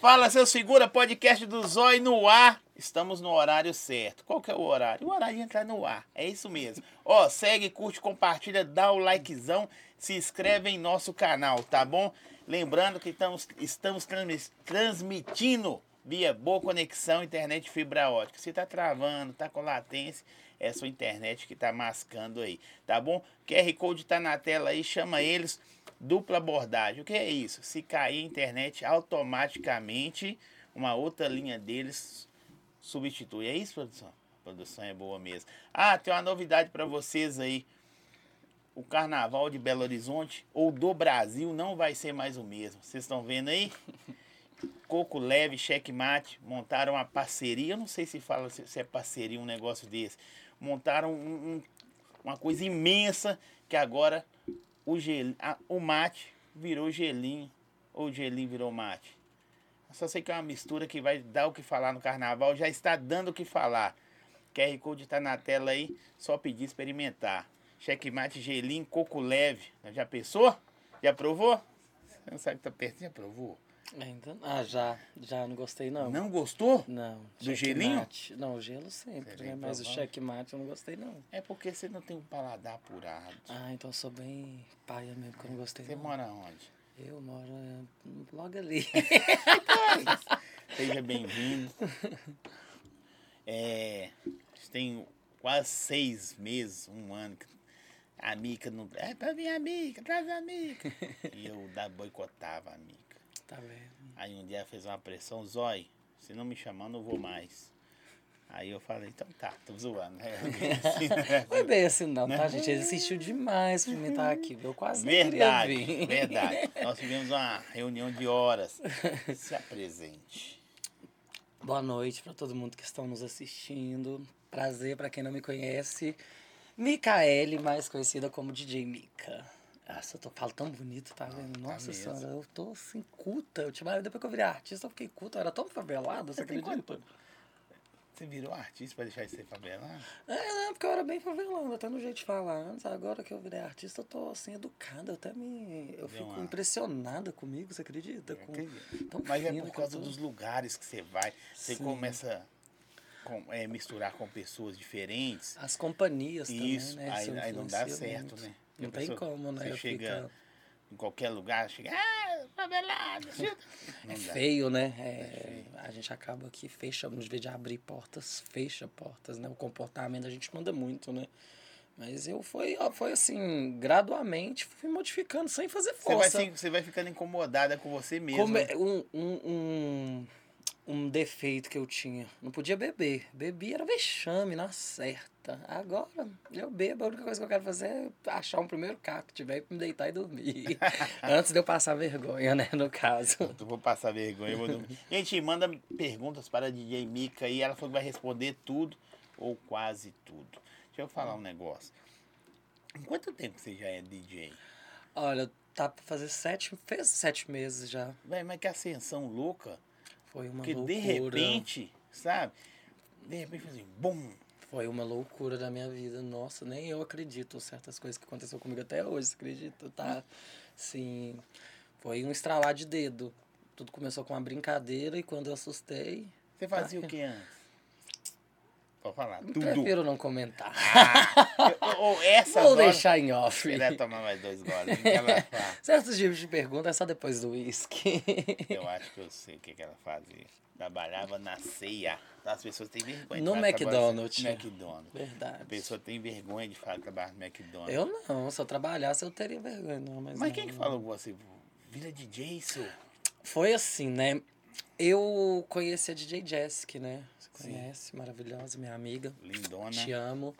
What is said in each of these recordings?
Fala, seu segura, podcast do Zói no ar. Estamos no horário certo. Qual que é o horário? O horário de entrar no ar. É isso mesmo. Ó, segue, curte, compartilha, dá o likezão, se inscreve em nosso canal, tá bom? Lembrando que estamos, estamos transmi- transmitindo via boa conexão, internet fibra ótica. Se tá travando, tá com latência, é internet que tá mascando aí, tá bom? QR Code tá na tela aí, chama eles. Dupla abordagem. O que é isso? Se cair a internet, automaticamente uma outra linha deles substitui. É isso, produção? A produção é boa mesmo. Ah, tem uma novidade para vocês aí. O carnaval de Belo Horizonte ou do Brasil não vai ser mais o mesmo. Vocês estão vendo aí? Coco Leve, Checkmate, montaram uma parceria. Eu não sei se fala se é parceria um negócio desse. Montaram um- um- uma coisa imensa que agora o, gel, a- o mate virou gelinho ou gelinho virou mate. Só sei que é uma mistura que vai dar o que falar no carnaval, já está dando o que falar. QR Code está na tela aí, só pedir experimentar. Checkmate gelinho, coco leve. Já pensou? Já provou? Você não sabe que tá perto, já provou? Ainda? Ah, já. Já não gostei, não. Não gostou? Não. Do gelinho? Não, o gelo sempre, né? Mas o checkmate eu não gostei, não. É porque você não tem um paladar apurado. Ah, então eu sou bem paia mesmo, que eu não gostei, Você não. mora onde? Eu moro é, logo ali. Seja bem-vindo. É, tem quase seis meses, um ano, que a Mica não. É pra vir a Mica, traz a Mica. E eu da boicotava a Mica. Tá vendo? Aí um dia fez uma pressão, Zói, se não me chamar, não vou mais. Aí eu falei, então tá, tô zoando. né? Não foi bem assim, não, tá, gente? Ele insistiu demais pra mim estar aqui. Eu quase não Verdade, queria vir. verdade. Nós tivemos uma reunião de horas. Se apresente. Boa noite para todo mundo que estão nos assistindo. Prazer para quem não me conhece. Micaele, mais conhecida como DJ Mica. Nossa, eu tô falando tão bonito, tá vendo? tá Nossa mesmo. senhora, eu tô assim, culta. Eu, tipo, depois que eu virei artista, eu fiquei culta. Eu era tão favelado, você acredita? Você virou artista pra deixar de ser favelado? É, não, porque eu era bem favelado, até no jeito de falar antes. Agora que eu virei artista, eu tô assim, educada. Eu até me. Eu Deu fico uma- impressionada comigo, você acredita? Com, Mas é por causa tô. dos lugares que você vai. Você Sim. começa a com- é, misturar com pessoas diferentes. As companhias Isso, também, né? aí, Isso aí não dá certo, muito. né? Não tem como, né? Você Eu chega em qualquer lugar, chega, ah, favelado. Não É feio, né? É, a gente acaba que fecha, no vez de abrir portas, fecha portas, né? O comportamento a gente manda muito, né? Mas eu fui, ó, foi assim, gradualmente fui modificando sem fazer Você vai, força. você vai ficando incomodada com você mesmo. Como né? é- um, um, um, um defeito que eu tinha. Não podia beber. Bebi era vexame, na certa. Agora, eu bebo, a única coisa que eu quero fazer é achar um primeiro carro que tiver e me deitar e dormir. Antes de eu passar vergonha, né? No caso. Eu vou passar vergonha. eu vou dormir. Gente, manda perguntas para a DJ Mica aí. Ela falou que vai responder tudo ou quase tudo. Deixa eu falar um negócio. Em quanto tempo você já é DJ? Olha, tá pra fazer sete. Fez sete meses já. Véi, mas que ascensão louca. Foi uma Porque loucura. de repente, sabe? De repente, assim, bum. Foi uma loucura da minha vida. Nossa, nem eu acredito certas coisas que aconteceu comigo até hoje, você acredita? Tá, sim. Foi um estralar de dedo. Tudo começou com uma brincadeira e quando eu assustei. Você fazia o que antes? Pode falar. Tudo. Prefiro não comentar. Ah, eu- ou essa Vou deixar em off. Deve tomar mais dois goles. O que ela faz? Certos tipos de pergunta é só depois do uísque. Eu acho que eu sei o que, que ela fazia. Trabalhava na ceia. As pessoas têm vergonha de No falar que trabalha- McDonald's. McDonald's. A Verdade. pessoa tem vergonha de falar que trabalha no McDonald's. Eu não, se eu trabalhasse eu teria vergonha, não. Mas, Mas não. quem que falou com você? Vira DJ, isso. Foi assim, né? Eu conheci a DJ Jessica, né? Conhece, maravilhosa, minha amiga. Lindona. Te amo.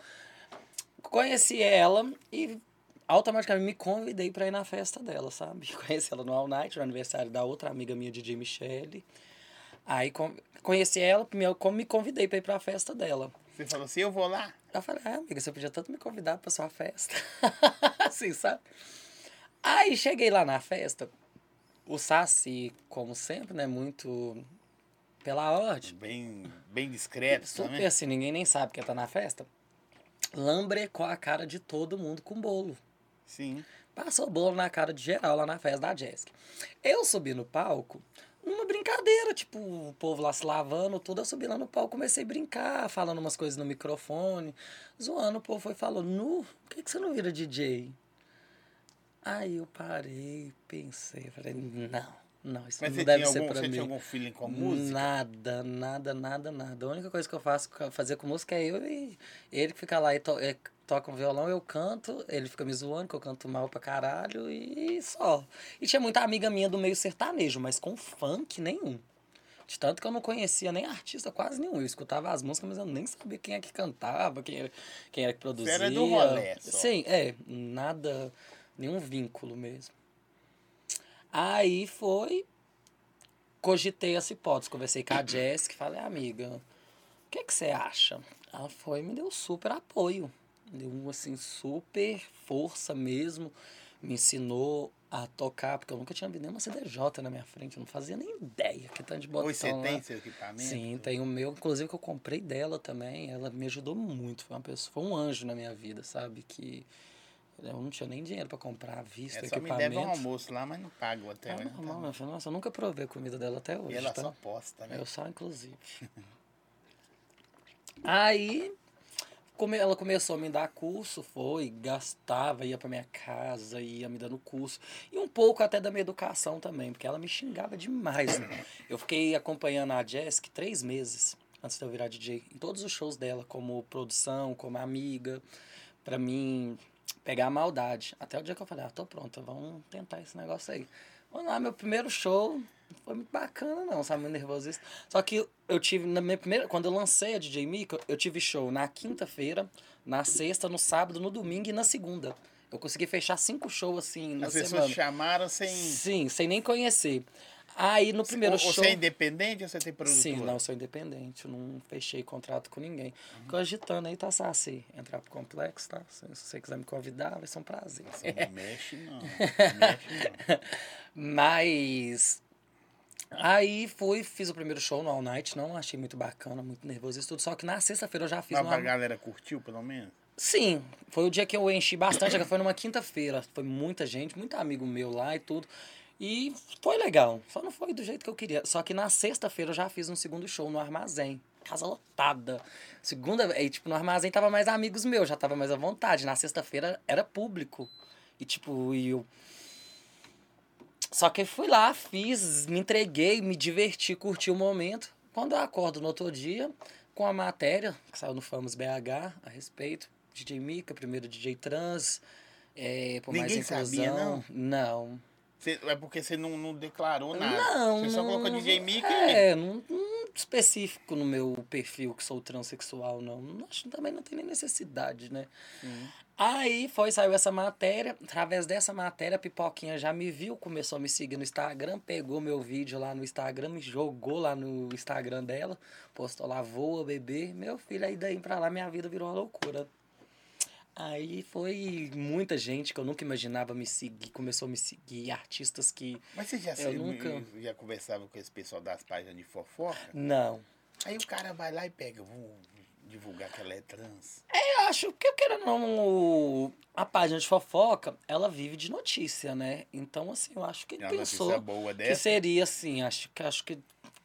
Conheci ela e automaticamente me convidei pra ir na festa dela, sabe? Conheci ela no All Night, no aniversário da outra amiga minha, DJ Michelle. Aí con- conheci ela, me- convidei pra ir pra festa dela. Você falou assim, eu vou lá. Eu falei, ah, amiga, você podia tanto me convidar pra sua festa. assim, sabe? Aí cheguei lá na festa, o Saci, como sempre, né, muito pela ordem. Bem, bem discreto Super também. assim, ninguém nem sabe que tá na festa. Lambrecou a cara de todo mundo com bolo. Sim. Passou bolo na cara de geral lá na festa da Jéssica. Eu subi no palco, numa brincadeira, tipo, o povo lá se lavando, tudo, eu subi lá no palco, comecei a brincar, falando umas coisas no microfone, zoando, o povo foi falando, nu, por que, que você não vira DJ? Aí eu parei, pensei, falei, não, não, isso Mas não você deve ser algum, pra você mim. tinha algum feeling com a música? Nada, nada, nada, nada. A única coisa que eu faço fazer com música é eu e ele que fica lá e to, é, toca um violão, eu canto, ele fica me zoando, que eu canto mal pra caralho e só. E tinha muita amiga minha do meio sertanejo, mas com funk nenhum. De tanto que eu não conhecia nem artista quase nenhum. Eu escutava as músicas, mas eu nem sabia quem é que cantava, quem era, quem era que produzia. era do rolê só. Sim, é, nada, nenhum vínculo mesmo. Aí foi, cogitei essa hipótese, conversei com a Jess, que falei, amiga, o que, que você acha? Ela foi e me deu super apoio. Me deu, assim, super força mesmo. Me ensinou a tocar, porque eu nunca tinha visto nenhuma CDJ na minha frente. Eu não fazia nem ideia que tanto de botão Hoje você lá. tem seu equipamento? Sim, tem o meu, inclusive que eu comprei dela também. Ela me ajudou muito. Foi uma pessoa, foi um anjo na minha vida, sabe? Que eu não tinha nem dinheiro para comprar vista, É, só me equipamento. deve um almoço lá, mas não pago até Ah, hoje. normal, tá? meu filho. Nossa, eu nunca provei a comida dela até hoje. E ela tá? só posta, né? Eu só, inclusive. Aí, ela começou a me dar curso, foi, gastava, ia pra minha casa, ia me dando curso. E um pouco até da minha educação também, porque ela me xingava demais. Né? Eu fiquei acompanhando a Jessica três meses antes de eu virar DJ, em todos os shows dela, como produção, como amiga, pra mim pegar a maldade. Até o dia que eu falei, ah, tô pronta, vamos tentar esse negócio aí. Vamos lá, meu primeiro show não foi muito bacana, não, sabe? Muito nervosista. Só que eu tive, na minha primeira. Quando eu lancei a DJ Mika, eu tive show na quinta-feira, na sexta, no sábado, no domingo e na segunda. Eu consegui fechar cinco shows assim na As pessoas semana. te chamaram sem. Sim, sem nem conhecer. Aí no primeiro show. Você é independente ou você tem produtora? Sim, não, eu sou independente, eu não fechei contrato com ninguém. Cogitando aí, tá Saci, entrar pro complexo, tá? Se, se você quiser me convidar, vai ser um prazer. Você não mexe, não. Não mexe, não. Mas. Aí fui, fiz o primeiro show no All Night, não achei muito bacana, muito nervoso isso tudo. Só que na sexta-feira eu já fiz Mas uma. a galera curtiu, pelo menos? Sim, foi o dia que eu enchi bastante, foi numa quinta-feira. Foi muita gente, muito amigo meu lá e tudo. E foi legal, só não foi do jeito que eu queria. Só que na sexta-feira eu já fiz um segundo show no armazém. Casa lotada. Segunda, aí, tipo, no armazém tava mais amigos meus, já tava mais à vontade. Na sexta-feira era público. E tipo, e eu. Só que fui lá, fiz, me entreguei, me diverti, curti o momento. Quando eu acordo no outro dia, com a matéria que saiu no Famos BH a respeito, DJ Mika, primeiro DJ trans, é, por mais Ninguém inclusão. sabia, não? Não. Você- é porque você não, não declarou nada. Não. Você só colocou DJ Mickey É, não, não específico no meu perfil que sou transexual, não. Acho que também não tem nem necessidade, né? Aí foi, saiu essa matéria. Através dessa matéria, a Pipoquinha já me viu, começou a me seguir no Instagram, pegou meu vídeo lá no Instagram, me jogou lá no Instagram dela, postou lá, voa, bebê. Meu filho, aí daí pra lá minha vida virou uma loucura. Aí foi muita gente que eu nunca imaginava me seguir, começou a me seguir, artistas que. Mas você já, Eu nunca- já conversava com esse pessoal das páginas de fofoca? Não. Aí o cara vai lá e pega, vou divulgar que ela é trans. Eu acho que eu quero não. A página de fofoca, ela vive de notícia, né? Então, assim, eu acho que ele É pensou boa que dessa. seria assim. Acho que acho que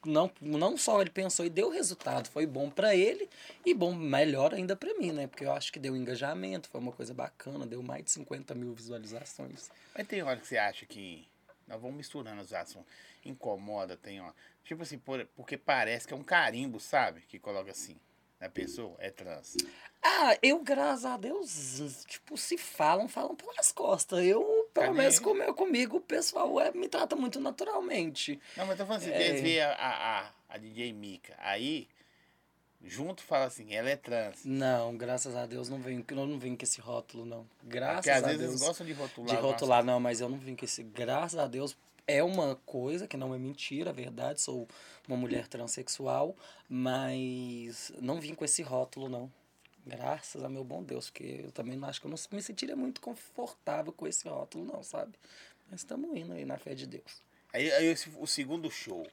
não, não só ele pensou e deu resultado, foi bom pra ele e bom, melhor ainda pra mim, né? Porque eu acho que deu engajamento, foi uma coisa bacana, deu mais de 50 mil visualizações. Mas tem hora que você acha que. Nós vamos misturando os assuntos. Incomoda, tem ó. Tipo assim, por- porque parece que é um carimbo, sabe? Que coloca assim. Na pessoa, é trans. Ah, eu, graças a Deus, tipo, se falam, falam pelas costas. Eu, pelo Cadê? menos comigo, comigo, o pessoal é, me trata muito naturalmente. Não, mas tô falando assim, É. eles veem a, a, a, DJ Mika. Aí, junto fala assim, ela é trans. Não, graças a Deus não vem, eu não vim com esse rótulo, não. Graças Porque às a vezes Deus. eles gostam de rotular. de rotular, não, mas eu não vim com esse. Graças a Deus é uma coisa que não é mentira, é verdade. Sou uma mulher transexual, mas não vim com esse rótulo, não. Graças a meu bom Deus, porque eu também não acho que eu não me sentiria muito confortável com esse rótulo, não, sabe? Mas estamos indo aí na fé de Deus. Aí, aí esse- o segundo show.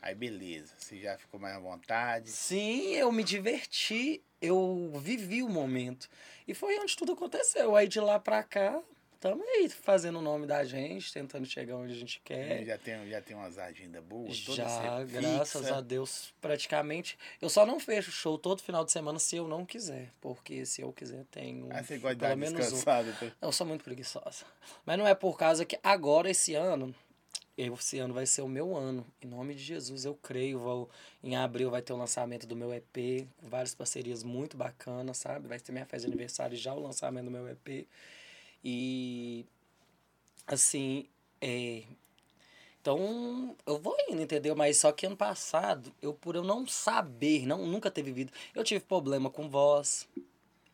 Aí beleza, você já ficou mais à vontade. Sim, eu me diverti, eu vivi o momento. E foi onde tudo aconteceu. Aí de lá pra cá, Estamos aí fazendo o nome da gente, tentando chegar onde a gente quer. Já tem, já tem umas agendas boas? Já, fixa. graças a Deus, praticamente. Eu só não fecho show todo final de semana se eu não quiser. Porque se eu quiser, tenho Ah, você gosta de pelo dar menos um. tá? Eu sou muito preguiçosa. Mas não é por causa que agora, esse ano, esse ano vai ser o meu ano. Em nome de Jesus, eu creio. Vou, em abril vai ter o lançamento do meu EP, várias parcerias muito bacanas, sabe? Vai ter minha festa de aniversário e já o lançamento do meu EP. E, assim, é, então, eu vou indo, entendeu? Mas só que ano passado, eu por eu não saber, não nunca ter vivido, eu tive problema com voz,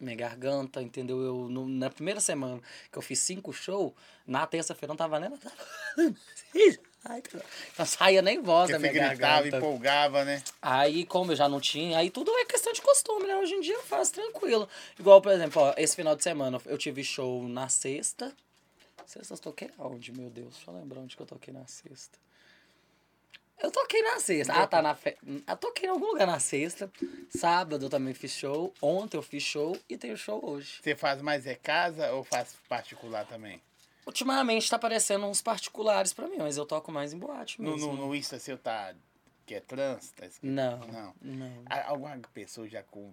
minha garganta, entendeu? Eu no- na primeira semana que eu fiz cinco shows, na terça-feira não tava nem Ai, cara. Não saía nem voz da Porque minha você gritava, garganta. empolgava, né? Aí, como eu já não tinha, aí tudo é questão de costume, né? Hoje em dia eu faço tranquilo. Igual, por exemplo, ó, esse final de semana eu tive show na sexta. Sexta eu toquei aonde, meu Deus? Deixa eu lembrar onde que eu toquei na sexta. Eu toquei na sexta. Ah, tá na fe... Eu toquei em algum lugar na sexta. Sábado eu também fiz show. Ontem eu fiz show e tenho show hoje. Você faz mais é casa ou faz particular também? Ultimamente tá aparecendo uns particulares pra mim, mas eu toco mais em boate No, mesmo. no, no Insta seu tá. Que é trans? Tá escrito? Não, Não. não. Alguma pessoa já com,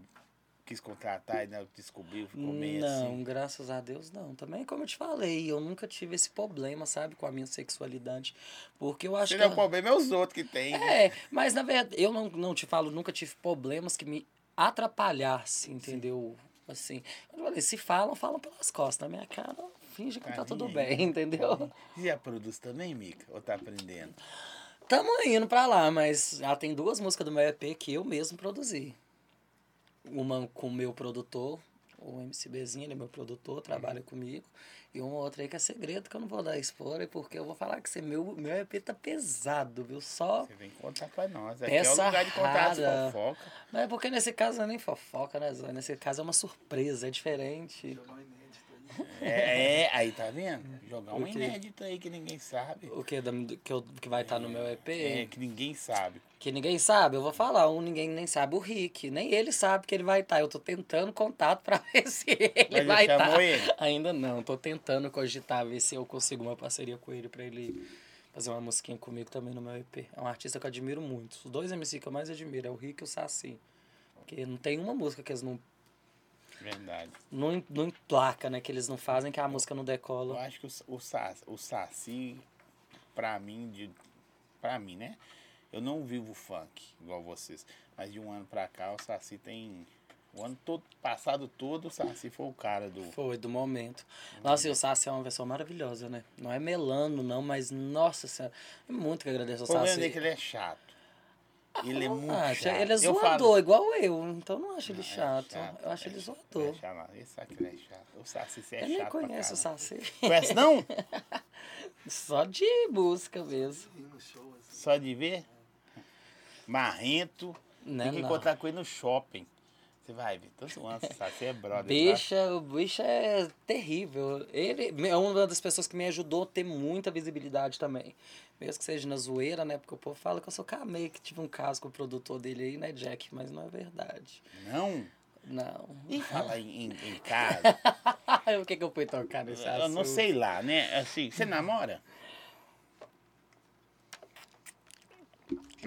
quis contratar e não descobriu, ficou meio Não, assim. graças a Deus não. Também, como eu te falei, eu nunca tive esse problema, sabe, com a minha sexualidade. Porque eu acho Se que. não é o problema, é os outros que tem. É, mas na verdade, eu não, não te falo, nunca tive problemas que me atrapalhassem, entendeu? Assim, eu falei, se falam, falam pelas costas. Na minha cara, finge que tá Carinha tudo aí. bem, entendeu? Você já produz também, Mica? Ou tá aprendendo? Tamo indo pra lá, mas já tem duas músicas do meu EP que eu mesmo produzi. Uma com o meu produtor, o MCBzinho, ele é meu produtor, trabalha comigo. E uma outra aí que é segredo, que eu não vou dar spoiler, porque eu vou falar que esse meu, meu EP tá pesado, viu? Só. Você vem contar pra nós. Aqui é o lugar de contar as fofocas. Mas é porque nesse caso não é nem fofoca, né, Zóia? Nesse caso é uma surpresa, é diferente. É, é, aí tá vendo? Jogar um inédito aí que ninguém sabe. O que, que, eu, que vai estar no meu EP? É, que ninguém sabe. Que ninguém sabe, eu vou falar, um ninguém nem sabe, o Rick. Nem ele sabe que ele vai estar. Eu tô tentando contato pra ver se ele Mas vai estar. ele? Ainda não, tô tentando cogitar, ver se eu consigo uma parceria com ele pra ele fazer uma musiquinha comigo também no meu EP. É um artista que eu admiro muito. Os dois MC que eu mais admiro é o Rick e o Saci. Porque não tem uma música que eles não, Verdade. não, não emplaca, né? Que eles não fazem, que a música não Eu decola. acho que o, o, Saci, o Saci, pra mim, de, pra mim, né? Eu não vivo funk igual vocês. Mas de um ano pra cá, o Saci tem. O ano todo, passado todo, o Saci foi o cara do. Foi, do momento. Nossa, e o Saci é uma pessoa maravilhosa, né? Não é melano, não, mas nossa senhora. É muito que agradeço O ao Saci. dele é que ele é chato. Ele é muito Ah, chato. Ele é Eu zoador, falo- igual eu. Então eu não acho ele É chato. Eu acho é ele chato, zoador. É chato, esse aqui é chato. O Saci é eu nem chato pra conheço o. Saci. Conhece não? Só de busca mesmo. Só de ver? Marrento. Né, Tem que não. encontrar com ele no shopping. Você vai tô zoando, Saci é brother. tá? Bicha, o bicho é terrível. Ele é uma das pessoas que me ajudou a ter muita visibilidade também. Mesmo que seja na zoeira, né? Porque o povo fala que eu sou camei, que tive um caso com o produtor dele aí, né, Jack? Mas não é verdade. Não? Não. E fala em, em, em casa. o que que eu fui tocar nesse eu não assunto? sei lá, né? Assim, você namora?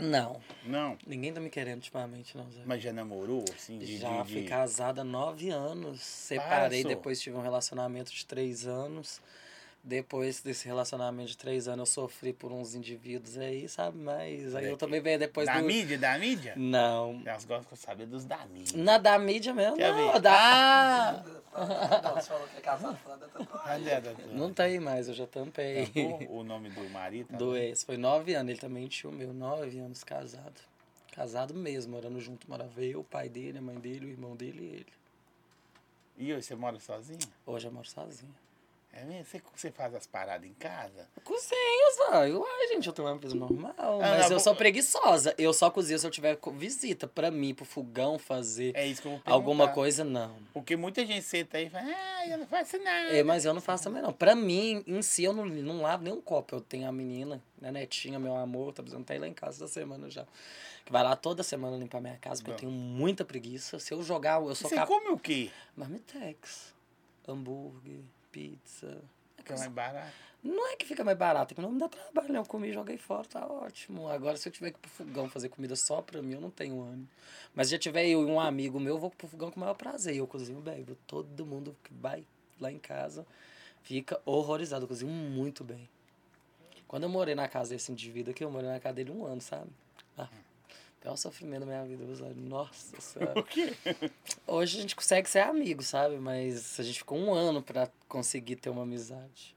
Não. Não. Ninguém tá me querendo ultimamente, não, Zé. Mas já namorou, assim, de. Já de, fui de... casada há nove anos. Separei, só. depois tive um relacionamento de três anos. Depois desse relacionamento de três anos, eu sofri por uns indivíduos aí, sabe? Mas aí eu também venho depois Da do... mídia, da mídia? Não. Elas gostam de saber dos da mídia. Na da mídia mesmo, Quer não. ver? Da... Não, você falou que é casado, Não tem mais, eu já tampei. Tampou o nome do marido? tá Do ex. Foi nove anos, ele também tinha o meu, nove anos casado. Casado mesmo, morando junto, morava eu, o pai dele, a mãe dele, o irmão dele e ele. E hoje você mora sozinha? Hoje eu moro sozinho. É mesmo? Você, você faz as paradas em casa? Cozinho, velho. Ai, gente, eu tenho uma coisa normal. Ah, mas não, eu sou preguiçosa. Eu só cozinho se eu tiver visita. Pra mim, pro fogão fazer É isso que eu vou alguma coisa, não. Porque muita gente senta aí e fala, ah, eu não faço nada. É, mas eu não faço também, não. Pra mim, em si, eu não, não lavo nem um copo. Eu tenho a menina, né, netinha, meu amor, tá precisando estar aí lá em casa essa semana já. Que vai lá toda semana limpar minha casa, porque eu Bom. tenho muita preguiça. Se eu jogar, eu sou Você capaz. come o quê? Marmitex, hambúrguer, pizza. É Fica mais barato. Não é que fica mais barato, é que não me dá trabalho, né? Eu comi joguei fora, tá ótimo. Agora, se eu tiver que ir pro fogão fazer comida só pra mim, eu não tenho ânimo. Mas se já tiver eu e um amigo meu, eu vou pro fogão com o maior prazer. Eu cozinho bem, todo mundo que vai lá em casa fica horrorizado. Eu cozinho muito bem. Quando eu morei na casa desse indivíduo aqui, eu morei na casa dele um ano, sabe? Ah, pior sofrimento da minha vida, viu? Nossa senhora. Por quê? Hoje a gente consegue ser amigo, sabe? Mas a gente ficou um ano pra conseguir ter uma amizade.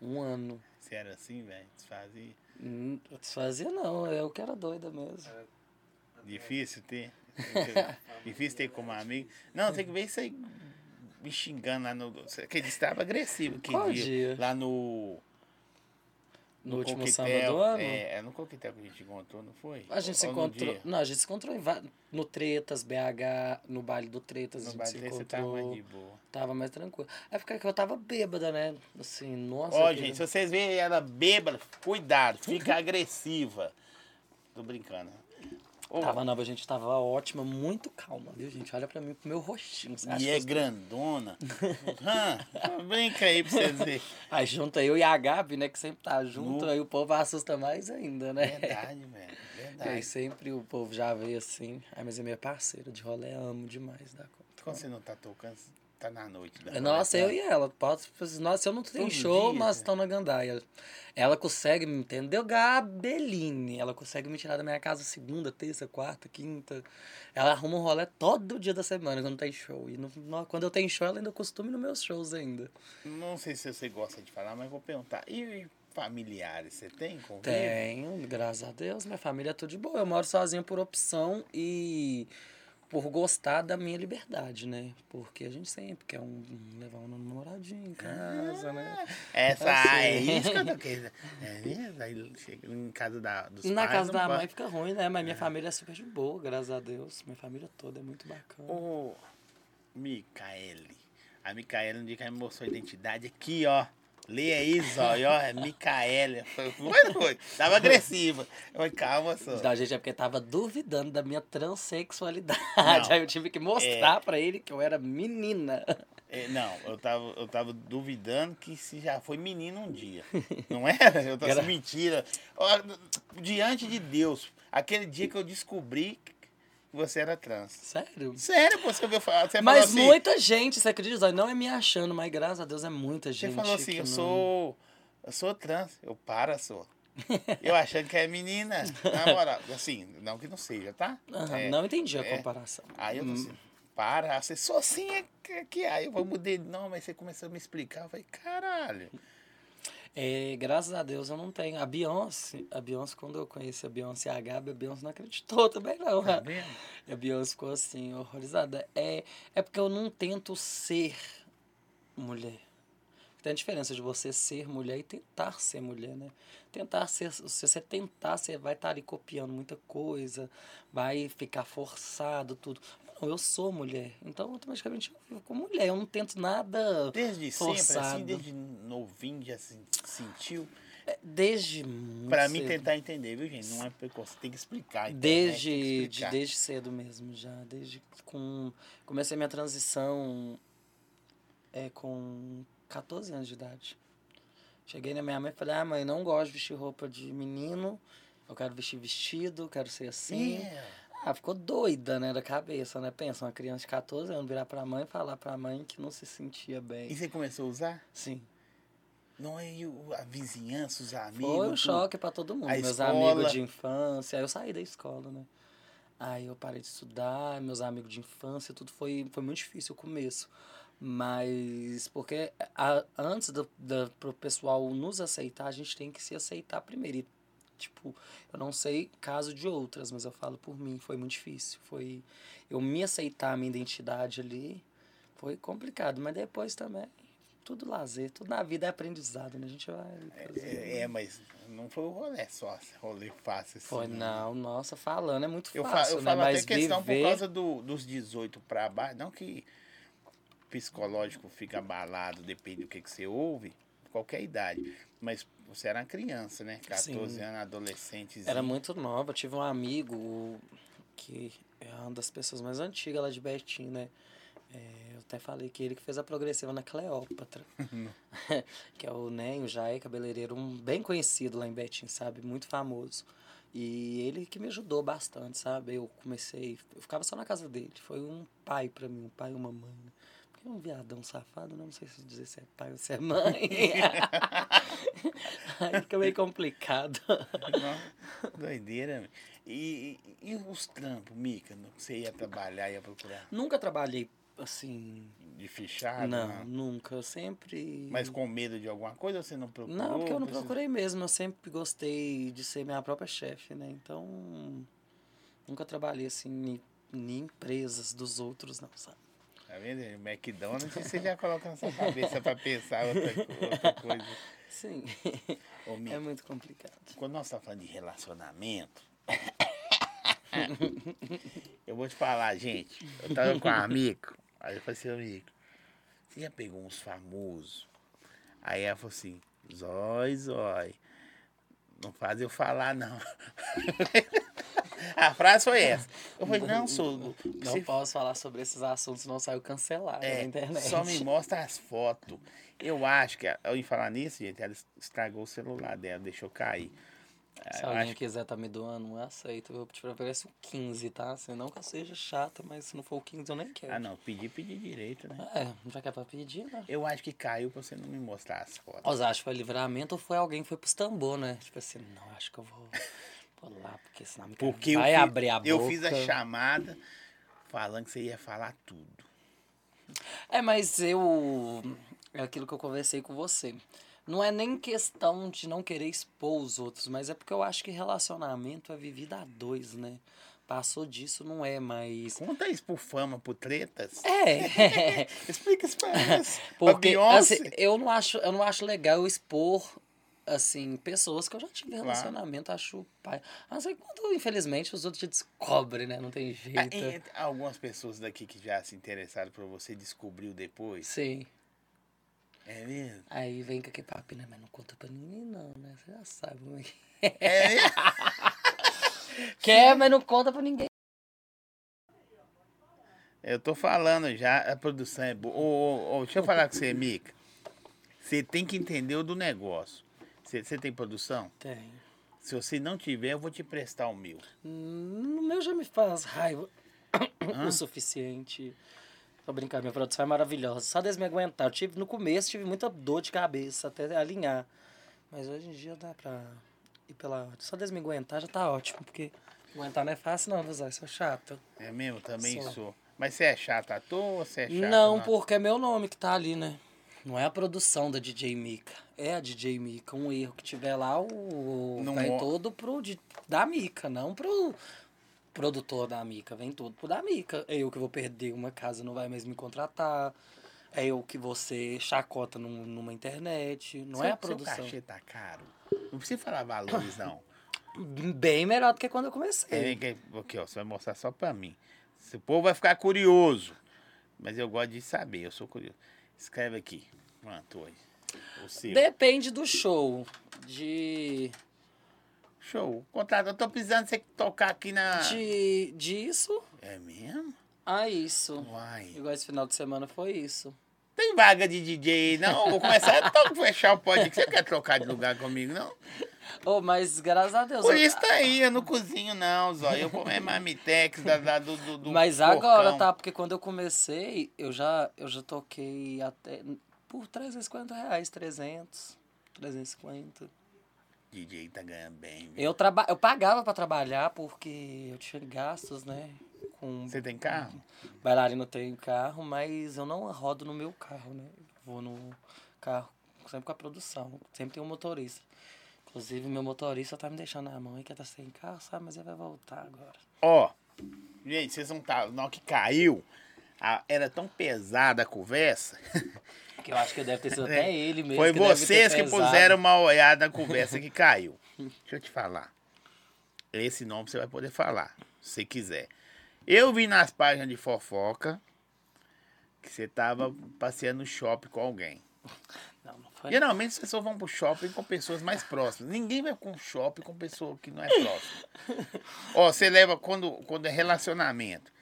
Um ano. Você era assim, velho? Desfazia? Hum, Desfazia não, eu que era doida mesmo. Difícil ter? Difícil ter como amigo? Não, tem que ver isso aí me xingando lá no. Que ele estava agressivo que Qual dia, dia? Lá no. No último coquetel. sábado do ano. É, é no coquetel que a gente encontrou, não foi? A gente se Ou no encontrou. Não, a gente se encontrou em no Tretas, BH, no baile do Tretas, a No gente baile se você tava encontrou. mais de boa. Tava mais tranquilo. É porque eu tava bêbada, né? Assim, nossa. Ó, que- gente, se vocês verem ela bêbada, cuidado, fica agressiva. Tô brincando. Ô, Tava não, a gente tava ótima, muito calma, viu, gente? Olha pra mim, pro meu rostinho. Você acha e é grandona. Hã? brinca aí pra vocês verem. Aí junta eu e a Gabi, né? Que sempre tá junto, Nu. aí o povo assusta mais ainda, né? Verdade, velho. E aí Verdade. sempre o povo já veio assim. Ai, mas é minha parceira de rolê, amo demais da conta. Quando você não tá tocando, tá na noite. da Nossa, eu e ela. Posso, nossa, eu não tenho Todo show, dia, nós né? estamos na gandaia. Ela consegue me entender, Gabeline. Ela consegue me tirar da minha casa segunda, terça, quarta, quinta. Ela arruma um rolê todo dia da semana quando tem show. E no- quando eu tenho show, ela ainda costuma nos meus shows ainda. Não sei se você gosta de falar, mas vou perguntar. E familiares, você tem convívio? Tenho, graças a Deus. Minha família é tudo de boa. Eu moro sozinho por opção e por gostar da minha liberdade, né? Porque a gente sempre quer um, levar um namoradinho em casa, né? Essa Assim. é isso que eu tô querendo. É mesmo? Aí chega em casa da, dos Na pais, casa da pode. mãe fica ruim, né? Mas minha família é super de boa, graças a Deus. Minha família toda é muito bacana. Ô, Micaele. A Micaele, no dia que ela me mostrou a identidade, aqui, ó. Lê aí, Zóio, ó. É Micaele. Foi, foi, foi. Tava agressiva. Eu falei, calma, só. Da gente é porque tava duvidando da minha transexualidade. Não. Aí eu tive que mostrar pra ele que eu era menina. É, não, eu tava, eu tava duvidando que se já foi menino um dia. Não era? Eu tô Era- mentira. Ó, Diante de Deus, aquele dia que eu descobri que você era trans. Sério? Sério, você ouviu falar? Você Mas assim, muita gente, você acredita? Não é me achando, mas graças a Deus é muita Você gente. falou assim, eu não- sou. Eu sou trans. Eu para, sou. Eu achando que é menina. Na moral. Assim, não que não seja, tá? Aham, É, não entendi a é. comparação. Aí eu tô Hum, assim, para, você sou assim, é que- que aí eu vou mudar. Não, mas você começou a me explicar. Eu falei, caralho. É, graças a Deus eu não tenho. A Beyoncé, a Beyoncé, quando eu conheci a Beyoncé e a Gabi, a Beyoncé não acreditou também, não. Tá vendo? E a Beyoncé ficou assim, horrorizada. É, é porque eu não tento ser mulher. Tem a diferença de você ser mulher e tentar ser mulher, né? Tentar ser, se você tentar, você vai estar ali copiando muita coisa, vai ficar forçado, tudo. Não, eu sou mulher, então automaticamente eu vivo como mulher. Eu não tento nada Desde sempre, forçado. assim, desde novinho já se sentiu. É, Desde muito Pra mim tentar entender, viu, gente? Não é preconceito, tem que explicar. internet Desde, tem que de, explicar. desde cedo mesmo, já. Desde com. Comecei minha transição é, com 14 anos de idade. Cheguei na minha mãe e falei, ah, mãe, não gosto de vestir roupa de menino. Eu quero vestir vestido, quero ser assim. É. Ah, ficou doida, né, da cabeça, né? Pensa, uma criança de 14 anos virar pra mãe e falar pra mãe que não se sentia E bem. você começou a usar? Sim. Não é e a vizinhança, os amigos. Foi um choque pra todo mundo. A meus escola. amigos de infância. Aí eu saí da escola, né? Aí eu parei de estudar, meus amigos de infância, tudo foi, foi muito difícil o começo. Mas porque a- antes do, da, pro pessoal nos aceitar, a gente tem que se aceitar primeiro. E, tipo, eu não sei caso de outras, mas eu falo por mim, foi muito difícil. Foi eu me aceitar a minha identidade ali, foi complicado, mas depois também tudo lazer, tudo na vida é aprendizado, né? A gente vai fazer. É, é, mas não foi o rolê só, rolê fácil assim. Foi, não, nossa, falando é muito Eu, fa fácil, eu né? falo Mas até questão viver... por causa do, dos 18 pra baixo. Não que psicológico fica abalado, depende do que, que você ouve, qualquer idade. Mas você era uma criança, né? 14 Sim. anos, adolescente. Era muito nova. Eu tive um amigo que é uma das pessoas mais antigas lá de Betim, né? É, eu até falei que ele que fez a progressiva na Cleópatra. que é o Nenho, já é cabeleireiro, um bem conhecido lá em Betim, sabe? Muito famoso. E ele que me ajudou bastante, sabe? Eu comecei, eu ficava só na casa dele. Foi um pai pra mim, um pai e uma mãe. né? É um viadão safado, né? não sei se dizer se é pai ou se é mãe. Aí fica meio complicado. Não, Doideira. E, e, e os trampos, Mica? Você ia trabalhar, ia procurar Nunca trabalhei assim. de fichado? não, nunca. Eu sempre. Mas com medo de alguma coisa ou você não procurou? Não, porque eu não Precisa- procurei mesmo. Eu sempre gostei de ser minha própria chefe, né? Então, nunca trabalhei assim em, em empresas dos outros, não, sabe? Tá vendo? McDonald's você já coloca na sua cabeça pra pensar outra, outra coisa. Sim, Ô, é muito complicado. quando nós estamos falando de relacionamento, eu vou te falar, gente. Eu tava com um amigo, aí eu falei assim, amigo, você já pegou uns famosos? Aí ela falou assim, zói, zói. Não faz eu falar, não. A frase foi essa. Eu falei, não, sou. Não você- posso falar sobre esses assuntos, não saiu cancelado na é, internet. só me mostra as fotos. Eu acho que, ao falar nisso, gente, ela estragou o celular dela, deixou cair. Se Eu alguém acho quiser tá me doando, eu aceito. Eu te ofereço o 15, tá? Assim, não que eu seja chata, mas se não for o 15, eu nem quero. Ah, não, pedir, pedir direito, né? É, já que é pra pedir, né? Eu acho que caiu pra você não me mostrar as fotos. Os acho que foi livramento ou foi alguém que foi pros tambor, né? Tipo assim, não, acho que eu vou, porque senão me Porque eu, vai fi- abrir a boca. eu fiz a chamada falando que você ia falar tudo. É, mas eu. É aquilo que eu conversei com você. Não é nem questão de não querer expor os outros, mas é porque eu acho que relacionamento é vivido a dois, né? Passou disso, não é mais. Conta isso por fama, por tretas. É. Explica isso pra. Pra Porque assim, eu não acho, eu não acho legal eu expor assim pessoas que eu já tive Claro. relacionamento, acho pai. A não ser quando infelizmente os outros te descobrem, né? Não tem jeito. Ah, e algumas pessoas daqui que já se interessaram por você descobriu depois. Sim. É mesmo? Aí vem com aquele papo, né? Mas não conta pra ninguém não, né? Você já sabe como é que É mesmo? Quer, mas não conta pra ninguém. Eu tô falando já, a produção é boa. Ô, ô, ô, deixa eu falar com você, Mica. Você tem que entender o do negócio. Você, tem produção? Tem. Se você não tiver, eu vou te prestar o meu. No meu já me faz raiva Hã? o suficiente. Tô brincando, minha produção é maravilhosa. Só desde me aguentar. Eu tive, no começo tive muita dor de cabeça até alinhar. Mas hoje em dia dá pra ir pela. Só desde me aguentar já tá ótimo, porque aguentar não é fácil, não, Luzai. Sou chato. É mesmo? Também Sou. sou. Mas você é chato à toa ou você é chato? não, porque é meu nome que tá ali, né? Não é a produção da DJ Mika. É a DJ Mika. Um erro que tiver lá, o Não vai todo pro di- da Mika, não pro produtor da Mika. Vem tudo pro da Mika. É eu que vou perder uma casa, não vai mais me contratar. É eu que você chacota num- numa internet. Não Seu- é a produção. Seu cachê tá caro. Não precisa falar valores, não. Bem melhor do que quando eu comecei. Que- Aqui, ó, você vai mostrar só pra mim. Esse povo vai ficar curioso. Mas eu gosto de saber, eu sou curioso. Escreve aqui. Pronto, aí. O seu. Depende do show. De. Show. Contrato, eu tô precisando você tocar aqui na. De. Disso É mesmo? a isso. Uai. Igual esse final de semana foi isso. Tem vaga de DJ, não? Vou começar a fechar o podcast. Você quer trocar de lugar comigo, não? Oh, mas graças a Deus. Por isso tá aí, eu não cozinho, não, Zó. Eu como é marmitex da, da- do, do, do Mas agora, porcão. tá? Porque quando eu comecei, eu já, eu já toquei até por 350 reais, 300, 350. DJ tá ganhando bem, viu? Eu, traba eu pagava pra trabalhar porque eu tinha gastos, né? Com Você tem carro? bailarina tem carro, mas eu não rodo no meu carro, né? Vou no carro sempre com a produção, sempre tem um motorista. Inclusive, meu motorista tá me deixando na mão aí, que tá sem carro, sabe? Mas ele vai voltar agora. Ó, gente, vocês não tá. Na hora que caiu, a- era tão pesada a conversa. Que eu acho que deve ter sido até ele mesmo. Foi que vocês que puseram uma olhada na conversa que caiu. Deixa eu te falar. Esse nome você vai poder falar, se quiser. Eu vi nas páginas de fofoca que você tava passeando no shopping com alguém. Não, não foi. Geralmente as pessoas vão pro shopping com pessoas mais próximas. Ninguém vai com shopping com pessoa que não é próxima. Ó, você leva quando, quando é relacionamento.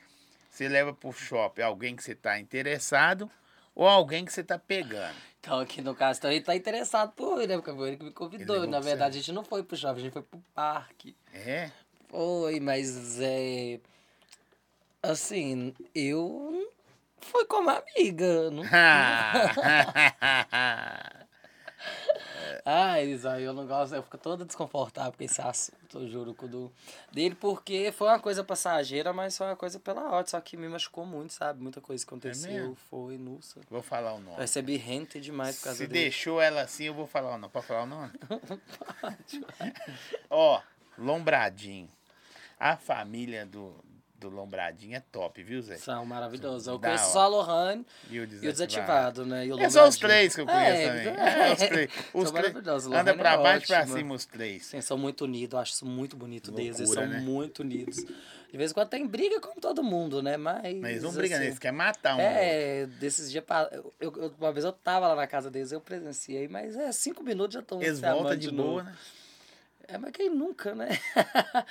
Você leva pro shopping alguém que você tá interessado ou alguém que você tá pegando. Então, aqui no caso, então ele tá interessado por ele, né? Porque foi ele que me convidou. Na verdade, você. a gente não foi pro shopping, a gente foi pro parque. É? Foi, mas é. Assim, eu fui como amiga. Não... Ai, Isa, eu não gosto, eu fico toda desconfortável com esse assunto, eu juro, quando... dele, porque foi uma coisa passageira, mas foi uma coisa pela hora, só que me machucou muito, sabe? Muita coisa aconteceu, mesmo? foi, nossa. vou falar o nome. recebi rente demais por causa Se dele. deixou ela assim, eu vou falar o nome. Pode falar o nome? Ó, Lombradinho. A família do, do Lombradinho é top, viu, Zé? São maravilhosos. Eu Da conheço hora. só a Lohane E o e o desativado, né? E o É só os três que eu conheço É, também. é. É, os três. Os São maravilhosos. Anda Lohane pra é baixo e pra cima os três. Sim, são muito unidos, eu acho isso muito bonito deles. Eles Loucura, são né? muito unidos. De vez em quando tem briga como todo mundo, né? Mas. Mas eles não brigam, assim, eles querem matar um. É, desses dias. Eu, eu- uma vez eu tava lá na casa deles, eu presenciei, mas é cinco minutos já estão Eles voltam de novo. boa, né? É, mas quem nunca, né?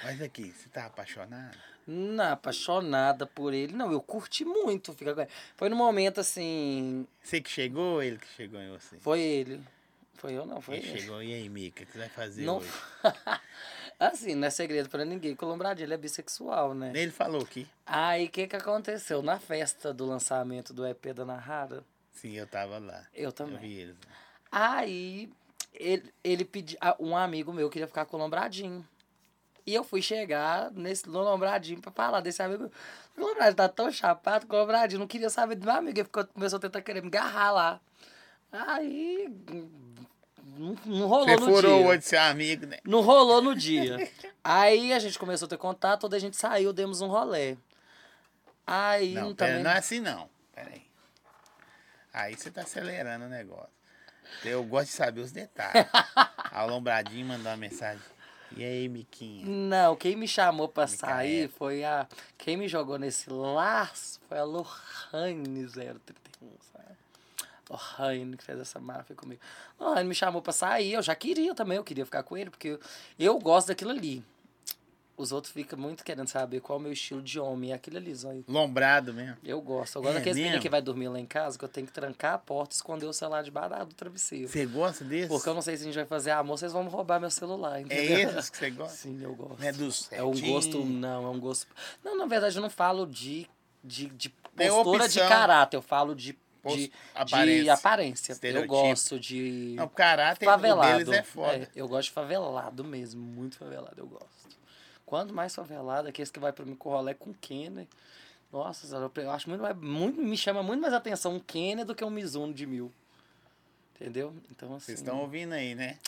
Mas aqui, você tá apaixonado? Não, apaixonada por ele. Não, eu curti muito. Fica... com ele. Foi no momento assim. Você que chegou ou ele que chegou em você? Foi ele. Foi eu, não, foi Ele ele. chegou. E aí, Mica, o que você vai fazer Não- hoje? assim, não é segredo pra ninguém que o Lombradinho ele é bissexual, né? Ele falou que. Aí, o que que aconteceu? Na festa do lançamento do EP da Narrada, Sim, eu tava lá. eu Eu também. vi eles. Aí, ele, ele pediu... ah, Um amigo meu queria ficar com o Lombradinho. E eu fui chegar nesse Lombradinho pra falar desse amigo. O Lombradinho tá tão chapado que o Lombradinho não queria saber do meu amigo. Ele ficou, começou a tentar querer me agarrar lá. Aí, não, não rolou Você no furou dia. de seu amigo, né? Não rolou no dia. Aí a gente começou a ter contato, toda a gente saiu, demos um rolê. Aí Não, pera, também. não é assim não. Pera aí. Aí você tá acelerando o negócio. Eu gosto de saber os detalhes. A Lombradinho mandou uma mensagem. E aí, Miquinha? Não, quem me chamou pra Micaela. sair foi a. Quem me jogou nesse laço foi a Lohane 031, sabe? Lohane que fez essa máfia comigo. Lohane me chamou pra sair, eu já queria também, eu queria ficar com ele, porque eu, eu gosto daquilo ali. Os outros ficam muito querendo saber qual é o meu estilo de homem, é aquilo ali, zóio. Lombrado mesmo. Eu gosto. Eu gosto É daqueles meninos que vai dormir lá em casa, que eu tenho que trancar a porta e esconder o celular debaixo do travesseiro. Você gosta desse? Porque eu não sei se a gente vai fazer amor, vocês vão roubar meu celular, É entendeu? esses que você gosta? Sim, eu gosto. É dos É um gosto, não, é um gosto. Não, na verdade, eu não falo de, de, de postura de caráter, eu falo de, de, aparência. de aparência. Eu gosto de Não, o caráter favelado. deles é foda. É, eu gosto de favelado mesmo, muito favelado, eu gosto. Quanto mais favelado, aqueles que vai pra mim com rolê com Kenner. Nossa, eu acho muito mais, muito, me chama muito mais atenção um Kenner do que um Mizuno de mil. Entendeu? Então, assim. Vocês estão ouvindo aí, né?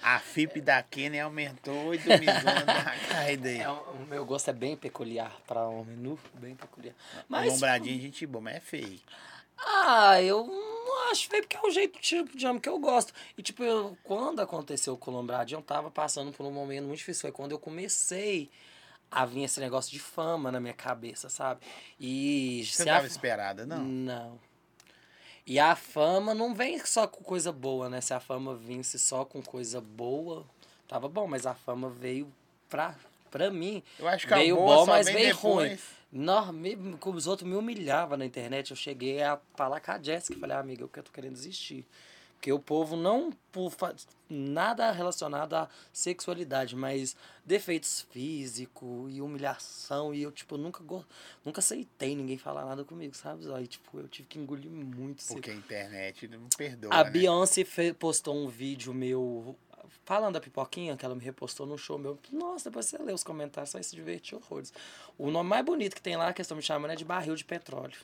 A FIP da Kenny aumentou e do Mizuno da aí. É, o o meu gosto é bem peculiar pra homem nu, bem peculiar. O Mas Lombradinho, gente boa, mas é feio. Ah, eu acho feio porque é o jeito tipo de homem que eu gosto. E tipo, eu, quando aconteceu o Lombradinho, eu tava passando por um momento muito difícil. Foi quando eu comecei a vir esse negócio de fama na minha cabeça, sabe? E Você não a- tava esperada, não? Não. E a fama não vem só com coisa boa, né? Se a fama vinsse só com coisa boa, tava bom, mas a fama veio pra, pra mim. Veio bom, mas veio depois. ruim. Não, me, como os outros me humilhavam na internet, eu cheguei a falar com a Jéssica. Falei, ah, amiga, eu que eu tô querendo desistir. Porque o povo não por nada relacionado à sexualidade, mas defeitos físicos e humilhação. E eu, tipo, nunca, nunca aceitei ninguém falar nada comigo, sabe? Aí, tipo, eu tive que engolir muito. Porque a internet não perdoa, A né? Beyoncé postou um vídeo meu falando da pipoquinha, que ela me repostou no show meu. Nossa, depois você lê os comentários, só se divertir horrores. O nome mais bonito que tem lá, que estão me chamando, é de barril de petróleo.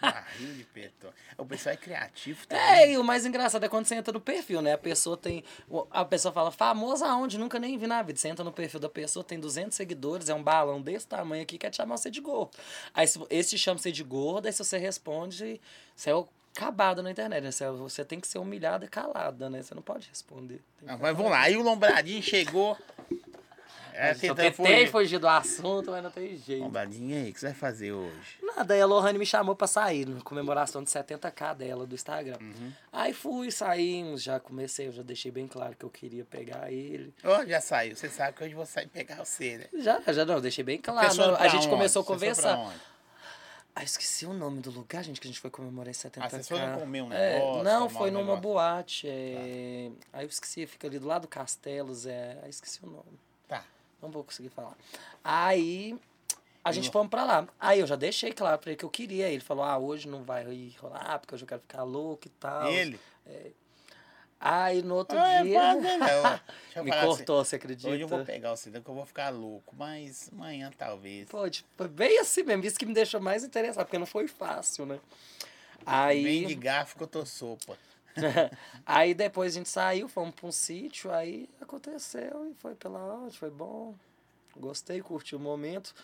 Barril de petróleo. O pessoal é criativo também. É, e o mais engraçado é quando você entra no perfil, né? A pessoa tem. o- A pessoa fala, famosa aonde? Nunca nem vi na vida. Você entra no perfil da pessoa, tem 200 seguidores, é um balão desse tamanho aqui, quer te chamar você de gordo. Aí se- esse te chama você de gordo, aí se você responde, você é acabado na internet, né? Você, você tem que ser humilhada e calada, né? Você não pode responder. Ah, mas vamos lá, aí o Lombradinho chegou. É, eu tentei fugir. fugir do assunto, mas não tem jeito. Bombadinha, e aí, o que você vai fazer hoje? Nada, aí a Lohane me chamou pra sair, na comemoração de 70k dela do Instagram. Uhum. Aí fui, saímos, já comecei, eu já deixei bem claro que eu queria pegar ele. Ó, já saiu. Você sabe que hoje eu vou sair pegar você, né? Já, já não, deixei bem claro. A gente onde? começou a conversar. Ah, esqueci o nome do lugar, gente, que a gente foi comemorar em 70k. Ah, vocês foram comer um É, negócio, não, tomar foi um numa negócio. boate. é, Aí eu esqueci, fica ali do lado do Castelos, é... aí esqueci o nome. Tá. Não vou conseguir falar. Aí a gente não- fomos pra lá. Aí eu já deixei claro pra ele que eu queria. Ele falou: ah, hoje não vai rolar, porque hoje eu quero ficar louco e tal. Ele? Aí no outro Ah, dia. não. Me assim, cortou, você acredita? Hoje eu vou pegar o cidadão que eu vou ficar louco, mas amanhã talvez. Pô, tipo, foi bem assim mesmo. Isso que me deixou mais interessado, porque não foi fácil, né? Aí. Vem de garfo que eu tô sopa. aí depois a gente saiu, fomos pra um sítio, aí aconteceu e foi pela onde, foi bom. Gostei, curti o momento.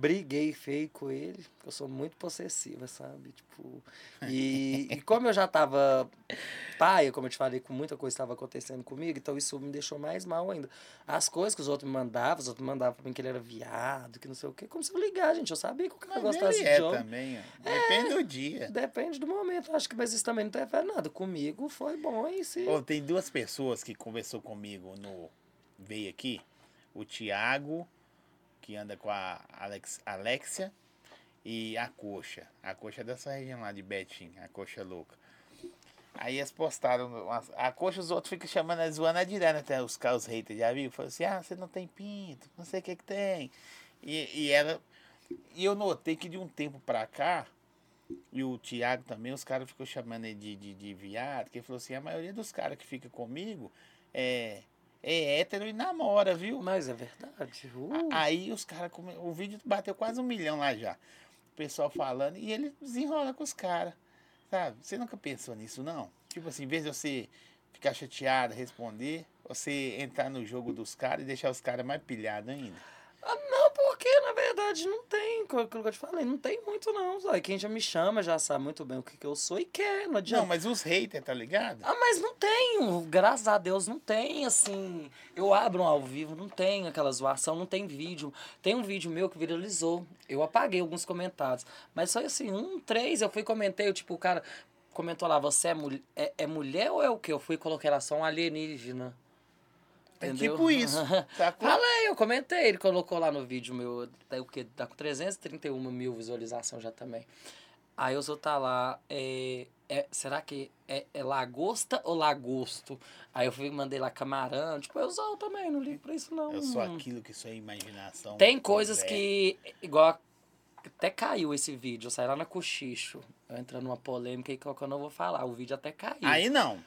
Briguei feio com ele, eu sou muito possessiva, sabe? Tipo, e, e como eu já tava paia, como eu te falei, com muita coisa estava acontecendo comigo, então isso me deixou mais mal ainda. As coisas que os outros me mandavam, os outros me mandavam pra mim que ele era viado, que não sei o quê, como se eu ligar, gente. Eu sabia que o cara Mas gostasse ele de é jogo. também, ó. Depende do dia. Depende do momento, acho que, mas isso também não interfere nada. Comigo foi bom e se. Ô, tem duas pessoas que conversou comigo no. Veio aqui. O Tiago, que anda com a Alex, Alexia, e a Coxa. A Coxa é dessa região lá de Betim, a Coxa louca. Aí eles postaram. A Coxa, os outros ficam chamando, zoando a direto, até os caras haters, já viu? Falou assim: ah, você não tem pinto, não sei o que que tem. E, e ela. E eu notei que de um tempo pra cá, e o Thiago também, os caras ficam chamando ele de, de, de viado, que ele falou assim, a maioria dos caras que fica comigo é, é hétero e namora, viu? Mas é verdade. Uh, Aí os caras, come- o vídeo bateu quase um milhão lá já. O pessoal falando, e ele desenrola com os caras, sabe? Você nunca pensou nisso, não? Tipo assim, em vez de você ficar chateado, responder, você entrar no jogo dos caras e deixar os caras mais pilhados ainda. Não, porque na verdade não tem, aquilo que eu te falei, não tem muito não. Sabe? Quem já me chama já sabe muito bem o que, que eu sou e quer, não adianta. Não, mas os haters, tá ligado? Ah, mas não tenho, graças a Deus não tem, assim. Eu abro um ao vivo, não tem aquela zoação, não tem vídeo. Tem um vídeo meu que viralizou. Eu apaguei alguns comentários. Mas foi assim, um, três, eu fui e comentei, tipo, o cara comentou lá, você é, mul é, é mulher ou é o quê? Eu fui e coloquei lá só um alienígena. É Entendeu? tipo isso, sacou? Falei, eu comentei, ele colocou lá no vídeo meu, tá, o quê? Tá com 331 mil visualizações já também. Aí os outros tá lá, é, é, será que é, é lagosta ou lagosto? Aí eu fui e mandei lá camarão, tipo, eu sou também, não ligo pra isso não. Eu sou aquilo que sou imaginação. Tem coisas que, igual, até caiu esse vídeo, eu saí lá na Cochicho, eu entrando numa polêmica aí que eu não vou falar, o vídeo até caiu. Aí não.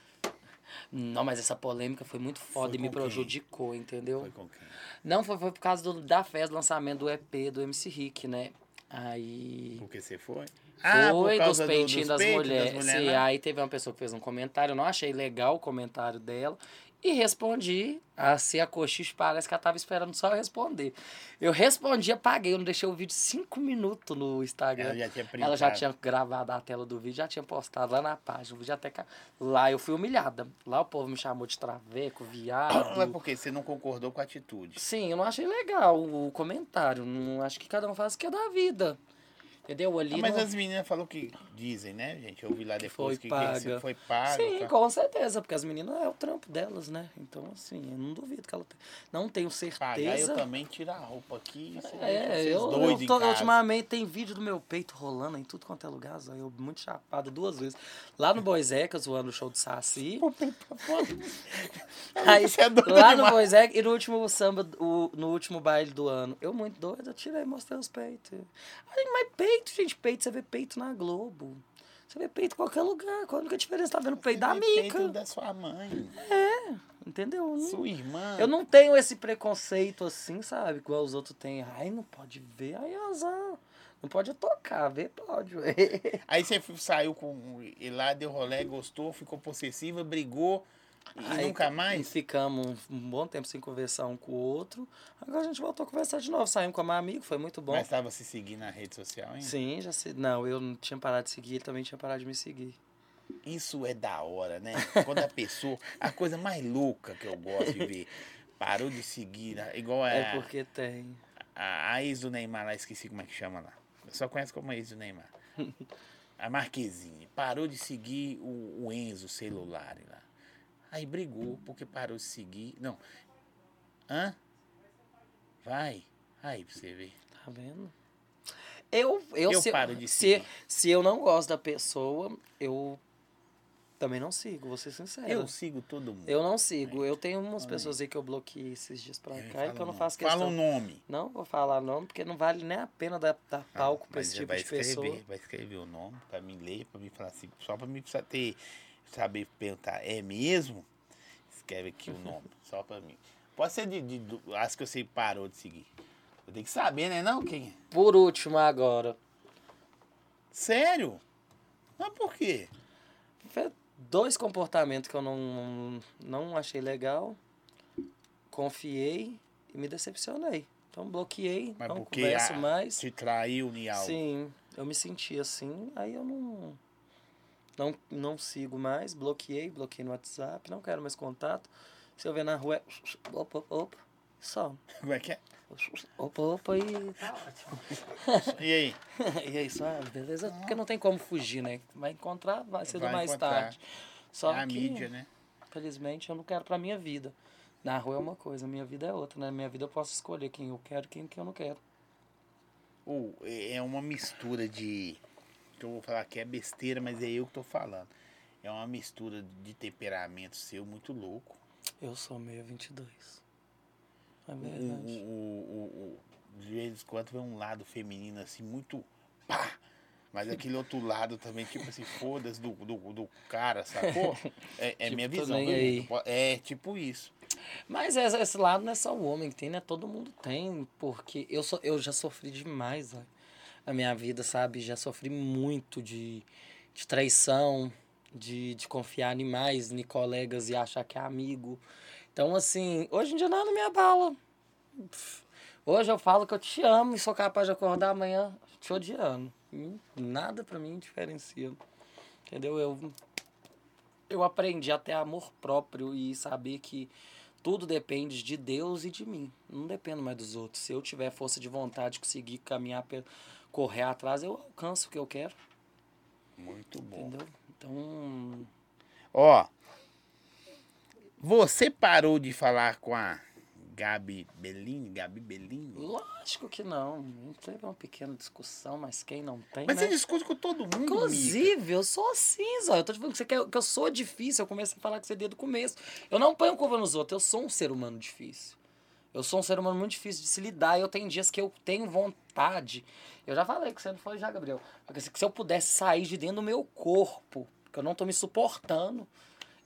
Não, mas essa polêmica foi muito foda Foi e me com quem? prejudicou, entendeu? Foi com quem? Não, foi, foi por causa do, da festa, do lançamento do EP do MC Rick, né? Aí. Por que você foi? Ah, foi dos do- peitinhos das, peitos mulheres. mulheres, Sim, né? aí teve uma pessoa que fez um comentário, eu não achei legal o comentário dela. E respondi. Assim, a cochicho parece que ela tava esperando só eu responder. Eu respondi, apaguei, eu não deixei o vídeo cinco minutos no Instagram. Ela já tinha Ela já tinha gravado a tela do vídeo, já tinha postado lá na página. O vídeo até ca... Lá eu fui humilhada. Lá o povo me chamou de traveco, viado. Mas por quê? Você não concordou com a atitude. Sim, eu não achei legal o comentário. Não acho que cada um faz o que é da vida. Entendeu? Ali Ah, mas não- as meninas falaram que dizem, né, gente? Eu ouvi lá Que depois foi que, que paga. foi pago. Sim, tá? com certeza, porque as meninas é o trampo delas, né? Então, assim, eu não duvido que ela tem. Não tenho Pagar eu certeza. também tiro a roupa aqui. É, eu, eu tô, ultimamente tem vídeo do meu peito rolando em tudo quanto é lugar, Zóio, eu muito chapado duas vezes. Lá no Boiseca, zoando o show do Saci. Aí, é lá no. Boiseca e no último samba, o, no último baile do ano. Eu muito doido, eu tirei, mostrei os peitos. Ai, mas peito, gente, peito, você vê peito na Globo. Você vê peito em qualquer lugar. Qual a única diferença? Tá vendo peito da Você tem mica. peito da sua mãe, Entendeu? Não- sua irmã. eu não tenho esse preconceito assim, sabe? Igual os outros têm. Ai, não pode ver, ai, azar. Não pode tocar, ver pode. Aí você saiu com ele lá, deu rolé, gostou, ficou possessiva, brigou e Aí nunca mais? Ficamos um bom tempo sem conversar um com o outro. Agora a gente voltou a conversar de novo. Saímos como amigo, foi muito bom. Mas estava se seguindo na rede social ainda? Sim, já sei. Não, eu não tinha parado de seguir, ele também tinha parado de me seguir. Isso é da hora, né? Quando a pessoa. A coisa mais louca que eu gosto de ver. Parou de seguir, né? igual a, É porque tem. a, a ex do Neymar lá, esqueci como é que chama lá. Eu só conheço como ex do Neymar. A Marquezine parou de seguir o, o Enzo celular lá. Aí brigou porque parou de seguir. Não. Hã? Vai. Aí pra você ver. Tá vendo? Eu, eu, Eu se, paro de se, seguir. se eu não gosto da pessoa, eu também não sigo, vou ser sincero. Eu sigo todo mundo. Eu não sigo. Eu tenho umas Olha pessoas aí que eu bloqueei esses dias pra É, cá e que eu não faço questão. Fala o nome. Não vou falar nome, porque não vale nem a pena dar, dar palco pra Mas esse já tipo de escrever, pessoa. vai escrever o nome pra mim ler, pra mim falar assim, só pra mim precisar ter, saber perguntar, é mesmo? Escreve aqui o nome, só pra mim. Pode ser de, de, do- as que você parou de seguir. Eu tenho que saber, né não, quem é? Por último, agora. Sério? Mas por quê? Foi dois comportamentos que eu não, não achei legal. Confiei e me decepcionei. Então bloqueei, Mas não converso mais. te traiu algo? Sim, eu me senti assim, aí eu não, não, não sigo mais, bloqueei, bloqueei no WhatsApp, não quero mais contato. Se eu ver na rua, é opa, opa, opa, só. Como é que é? Opa, opa, e Tá ótimo. E aí? e aí, só, beleza? Porque não tem como fugir, né? Vai encontrar, vai cedo Vai mais encontrar. tarde. Só é a que, mídia, né? felizmente, eu não quero pra minha vida. Na rua é uma coisa, minha vida é outra, né? Minha vida eu posso escolher quem eu quero e quem que eu não quero. Ou é uma mistura de. Que eu vou falar que é besteira, mas é eu que tô falando. É uma mistura de temperamento seu muito louco. Eu sou meio 22. É verdade. o, o, o- de vez em quando vem um lado feminino assim, muito pá. Mas aquele outro lado também, tipo assim, foda-se do, do, do cara, sacou? É, é Tipo, minha visão. aí. gente? É tipo isso. Mas esse, esse lado não é só o homem que tem, né? Todo mundo tem, porque eu, sou, eu já sofri demais ó, na minha vida, sabe? Já sofri muito de, de traição, de, de confiar em mais, em colegas e achar que é amigo. Então, assim, hoje em dia nada me abala. Hoje eu falo que eu te amo e sou capaz de acordar amanhã te odiando. Nada pra mim diferencia. Entendeu? Eu, eu aprendi a ter amor próprio e saber que tudo depende de Deus e de mim. Não dependo mais dos outros. Se eu tiver força de vontade de conseguir caminhar, correr atrás, eu alcanço o que eu quero. Muito bom. Entendeu? Então, Ó, você parou de falar com a Gabi Bellini? Gabi Bellini? lógico que não. Não teve uma pequena discussão, mas quem não tem, Mas né? você discute com todo mundo. Inclusive, eu sou assim, Zó. Eu tô te falando que, você quer, que eu sou difícil. Eu comecei a falar com você desde o começo. Eu não ponho culpa nos outros. Eu sou um ser humano difícil. Eu sou um ser humano muito difícil de se lidar. E eu tenho dias que eu tenho vontade. Eu já falei que você não foi já, Gabriel. Porque se se eu pudesse sair de dentro do meu corpo, que eu não tô me suportando,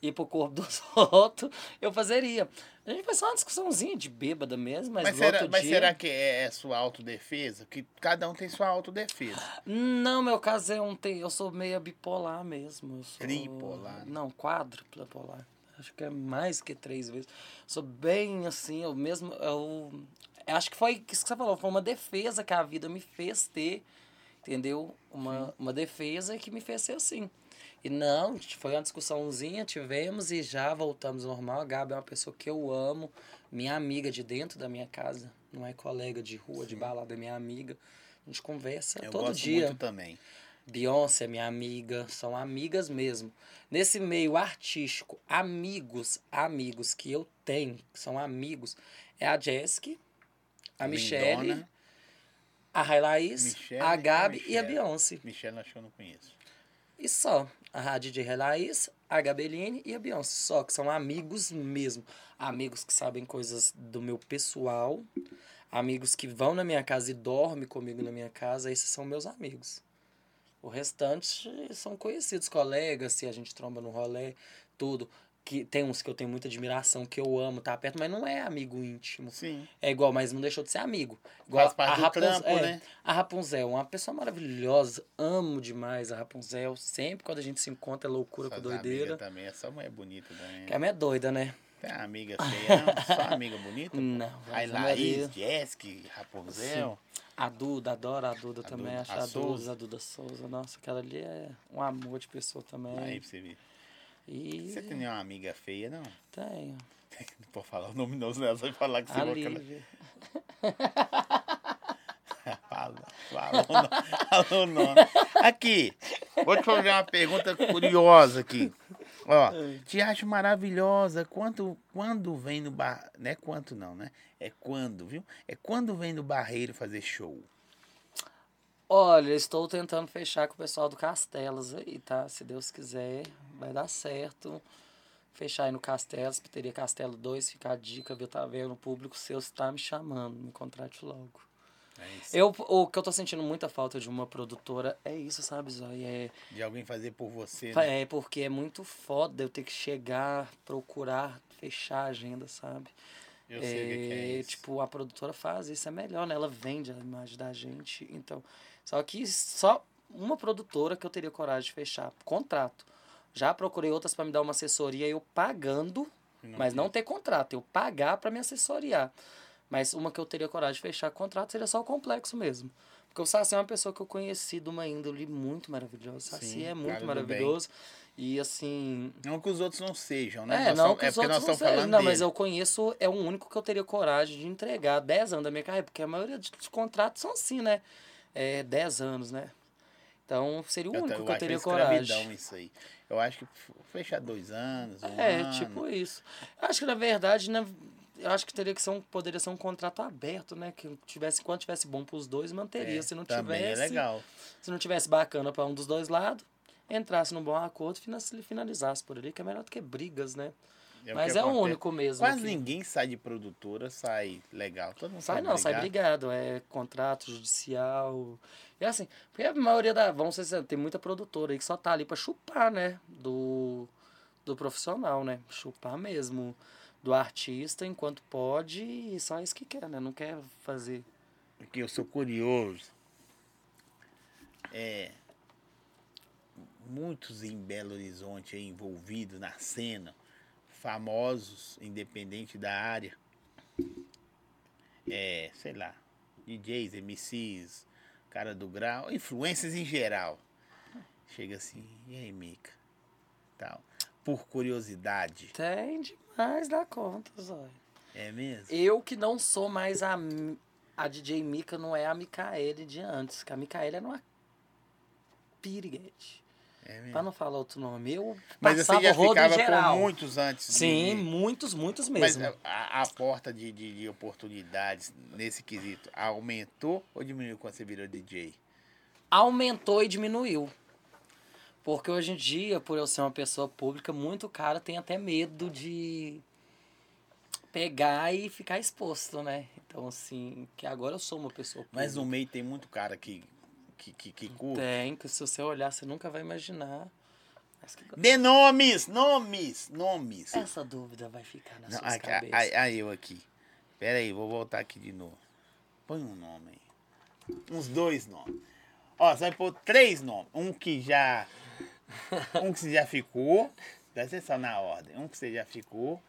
ir pro corpo dos outros, eu fazeria. A gente foi só uma discussãozinha de bêbada mesmo, mas, Mas, será, mas dia... será que é, é sua autodefesa? Que cada um tem sua autodefesa. Não, meu caso é um. Eu sou meio bipolar mesmo. Eu sou, Tripolar. Não, quádrupla polar. Acho que é mais que três vezes. Sou bem assim, eu mesmo. Eu, acho que foi isso que você falou, foi uma defesa que a vida me fez ter. Entendeu? Uma, uma defesa que me fez ser assim. E não, foi uma discussãozinha, tivemos e já voltamos ao normal. A Gabi é uma pessoa que eu amo, minha amiga de dentro da minha casa, não é colega de rua, de balada, é minha amiga. A gente conversa Eu todo gosto dia. muito também. Beyoncé é minha amiga, são amigas mesmo. Nesse meio artístico, amigos, amigos que eu tenho, que são amigos, é a Jessica, a Michelle, Lindona. a Railaís, Michelle a e a Gabi e a. Beyoncé. Michelle, acho que eu não conheço. E só. A DJ Relaís, a Gabeline e a Beyoncé. Só que são amigos mesmo. Amigos que sabem coisas do meu pessoal. Amigos que vão na minha casa e dormem comigo na minha casa. Esses são meus amigos. O restante são conhecidos, colegas, se a gente tromba no rolê, tudo. Que tem uns que eu tenho muita admiração, que eu amo, tá perto, mas não é amigo íntimo. Sim. É igual, mas não deixou de ser amigo. Igual Faz parte do trampo, é, né? A Rapunzel, uma pessoa maravilhosa. Amo demais a Rapunzel. Sempre quando a gente se encontra é loucura Suas com doideira. também. Essa mulher é bonita também. Que a minha é doida, né? Tem uma amiga feia, não? Só amiga bonita? Não, Aí a Laís, Jessica, Rapunzel. A Duda, adoro a Duda A também. Duda- Acho a a, Duda, Souza. a Duda Souza. Nossa, aquela ali é um amor de pessoa também. Aí pra você ver. E Você tem nenhuma amiga feia, não? tenho. Não pode falar o nome não, senão ela vai falar que você A vai Lívia. Fala, fala, fala o nome. Aqui, vou te fazer uma pergunta curiosa aqui. Ó, te acho maravilhosa. Quanto, quando vem no bar... Não é quanto não, né? É quando, viu? É quando vem no Barreiro fazer show. Olha, estou tentando fechar com o pessoal do Castelos aí, tá? Se Deus quiser, vai dar certo. Fechar aí no Castelos, Piteria Castelo 2, fica a dica, viu? Tá vendo? O público seu está me chamando, me contrate logo. É isso. Eu, o que eu tô sentindo muita falta de uma produtora é isso, sabe, Zói? É, De alguém fazer por você, né? é porque é muito foda eu ter que chegar, procurar, fechar a agenda, sabe? Eu sei que que é isso. Tipo, a produtora faz isso, é melhor, né? Ela vende a imagem da gente. Então, só que só uma produtora que eu teria coragem de fechar. Contrato. Já procurei outras para me dar uma assessoria, eu pagando, Não mas tem. não ter contrato, eu pagar para me assessoriar. Mas uma que eu teria coragem de fechar contrato seria só o complexo mesmo. Porque o Saci é uma pessoa que eu conheci de uma índole muito maravilhosa. O Saci Sim, é muito maravilhoso. E assim, Não que os outros não sejam, né? é, Nós não que é os nós outros não estamos sejam. falando Não, dele. mas eu conheço, é o único que eu teria coragem de entregar 10 anos da minha carreira, porque a maioria dos contratos são assim, né? É 10 anos, né? Então, seria o único eu que eu teria coragem. isso aí. Eu acho que fechar dois anos, um É, ano. tipo isso. Acho que, na verdade, né, eu acho que teria que ser um, poderia ser um contrato aberto, né? Que tivesse, quando tivesse bom pros dois, manteria. É, se não também tivesse, é legal. se não tivesse bacana para um dos dois lados, entrasse num bom acordo e finalizasse por ali, que é melhor do que brigas, né? É Mas é o único mesmo. Quase que- ninguém sai de produtora, sai legal. Todo mundo Sai sai não, sai brigado. É contrato judicial. E assim, porque a maioria da. Vamos sinceros, tem muita produtora aí que só tá ali pra chupar, né? Do, do profissional, né? Chupar mesmo. Do artista enquanto pode e só isso que quer, né? Não quer fazer. Porque eu sou curioso. É. Muitos em Belo Horizonte envolvidos na cena, famosos, independente da área. É, sei lá, DJs, MCs, cara do grau, influências em geral. Chega assim, e aí, Mica? Tal. Por curiosidade. Tem demais da conta, Zóio. É mesmo? Eu que não sou mais a, a DJ Mika, não é a Micaele de antes. Que a Micaele era uma piriguete. É mesmo. Pra não falar outro nome. Eu Mas passava você já rodo em ficava geral. com muitos antes Sim, de... muitos, muitos Mas mesmo. a, a porta de, de, de oportunidades nesse quesito aumentou ou diminuiu quando você virou DJ? Aumentou e diminuiu. Porque hoje em dia, por eu ser uma pessoa pública, muito cara tem até medo de pegar e ficar exposto, né? Então, assim, que agora eu sou uma pessoa pública. Mas no meio tem muito cara que, que, que, que curte. Tem, que se você olhar, você nunca vai imaginar. Que... Dê nomes, nomes, nomes. Essa dúvida vai ficar na Não, sua cabeça. aí eu aqui. Pera aí, vou voltar aqui de novo. Põe um nome aí. Uns dois nomes. Ó, você vai pôr três nomes. Um que já. Um que você já ficou. Ser só na ordem. Um que você já ficou.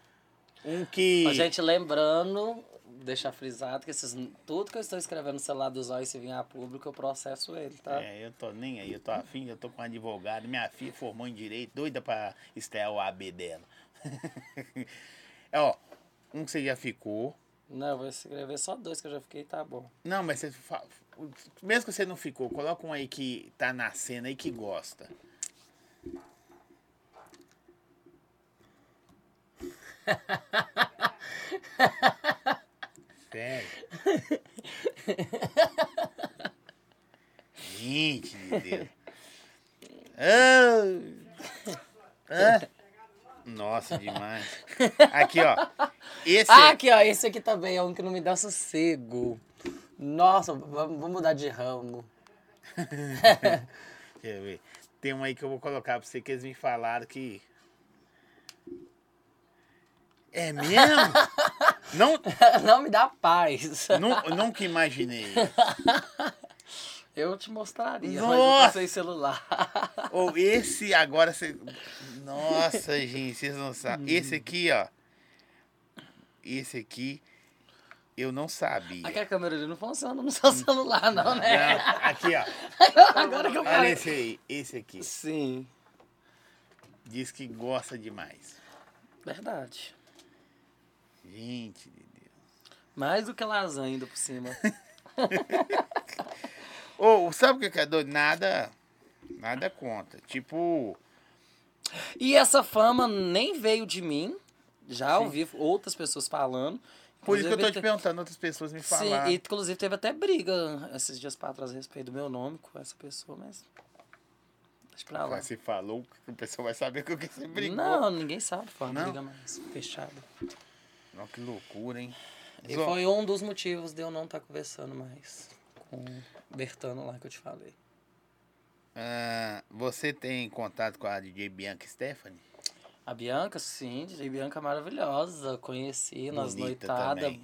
Um que. Ó, gente, lembrando, deixar frisado que esses, tudo que eu estou escrevendo no celular do Zóio, se vier a público, eu processo ele, tá? É, eu tô nem aí, eu tô afim, eu tô com um advogado. Minha filha formou em direito, doida pra estrear o AB dela. Ó, um que você já ficou. Não, eu vou escrever só dois que eu já fiquei, tá bom. Não, mas você mesmo que você não ficou, coloca um aí que tá na cena aí que gosta. Sério? Gente de Deus. Ah, ah. Nossa, demais. Aqui, ó. Esse Ah, aqui, ó, esse aqui também é um que não me dá sossego. Nossa, vamos, vamos mudar de ramo. Deixa eu ver. Tem um aí que eu vou colocar pra você que eles me falaram que. É mesmo? não, não me dá paz. nu- nunca imaginei. Eu te mostraria, mas eu Nossa! sem celular. Ou esse agora você. Nossa, gente, vocês não sabem. Esse aqui, ó. Esse aqui eu não sabia. Aquela câmera ali não funciona no seu celular, não, né? Não, aqui, ó. Agora que eu Olha falei. esse aí, esse aqui. Sim, Diz que gosta demais. verdade. Gente de Deus. Mais do que lasanha ainda por cima. Ô, sabe o que que é doido? Nada, nada conta. Tipo, E essa fama nem veio de mim. Já ouvi outras pessoas falando. Por isso que eu tô Inclusive, te perguntando, outras pessoas me Sim, falaram. e inclusive teve até briga esses dias pra trás a respeito do meu nome com essa pessoa, mas. Deixa pra lá. Mas você falou, o pessoal vai saber com que você brigou. Não, ninguém sabe, foi uma briga mais fechada. Não, que loucura, hein? E Zó, foi um dos motivos de eu não estar conversando mais com o Bertano lá que eu te falei. ah, você tem contato com a DJ Bianca Stephanie? A Bianca, sim, DJ Bianca é maravilhosa. Conheci nas noitadas.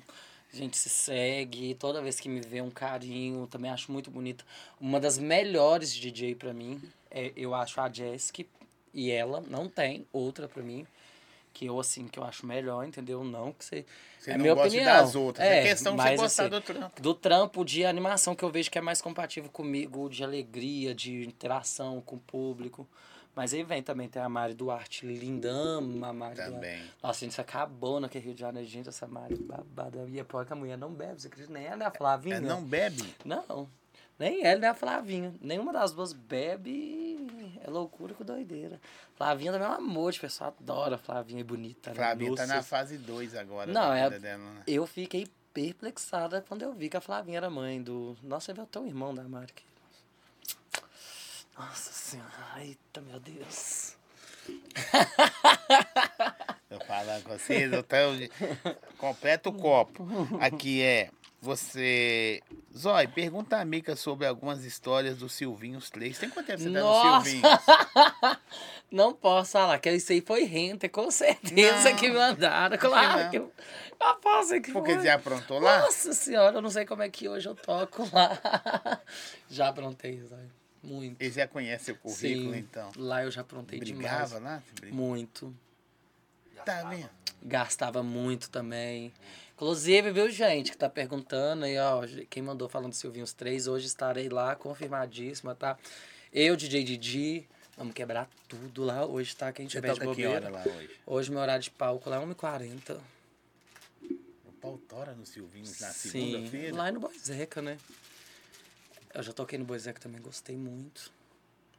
A gente se segue. Toda vez que me vê um carinho, também acho muito bonita. Uma das melhores DJ pra mim, é, eu acho a Jessica. E ela não tem outra pra mim. Que eu, assim, que eu acho melhor, entendeu? Não que você. Você é não minha gosta opinião. das outras. É, É, questão de você gostar assim, do trampo. do trampo de animação que eu vejo que é mais compatível comigo, de alegria, de interação com o público. Mas aí vem também, tem a Mari Duarte, lindama, a Mari Duarte. Também. Nossa, gente, isso acabou naquele Rio de Janeiro, gente, essa Mari babada. E é pior que a mulher não bebe, você acredita? Nem ela, nem a Flavinha. É, não bebe? Não, nem ela, nem a Flavinha. Nenhuma das duas bebe, é loucura com doideira. Flavinha também é um amor de pessoa, adora a Flavinha, é bonita. né? Flavinha tá na fase 2 agora. Não, é- dela, né? eu fiquei perplexada quando eu vi que a Flavinha era mãe do. Nossa, você viu até o irmão da Mari. que- Nossa senhora, eita meu Deus. Tô falando com vocês, eu tô... Completa o copo. Aqui é você. Zói, pergunta a Mica sobre algumas histórias do Silvinhos 3. Tem quanto tempo você tá Nossa! no Silvinhos? Não posso falar que isso aí foi renta, com certeza Não. que mandaram. Acho que Claro não. que eu. Posso que Porque foi. já aprontou lá? Nossa senhora, eu não sei como é que hoje eu toco lá. já aprontei, Zói. Muito. Ele já conhece o currículo, Sim, então. Lá eu já aprontei Brigava demais. lá? Você brigava? Muito. Tá vendo? Gastava muito também. Inclusive, viu, gente, que tá perguntando aí, ó, quem mandou falando do Silvinhos 3, hoje estarei lá, confirmadíssima, tá? Eu, DJ Didi, vamos quebrar tudo lá, hoje tá, quem Você tiver de toca que bobeira. lá hoje? Hoje meu horário de palco lá é 1h40. O pau tora no Silvinhos na Sim, segunda-feira? lá é no Boiseca, né? Eu já toquei no Boiseca também, gostei muito.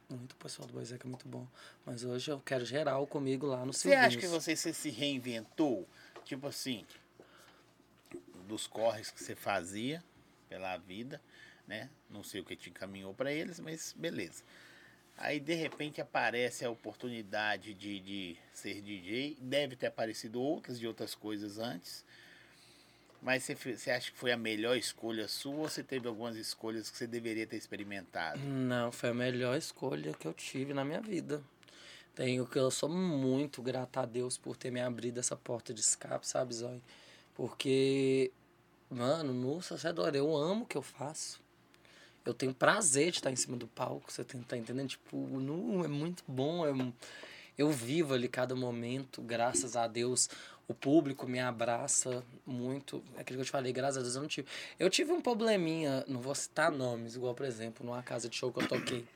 Muito, o pessoal do Boiseca é muito bom. Mas hoje eu quero geral comigo lá no Você acha que você, você se reinventou? Tipo assim, dos corres que você fazia pela vida, né? Não sei o que te encaminhou para eles, mas beleza. Aí de repente aparece a oportunidade de, de ser DJ. Deve ter aparecido outras de outras coisas antes. Mas você, você acha que foi a melhor escolha sua ou você teve algumas escolhas que você deveria ter experimentado? Não, foi a melhor escolha que eu tive na minha vida. Tenho que eu sou muito grata a Deus por ter me abrido essa porta de escape, sabe, Zói? Porque, mano, você adora, eu amo o que eu faço. Eu tenho prazer de estar em cima do palco, você tá entendendo? Tipo, nu, é muito bom, é um- eu vivo ali cada momento, graças a Deus. O público me abraça muito. É aquilo que eu te falei, graças a Deus eu não tive. Eu tive um probleminha, não vou citar nomes, igual, por exemplo, numa casa de show que eu toquei.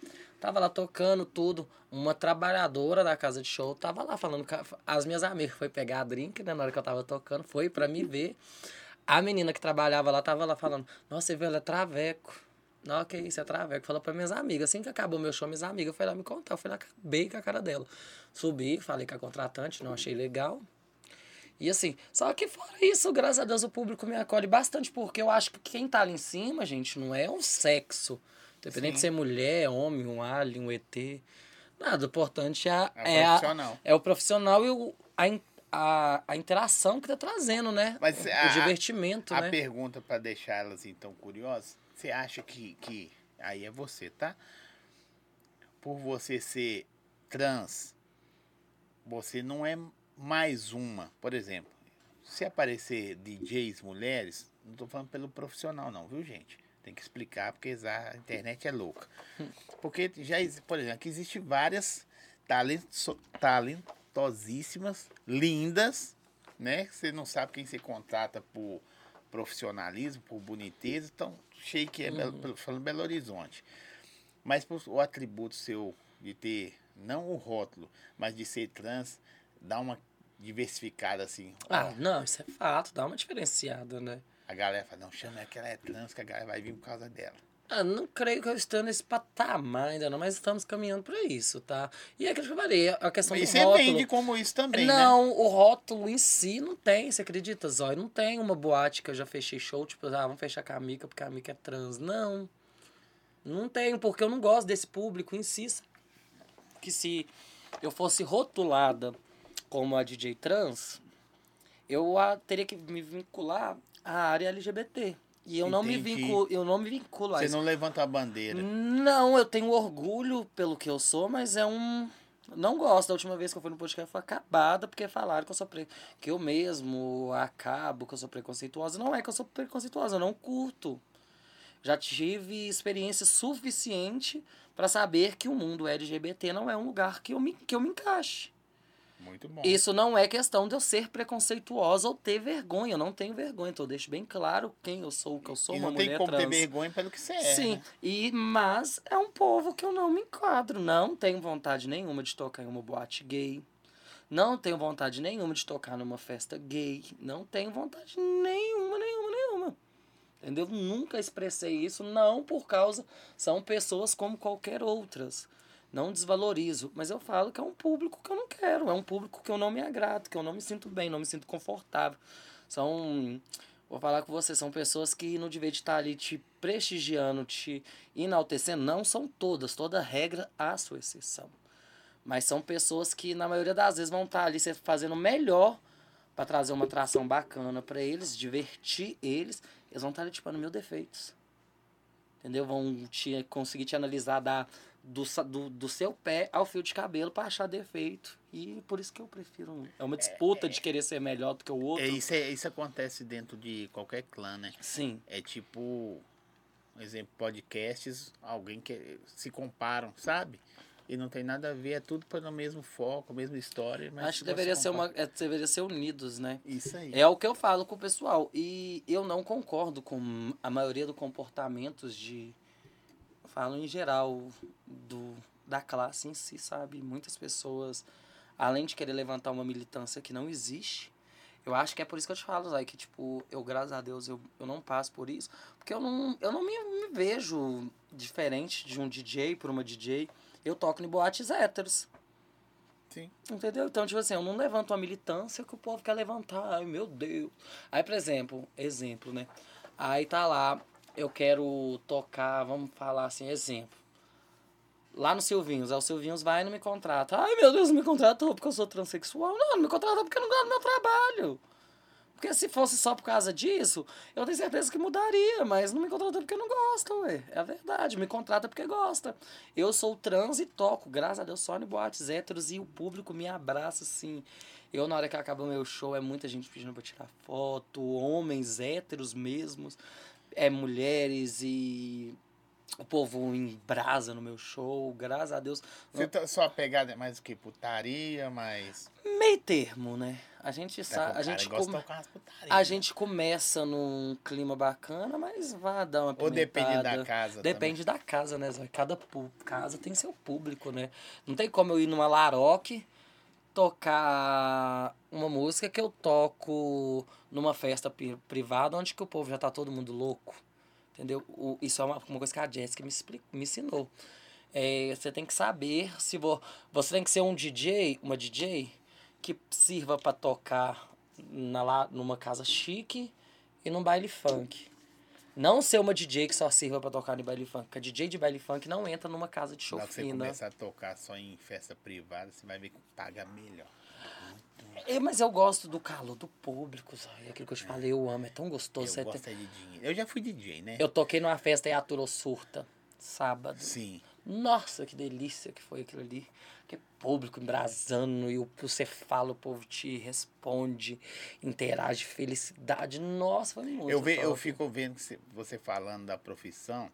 Tava lá tocando tudo. Uma trabalhadora da casa de show tava lá falando. As minhas amigas foi pegar a drink, né? Na hora que eu tava tocando, foi pra me ver. A menina que trabalhava lá tava lá falando: Nossa, você viu, ela é traveco. Não, que isso, é traveco. Falou pra minhas amigas. Assim que acabou meu show, minhas amigas foi lá me contar. Eu fui lá, acabei com a cara dela. Subi, falei com a contratante, não achei legal. E assim, só que fora isso, graças a Deus, o público me acolhe bastante, porque eu acho que quem tá ali em cima, gente, não é um sexo. Independente de Sim. ser mulher, homem, um alien, um ET. Nada, o importante é, a- É é, a- profissional. é o profissional e o, a, a, a interação que tá trazendo, né? Mas o, a- o divertimento, A né? pergunta para deixar elas então curiosas, você acha que, que aí é você, tá? Por você ser trans, você não é mais uma. Por exemplo, se aparecer DJs mulheres, não tô falando pelo profissional não, viu, gente? Tem que explicar porque a internet é louca. Porque já, por exemplo, aqui existem várias talento, talentosíssimas, lindas, né? Você não sabe quem você contrata por profissionalismo, por boniteza, então achei que é Belo- pelo- falando Belo Horizonte. Mas o atributo seu de ter, não o rótulo, mas de ser trans, dá uma diversificada assim. Ah, não, isso é fato, dá uma diferenciada, né? A galera fala, não, chama que ela é trans, que a galera vai vir por causa dela. Ah, não creio que eu esteja nesse patamar ainda não, mas estamos caminhando para isso, tá? E é aquilo que eu falei, a questão do você rótulo... vende como isso também, né? não, o rótulo em si não tem, você acredita, Zói? Não tem uma boate que eu já fechei show, tipo, ah, vamos fechar com a Mica porque a Mica é trans. Não. Não tenho, porque eu não gosto desse público em si. sabe? Que se eu fosse rotulada como a DJ trans, eu a, teria que me vincular à área LGBT. E eu não me vinculo, eu não me vinculo a Você isso. não levanta a bandeira. Não, eu tenho orgulho pelo que eu sou, mas é um. Não gosto. Da última vez que eu fui no podcast foi acabada, porque falaram que eu sou pre... que eu mesmo acabo, que eu sou preconceituosa. Não é que eu sou preconceituosa, eu não curto. Já tive experiência suficiente para saber que o mundo LGBT não é um lugar que eu me, que eu me encaixe. Muito bom. Isso não é questão de eu ser preconceituosa ou ter vergonha. Eu não tenho vergonha, então eu deixo bem claro quem eu sou, que eu sou e uma não tem mulher como trans. ter vergonha pelo que você é. Sim, né? e, mas é um povo que eu não me enquadro. Não tenho vontade nenhuma de tocar em uma boate gay. Não tenho vontade nenhuma de tocar numa festa gay. Não tenho vontade nenhuma, nenhuma, nenhuma. Entendeu? Nunca expressei isso, não por causa. São pessoas como qualquer outras. Não desvalorizo, mas eu falo que é um público que eu não quero. É um público que eu não me agrado, que eu não me sinto bem, não me sinto confortável. São Vou falar com você, são pessoas que no dever de estar ali te prestigiando, te enaltecendo, não são todas, toda regra há sua exceção. Mas são pessoas que na maioria das vezes vão estar ali fazendo o melhor para trazer uma atração bacana para eles, divertir eles, eles vão estar ali tipo mil defeitos. Entendeu? Vão te, conseguir te analisar da, do, do, do seu pé ao fio de cabelo para achar defeito. E por isso que eu prefiro. É uma disputa de querer ser melhor do que o outro. É, isso, é- isso acontece dentro de qualquer clã, né? Sim. É tipo, um exemplo, podcasts, alguém que se comparam, sabe? E não tem nada a ver, é tudo pelo mesmo foco, mesma história. Mas Acho que deveria você ser uma. é, deveria ser unidos, né? Isso aí. É o que eu falo com o pessoal. E eu não concordo com a maioria dos comportamentos de. Falo em geral do, da classe em si, sabe? Muitas pessoas, além de querer levantar uma militância que não existe, eu acho que é por isso que eu te falo, Zay, que tipo, eu, graças a Deus, eu, eu não passo por isso. Porque eu não, eu não me, me vejo diferente de um DJ por uma DJ. Eu toco em boates héteros. Sim. Entendeu? Então, tipo assim, eu não levanto uma militância que o povo quer levantar. Ai, meu Deus. Aí, por exemplo, exemplo, né? Aí tá lá, eu quero tocar, vamos falar assim, exemplo. Lá no Silvinhos, aí o Silvinhos vai e não me contrata. Ai, meu Deus, não me contratou porque eu sou transexual. Não, não me contratou porque eu não gosto do meu trabalho. Porque se fosse só por causa disso, eu tenho certeza que mudaria, mas não me contrata porque não gosta, ué. É a verdade, me contrata porque gosta. Eu sou trans e toco, graças a Deus, só em boates héteros e o público me abraça, assim. Eu, na hora que acaba o meu show, é muita gente pedindo pra tirar foto, homens héteros mesmos, é mulheres e o povo em brasa no meu show, graças a Deus. Você tá, sua pegada é mais o que? Putaria, mais. Meio termo, né? A gente É, sabe, a gente come- A gente começa num clima bacana, mas vai dar uma Ou depende da casa. Depende da casa, né? Cada casa tem seu público, né? Não tem como eu ir numa Laroque tocar uma música que eu toco numa festa pri- privada onde que o povo já tá todo mundo louco. Entendeu? O- isso é uma, uma coisa que a Jéssica me, expli- me ensinou. É, você tem que saber se vo, você tem que ser um DJ, uma DJ que sirva para tocar na, lá, numa casa chique e num baile funk. Não ser uma DJ que só sirva pra tocar no baile funk. Porque a DJ de baile funk não entra numa casa de show Na hora que você fina. começar a tocar só em festa privada, você vai ver que paga melhor. É, mas eu gosto do calor do público, sabe? Aquilo que eu te falei, eu amo, é tão gostoso. Eu gosto é de dinheiro. Eu já fui DJ, né? Eu toquei numa festa em Aturo Surta, sábado. Sim. Nossa, que delícia que foi aquilo ali. Que público embrasando e o que você fala, o povo te responde, interage, felicidade. Nossa, foi muito Eu, ve, eu fico vendo que você, você falando da profissão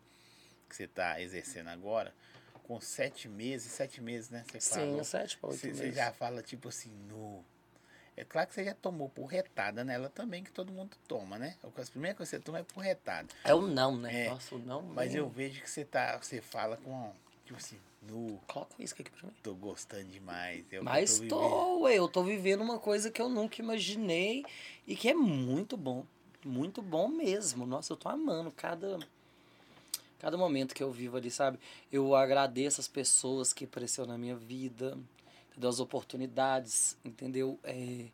que você está exercendo agora, com sete meses, sete meses, né? Você Sim, falou. sete para oito Você, você meses. já fala tipo assim, no. É claro que você já tomou porretada nela também, que todo mundo toma, né? A primeira coisa que você toma é porretada. É o não, né? É, Nossa, o não. Mas bem- eu vejo que você tá. Você fala com. Tipo assim, nu, Coloca o uísque aqui pra mim. tô gostando demais. é eu Mas tô, ué, eu tô vivendo uma coisa que eu nunca imaginei e que é muito bom. Muito bom mesmo. Nossa, eu tô amando cada, cada momento que eu vivo ali, sabe? Eu agradeço as pessoas que apareceram na minha vida, entendeu? As oportunidades, entendeu? É,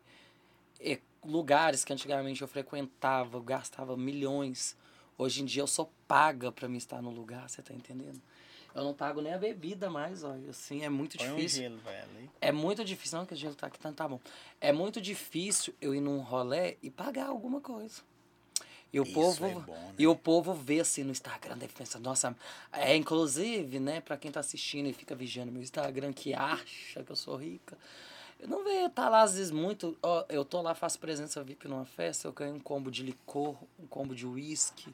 é, lugares que antigamente eu frequentava, eu gastava milhões. Hoje em dia eu sou paga pra me estar no lugar, você tá entendendo? Eu não pago nem a bebida mais, olha. Assim, é muito Põe um difícil. gelo pra ela aí. É muito difícil, não, que o gelo tá aqui, então tá bom. É muito difícil eu ir num rolê e pagar alguma coisa. E o Isso povo, é bom, né? e o povo vê assim no Instagram, deve pensar, nossa, é inclusive, né, pra quem tá assistindo e fica vigiando meu Instagram, que acha que eu sou rica. Eu não vejo, tá lá às vezes muito, ó, eu tô lá, faço presença VIP numa festa, eu ganho um combo de licor, um combo de uísque,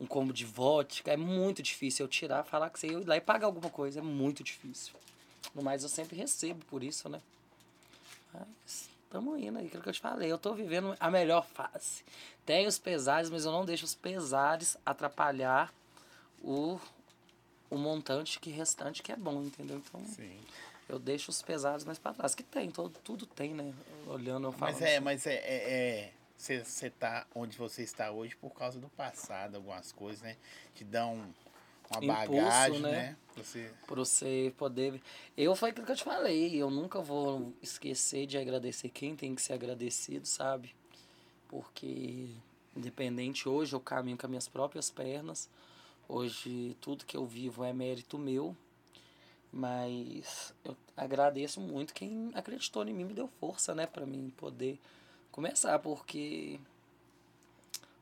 um combo de vodka, é muito difícil eu tirar, falar que você ir lá e pagar alguma coisa, é muito difícil. No mais, eu sempre recebo por isso, né? Mas tamo indo aí, aquilo que eu te falei. Eu tô vivendo a melhor fase. Tem os pesares, mas eu não deixo os pesares atrapalhar o, o montante que restante que é bom, entendeu? Então, Sim. eu deixo os pesares mais pra trás. Que tem, todo, tudo tem, né? Olhando, eu falo. Mas é, mas é. é, é você, você tá onde você está hoje por causa do passado, algumas coisas, né? Te dão uma Impulso, bagagem, né? né? Você, Pra você poder. Eu foi aquilo que eu te falei. Eu nunca vou esquecer de agradecer quem tem que ser agradecido, sabe? Porque, independente, hoje eu caminho com as minhas próprias pernas. Hoje tudo que eu vivo é mérito meu. Mas eu agradeço muito quem acreditou em mim, me deu força, né, pra mim poder começar, porque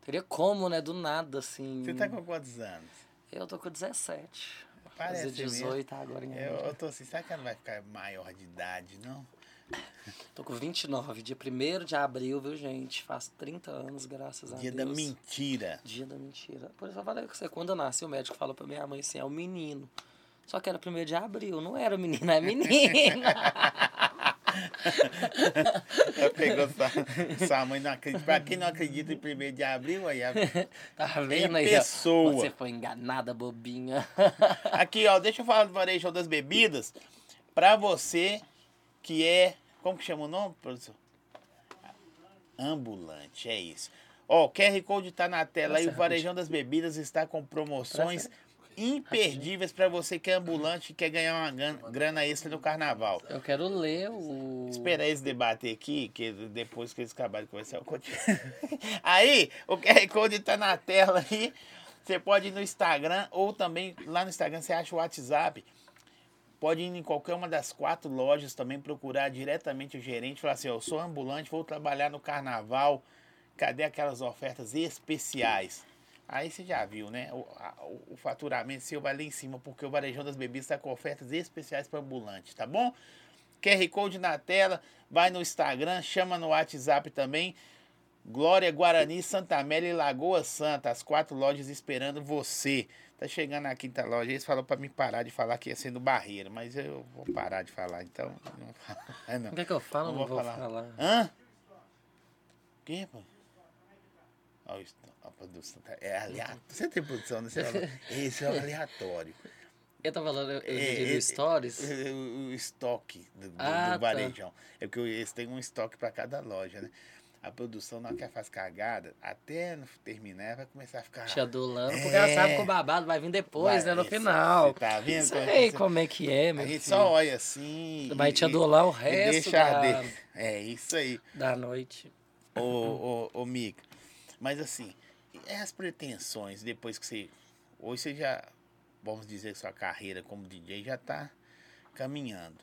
teria como, né, do nada, assim. você tá com quantos anos? Eu tô com 17. Vou Parece fazer 18 agora em Eu, eu tô assim, será que ela não vai ficar maior de idade, não? Tô com 29, dia 1 de abril, viu, gente? Faz 30 anos, graças a Dia Deus. da mentira. Dia da mentira. Por isso eu falei com você, quando eu nasci, o médico falou pra minha mãe assim, é o menino. Só que era 1 de abril, não era menino, é menina. Ela pegou sua, sua mãe, não acredita. Pra quem não acredita em 1 de abril, aí. a- tá vendo aí? pessoa. Você foi enganada, bobinha. Aqui, ó, deixa eu falar do varejo das bebidas. Pra você que é. Como que chama o nome, professor? Ambulante, é isso. Ó, o QR Code tá na tela aí. O Nossa, Varejão das Bebidas está com promoções imperdíveis pra você que é ambulante e quer ganhar uma grana extra no carnaval. Eu quero ler o... Espera eles debater aqui, que depois que eles acabarem de conversar, eu continuo. Aí, o QR Code tá na tela aí. Você pode ir no Instagram ou também lá no Instagram você acha o WhatsApp. Pode ir em qualquer uma das quatro lojas também, procurar diretamente o gerente, falar assim, ó, eu sou ambulante, vou trabalhar no carnaval. Cadê aquelas ofertas especiais? Aí você já viu, né? O, a- o- o faturamento seu vai lá em cima, porque o Varejão das Bebidas está com ofertas especiais para ambulante, tá bom? QR Code na tela, vai no Instagram, chama no WhatsApp também. Glória, Guarani, Santa Amélia e Lagoa Santa, as quatro lojas esperando você. Tá chegando na quinta loja, eles falaram pra mim parar de falar que ia sendo barreira, mas eu vou parar de falar, então não vou falar, não. O que é que eu falo? Não Não, vou vou falar. falar. Hã? Quem, pô? Ó, isso- a produção tá- é aleatório. Você tem produção, né? Você fala, Esse é o aleatório. Eu tô falando, eu, eu É, vi é, Stories. O, o estoque do, do, Ah, do tá. varejão. É porque eles têm um estoque para cada loja, né? A produção, na hora que ela faz cagada, até no terminar, vai começar a ficar. Te adulando, porque É. ela sabe que o babado vai vir depois, Vai, né? No final. Tá vendo? como é Sei você- como é que é, A meu gente filho. só olha assim. Vai e- te adular o resto deixa da, arder. É isso aí. da noite. Ô, ô, ô, Mica. Mas assim, é as pretensões depois que você. Hoje você já, vamos dizer, que sua carreira como DJ já tá caminhando,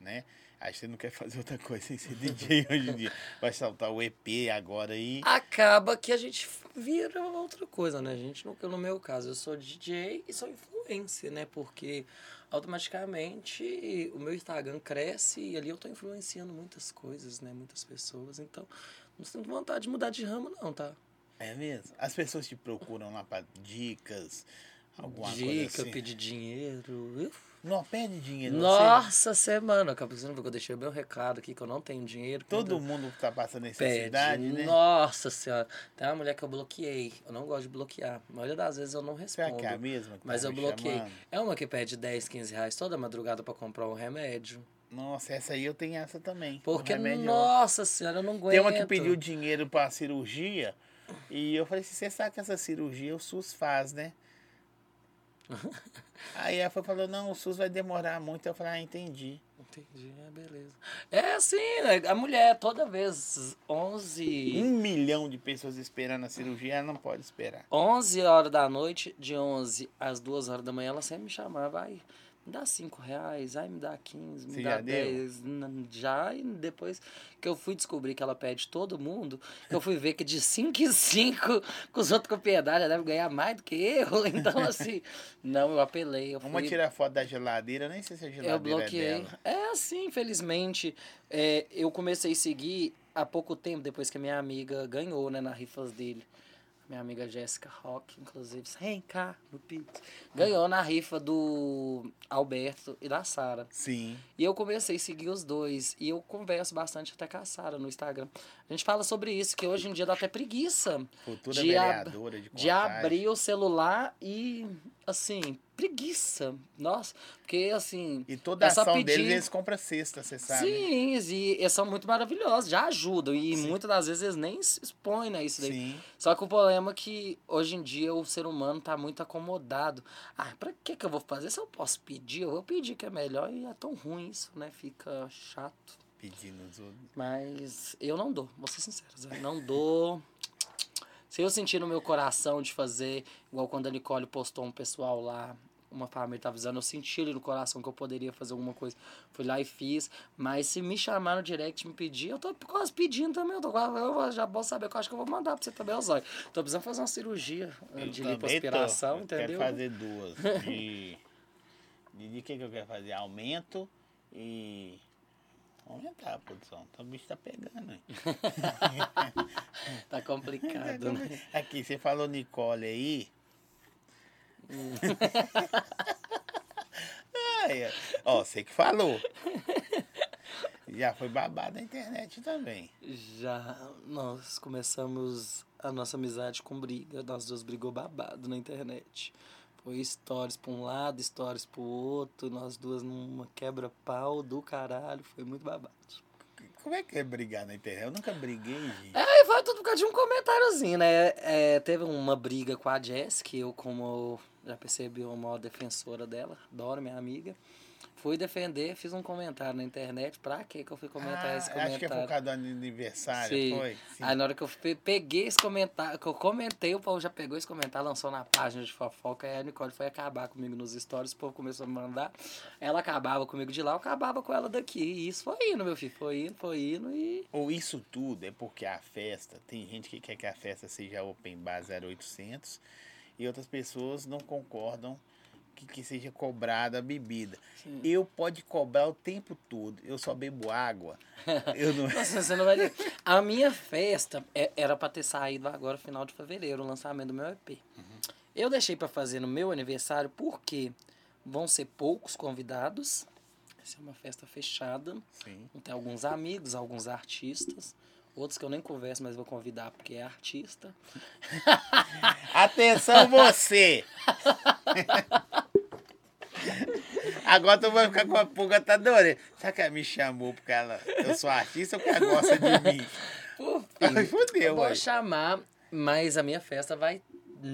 né? Aí você não quer fazer outra coisa sem ser DJ hoje em dia. Vai saltar o EP agora aí. Acaba que a gente vira outra coisa, né? A gente, no, no meu caso, eu sou DJ e sou influencer, né? Porque automaticamente o meu Instagram cresce e ali eu tô influenciando muitas coisas, né? Muitas pessoas. Então, não sinto vontade de mudar de ramo, não, tá? É mesmo? As pessoas te procuram lá para dicas, alguma Dica, coisa assim. pedir dinheiro. Não perde dinheiro. Nossa semana, você não viu que eu deixei o meu recado aqui, que eu não tenho dinheiro. Todo mundo tá passando pede. necessidade, né? Nossa senhora. Tem uma mulher que eu bloqueei. Eu não gosto de bloquear. A maioria das vezes eu não Será respondo. que é a mesma? que Mas tá eu bloqueei. chamando? É uma que pede 10, 15 reais toda madrugada pra comprar um remédio. Nossa, essa aí eu tenho essa também. Porque, nossa senhora, eu não aguento. Tem uma que pediu dinheiro pra cirurgia. E eu falei assim, você sabe que essa cirurgia o SUS faz, né? Aí ela foi falou, não, o SUS vai demorar muito. Eu falei, ah, entendi. Entendi, é beleza. É assim, né? A mulher toda vez, 11... Um milhão de pessoas esperando a cirurgia, ela não pode esperar. 11 horas da noite, de 11 às 2 horas da manhã, ela sempre me chamava, ai, me dá 5 reais, ai, me dá 15, me Você dá já deu? 10. N- Já, e depois que eu fui descobrir que ela pede todo mundo, eu fui ver que de 5 em 5, com os outros com piedade, ela deve ganhar mais do que eu. Então, assim, não, eu apelei. Eu Vamos fui, tirar foto da geladeira, nem sei se a geladeira eu bloqueei. é dela. É assim, infelizmente. É, eu comecei a seguir há pouco tempo, depois que a minha amiga ganhou, né, na rifas dele. Minha amiga Jéssica Rock, inclusive, vem cá no Pix. Ganhou na rifa do Alberto e da Sara. Sim. E eu comecei a seguir os dois. E eu converso bastante até com a Sara no Instagram. A gente fala sobre isso, que hoje em dia dá até preguiça Futura De ab- de, de abrir o celular e, assim, preguiça. Nossa, porque assim. E toda a só ação pedir- deles, eles compram cesta, você sabe. Sim, e eles são muito maravilhosos, já ajudam. E Sim. muitas das vezes eles nem se expõem né, isso daí. Sim. Só que o problema é que hoje em dia o ser humano tá muito acomodado. Ah, pra que que eu vou fazer? Se eu posso pedir, eu vou pedir que é melhor e é tão ruim isso, né? Fica chato. Pedindo os outros. Mas eu não dou, vou ser sincero. Não dou. Se eu sentir no meu coração de fazer, igual quando a Nicole postou um pessoal lá, uma família tá avisando, eu senti ali no coração que eu poderia fazer alguma coisa. Fui lá e fiz. Mas se me chamar no direct, me pedir, eu tô quase pedindo também. Eu, tô, quase- eu já vou saber que eu acho que eu vou mandar pra você também, Zóio. Tô precisando fazer uma cirurgia Eu de lipoaspiração, entendeu? Quero fazer duas. De, de, de que, que eu quero fazer? Aumento e. Aumentar a produção. Então o bicho tá pegando, hein? Tá complicado, né? Aqui, você falou Nicole aí. Hum. Ai, ó, você que falou. Já foi babado na internet também. Já nós começamos a nossa amizade com briga. Nós dois brigou babado na internet. Foi stories pra um lado, stories pro outro. Nós duas numa quebra-pau do caralho. Foi muito babado. Como é que é brigar na internet? Eu nunca briguei, gente. Aí foi tudo por causa de um comentáriozinho, né? É, teve uma briga com a Jess, que eu, como já percebi, uma maior defensora dela, adoro minha amiga. Fui defender, fiz um comentário na internet. Pra quê que eu fui comentar Ah, esse acho que é comentário? por causa do aniversário, Sim. foi? Sim. Aí na hora que eu pe- peguei esse comentário, que eu comentei, o povo já pegou esse comentário, lançou na página de fofoca, aí a Nicole foi acabar comigo nos stories, o povo começou a me mandar. Ela acabava comigo de lá, eu acabava com ela daqui. E isso foi indo, meu filho. Foi indo, foi indo e. Ou isso tudo é porque a festa, tem gente que quer que a festa seja open bar 0800 e outras pessoas não concordam que, que seja cobrada a bebida. Sim. Eu pode cobrar o tempo todo, eu só bebo água. Eu não... Nossa, você não vai. A minha festa é- era pra ter saído agora, final de fevereiro, o lançamento do meu EP. Eu deixei pra fazer no meu aniversário porque vão ser poucos convidados. Vai ser uma festa fechada. Sim. Tem alguns amigos, alguns artistas. Outros que eu nem converso, mas vou convidar porque é artista. Atenção você! Agora tu vai ficar com a pulga tá. Será que ela me chamou porque ela, eu sou artista ou porque ela gosta de mim? Por Ai, fim, fudeu, eu vou chamar, mas a minha festa vai.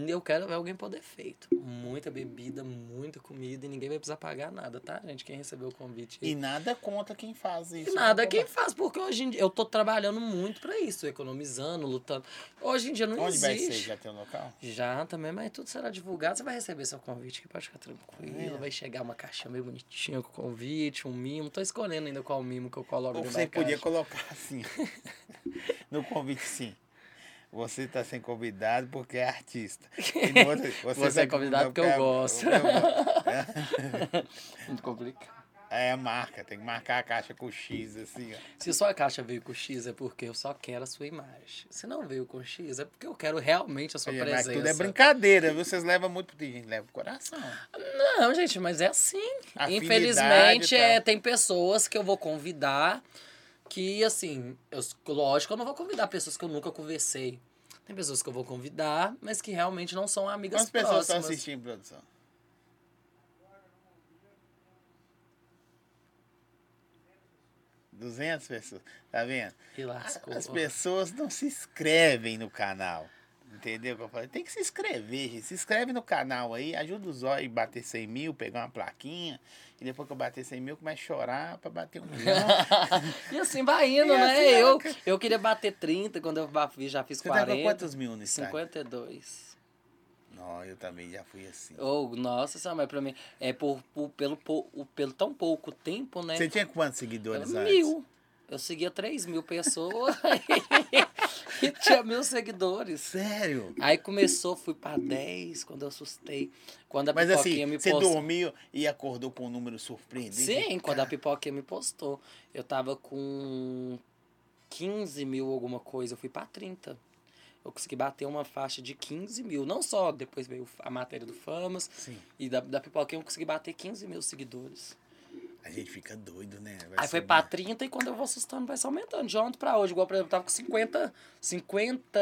Eu quero ver alguém poder feito. Muita bebida, muita comida e ninguém vai precisar pagar nada, tá, gente? Quem recebeu o convite. E nada contra quem faz isso. E nada quem faz, porque hoje em dia eu tô trabalhando muito pra isso, economizando, lutando. Hoje em dia não Onde vai ser? existe. Já tem um local? Já também, mas tudo será divulgado. Você vai receber seu convite aqui, pode ficar tranquilo. É. Vai chegar uma caixinha meio bonitinha com convite, um mimo. Tô escolhendo ainda qual mimo que eu coloco Ou você podia colocar assim, no convite sim. Você está sem convidado porque é artista. Outro, Você é tá convidado porque eu é- gosto. eu gosto. Muito complicado. É, marca. Tem que marcar a caixa com X, assim, ó. Se sua caixa veio com X é porque eu só quero a sua imagem. Se não veio com X é porque eu quero realmente a sua Mas presença. tudo é brincadeira, viu? Vocês levam muito. Gente leva o coração. Não, gente, mas é assim. Afinidade Infelizmente, tal. é, tem pessoas que eu vou convidar que, assim, eu, lógico, eu não vou convidar pessoas que eu nunca conversei. Tem pessoas que eu vou convidar, mas que realmente não são amigas Quantas pessoas estão próximas. assistindo, produção? Duzentas pessoas, tá vendo? Lascou. As pessoas não se inscrevem no canal. Entendeu o que eu falei? Tem que se inscrever, gente. Se inscreve no canal aí, ajuda o Zóio a bater 100 mil, pegar uma plaquinha. E depois que eu bater 100 mil, começa a chorar pra bater um milhão. E assim vai indo, E né? assim eu, eu queria bater 30 quando eu já fiz Você tá com 40. quantos mil no Instagram? 52. Não, eu também já fui assim. Oh, nossa senhora, mas pra mim, é por, por- pelo, pou- pelo tão pouco tempo, né? Você tinha quantos seguidores antes? Mil. Eu seguia 3 mil pessoas e tinha mil seguidores. Sério? Aí começou, fui pra 10, quando eu assustei. Quando a Mas pipoquinha assim, me você postou. dormiu e acordou com um número surpreendente? Sim, quando a pipoquinha me postou. Eu tava com 15 mil alguma coisa, eu fui pra 30. Eu consegui bater uma faixa de 15 mil. Não só depois veio a matéria do Famas. Sim. E da, da pipoquinha eu consegui bater 15 mil seguidores. A gente fica doido, né? Vai Aí foi pra 30 e quando eu vou assustando vai se aumentando. De ontem pra hoje, igual por exemplo, eu tava com 50, 50,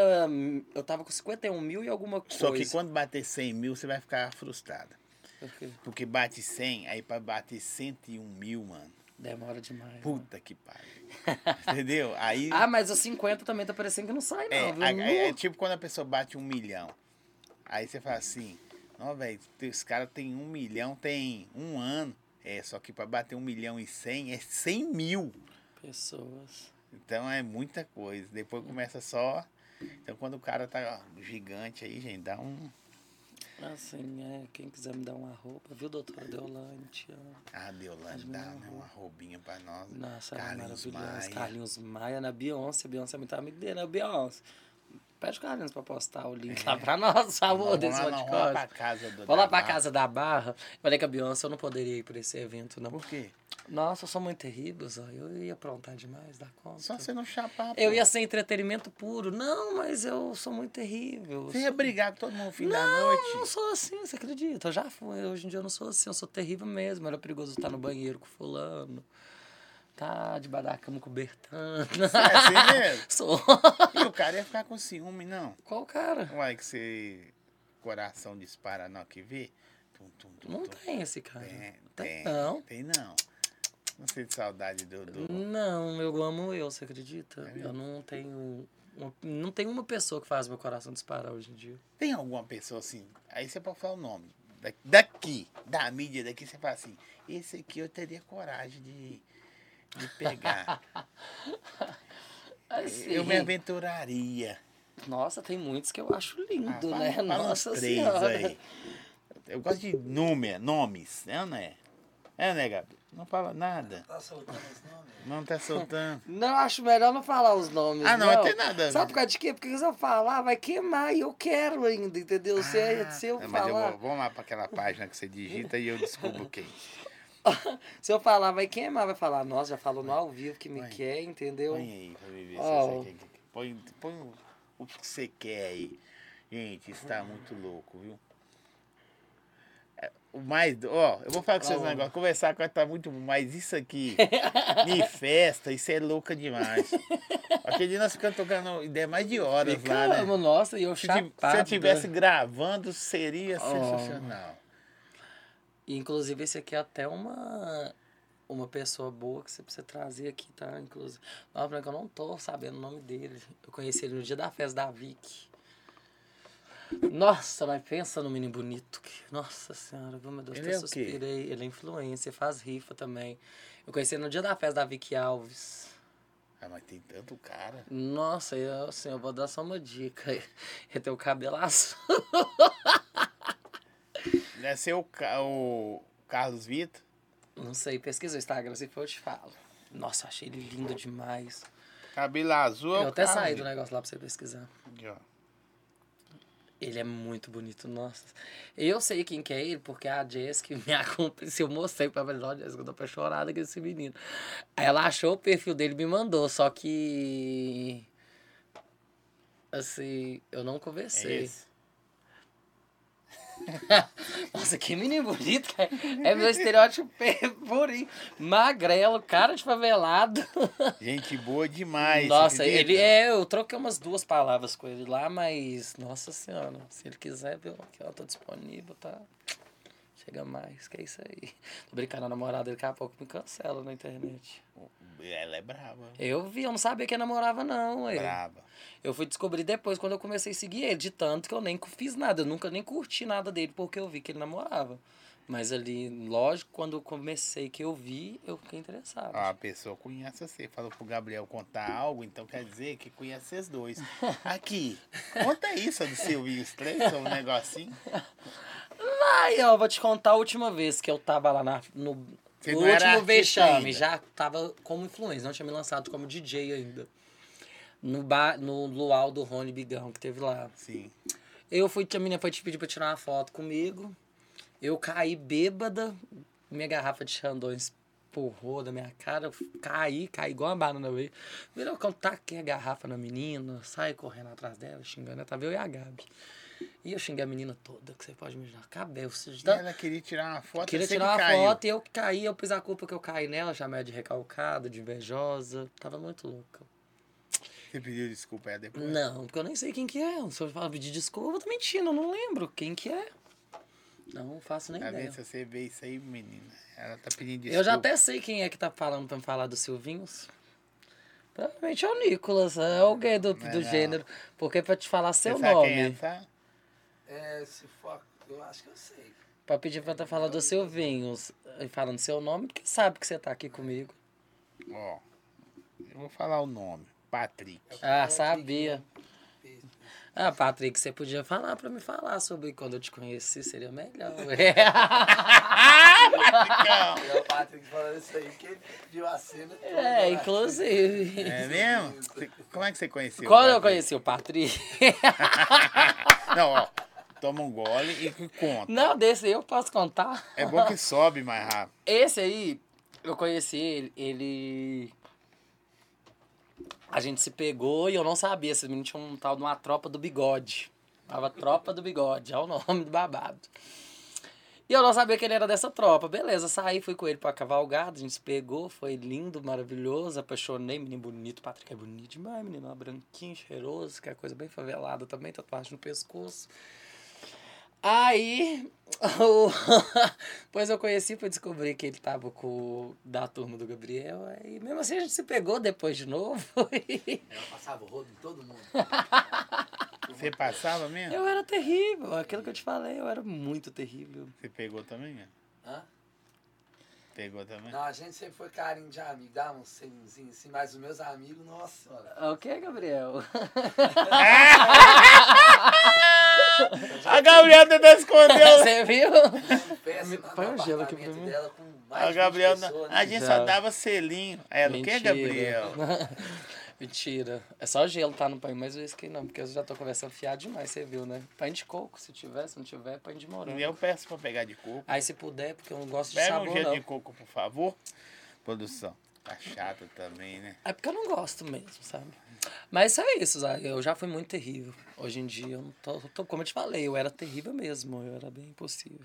eu tava com 51 mil e alguma coisa. Só que quando bater 100 mil, você vai ficar frustrada. Por quê? Porque bate 100, aí pra bater 101 mil, mano. Demora demais. Puta que pariu. Entendeu? Aí. Ah, mas os 50 também tá parecendo que não sai, não, é, viu? a- é, é tipo quando a pessoa bate um milhão. Aí você fala assim: Não, velho, esse cara tem um milhão, tem um ano. É, só que pra bater um milhão e cem é 100 mil. Pessoas. Então é muita coisa. Depois começa só. Então quando o cara tá ó, gigante aí, gente, dá um. Assim, é, quem quiser me dar uma roupa, viu, doutora Deolane? Te amo. Ah, Deolane, dá né, uma roubinha pra nós. Nossa, é Carlinhos maravilhosa. Maia. Carlinhos Maia na Beyoncé. Beyoncé é muito amigo dele, né, Beyoncé? Pede o Carlinhos pra postar o link lá pra nós, favor, desse lá, não, vamos lá pra podcast. casa do Vou lá da pra Barra. casa da Barra. Falei que a Beyoncé eu não poderia ir pra esse evento, não. Por quê? Nossa, eu sou muito terrível, Zó. Eu ia aprontar demais, dá conta. Só você não chapar. Eu pô. ia ser entretenimento puro. Não, mas eu sou muito terrível. Você ia sou- brigar com todo mundo no fim da Não, noite. eu não sou assim, você acredita? Eu já fui, hoje em dia eu não sou assim, eu sou terrível mesmo. Era perigoso estar no banheiro com fulano. Tá debaixo da cama cobertando. É assim mesmo? Sou. E o cara ia ficar com ciúme, não. Qual cara? Uai, que você. Coração dispara, não, que vê? Tum, tum, tum, Não tem esse cara. Tem, Tem tem. não. Tem não. Não sei de saudade do. do... Não, eu amo eu, você acredita? É eu não tenho. uma- Não tem uma pessoa que faz meu coração disparar hoje em dia. Tem alguma pessoa assim? Aí você pode falar o nome. Da- Daqui, da mídia daqui, você fala assim: esse aqui eu teria coragem de, de pegar. Assim, eu me aventuraria. Nossa, tem muitos que eu acho lindo, Ah, fala- né? fala Nossa três senhora. aí. Eu gosto de número, nomes, é ou não é? É, né, Gabi? Não fala nada. Tá soltando esse nome? Não tá soltando. Não, acho melhor não falar os nomes. Ah, não, não, não tem nada. Sabe por causa de quê? Porque se eu falar, vai queimar e eu quero ainda, entendeu? Se, Ah, se eu é, mas eu falar. vou, vamos lá para aquela página que você digita e eu descubro quem. Se eu falar, vai queimar, vai falar, nossa, já falou no ao vivo que me Põe. quer, entendeu? Põe aí pra mim ver se Ó. eu sei quem. que- Põe, põe o, que você quer aí. Gente, isso tá muito louco, viu? É, O mais, ó, eu vou falar com vocês um negócio, conversar com ela tá muito bom, mas isso aqui, de festa, isso é louca demais. Aquele dia nós ficamos tocando ideia mais de horas lá, né? Nossa, e eu Se, ti- se chapado. eu estivesse gravando, seria Ó. sensacional. E, Inclusive, esse aqui é até uma, uma pessoa boa que você precisa trazer aqui, tá? Inclusive. Não, eu não tô sabendo o nome dele. Eu conheci ele no dia da festa da Vicky. Nossa, mas pensa no menino bonito. que- Nossa senhora, viu, meu Deus, Ele até é suspirei. Ele é influencer, faz rifa também. Eu conheci ele no dia da festa da Vicky Alves. Ah, mas tem tanto cara. Nossa, eu, assim, eu vou dar só uma dica. Ele tem o cabelo azul. Deve ser o, o Carlos Vitor. Não sei, pesquisa o Instagram, se for eu te falo. Nossa, achei ele lindo demais. Cabelo azul é Eu o até Carlos saí do Vitor. negócio lá pra você pesquisar. Aqui, ó. Ele é muito bonito, nossa. Eu sei quem que é ele, porque a Jessica, minha cúmplice, eu mostrei pra ela, olha, Jessica, eu tô apaixonada com esse menino. Aí ela achou o perfil dele e me mandou, só que. Assim, eu não É conversei. esse? Nossa, que menino bonito, cara. É meu estereótipo purinho. Magrelo, cara de favelado. Gente boa demais. Nossa, ele é. Eu troquei umas duas palavras com ele lá, mas. Nossa senhora, se ele quiser, viu? Aqui, ó, tô disponível, tá? Chega mais, que é isso aí. Tô brincando, a namorada dele daqui a pouco me cancela na internet. Ela é brava. Eu vi, eu não sabia que ele namorava, não. ué. Brava. Eu fui descobrir depois, quando eu comecei a seguir ele, de tanto que eu nem fiz nada. Eu nunca nem curti nada dele, porque eu vi que ele namorava. Mas ali, lógico, quando eu comecei que eu vi, eu fiquei interessado. Ó, a pessoa conhece você. Falou pro Gabriel contar algo, então quer dizer que conhece vocês dois. Aqui, conta isso do Silvinho Strait, um negocinho. Aí, ó, vou te contar a última vez que eu tava lá na, no Você o último vexame. Já tava como influencer, não tinha me lançado como DJ ainda. No, bar, no luau do Rony Bigão, que teve lá. Sim. Eu fui, a menina foi te pedir pra tirar uma foto comigo. Eu caí bêbada, minha garrafa de Chandon porrou da minha cara, eu caí, caí igual uma banana veio. Virou que eu taquei a garrafa na menina, saí correndo atrás dela, xingando, tava eu e a Gabi. E eu xinguei a menina toda, que você pode imaginar. Cabelo, já ela queria tirar uma foto, Queria tirar que uma caiu. foto e eu que caí, eu pus a culpa que eu caí nela, chamei de recalcada, de invejosa. Tava muito louca. Você pediu desculpa ela depois? Não, porque eu nem sei quem que é. Se eu falar pedir desculpa, eu tô mentindo, eu não lembro quem que é. Não faço nem Tá ideia. vendo se você vê isso aí, menina? Ela tá pedindo desculpa. Eu já até sei quem é que tá falando pra me falar dos Silvinhos. Provavelmente é o Nicolas, é alguém do, Não é do não. gênero. Porque pra te falar Você seu sabe nome. quem é, tá? É, se for. Eu acho que eu sei. Pra pedir pra tá falando dos Silvinhos. E falando seu nome, porque sabe que você tá aqui comigo. Ó, eu vou falar o nome. Patrick. Ah, sabia. Ah, Patrick, você podia falar pra me falar sobre quando eu te conheci, seria melhor. É o Patrick falando isso aí, que ele viu a cena. toda, é, né? inclusive. É mesmo? Como é que você conheceu? o Quando eu conheci o Patrick. Não, ó. Toma um gole e conta. Não, desse aí eu posso contar. É bom que sobe mais rápido. Esse aí, eu conheci ele, ele. A gente se pegou e eu não sabia. Esse menino tinha um tal de uma tropa do bigode. Tava Tropa do Bigode, é o nome do babado. E eu não sabia que ele era dessa tropa. Beleza, saí, fui com ele pra cavalgada, a gente se pegou, foi lindo, maravilhoso, apaixonei, menino bonito. Patrick é bonito demais, menino, branquinho, cheiroso, que é coisa bem favelada também, tatuagem no pescoço. Aí, o... pois eu conheci pra descobrir que ele tava com o da turma do Gabriel. Aí, mesmo assim, a gente se pegou depois de novo. e Ela passava o rodo em todo mundo. Você passava mesmo? eu era terrível, aquilo que eu te falei, eu era muito terrível. Você pegou também, né? Hã? Pegou também? Não, a gente sempre foi carinho de amigo, dava um selinhozinho assim, mas os meus amigos, nossa. O que, Gabriel? A Gabriel tentou esconder. Você viu? Põe no um gelo aqui pra mim. dela com mais A de 20 Gabriel, não- pessoas, a gente Já. só dava selinho. Ela, o que, Mentira. Gabriel? Mentira. É só gelo, tá? Não põe mais uísque não, porque eu já tô conversando fiado demais, você viu, né? Pães de coco, se tiver, se não tiver, pães de morango. Eu peço pra pegar de coco. Aí se puder, porque eu não gosto de Pega sabor, um gelo não. de coco, por favor. Produção. Tá chato também, né? É porque eu não gosto mesmo, sabe? Mas é isso, Zé. eu já fui muito terrível. Hoje em dia, eu não tô, tô- como eu te falei, eu era terrível mesmo, eu era bem impossível.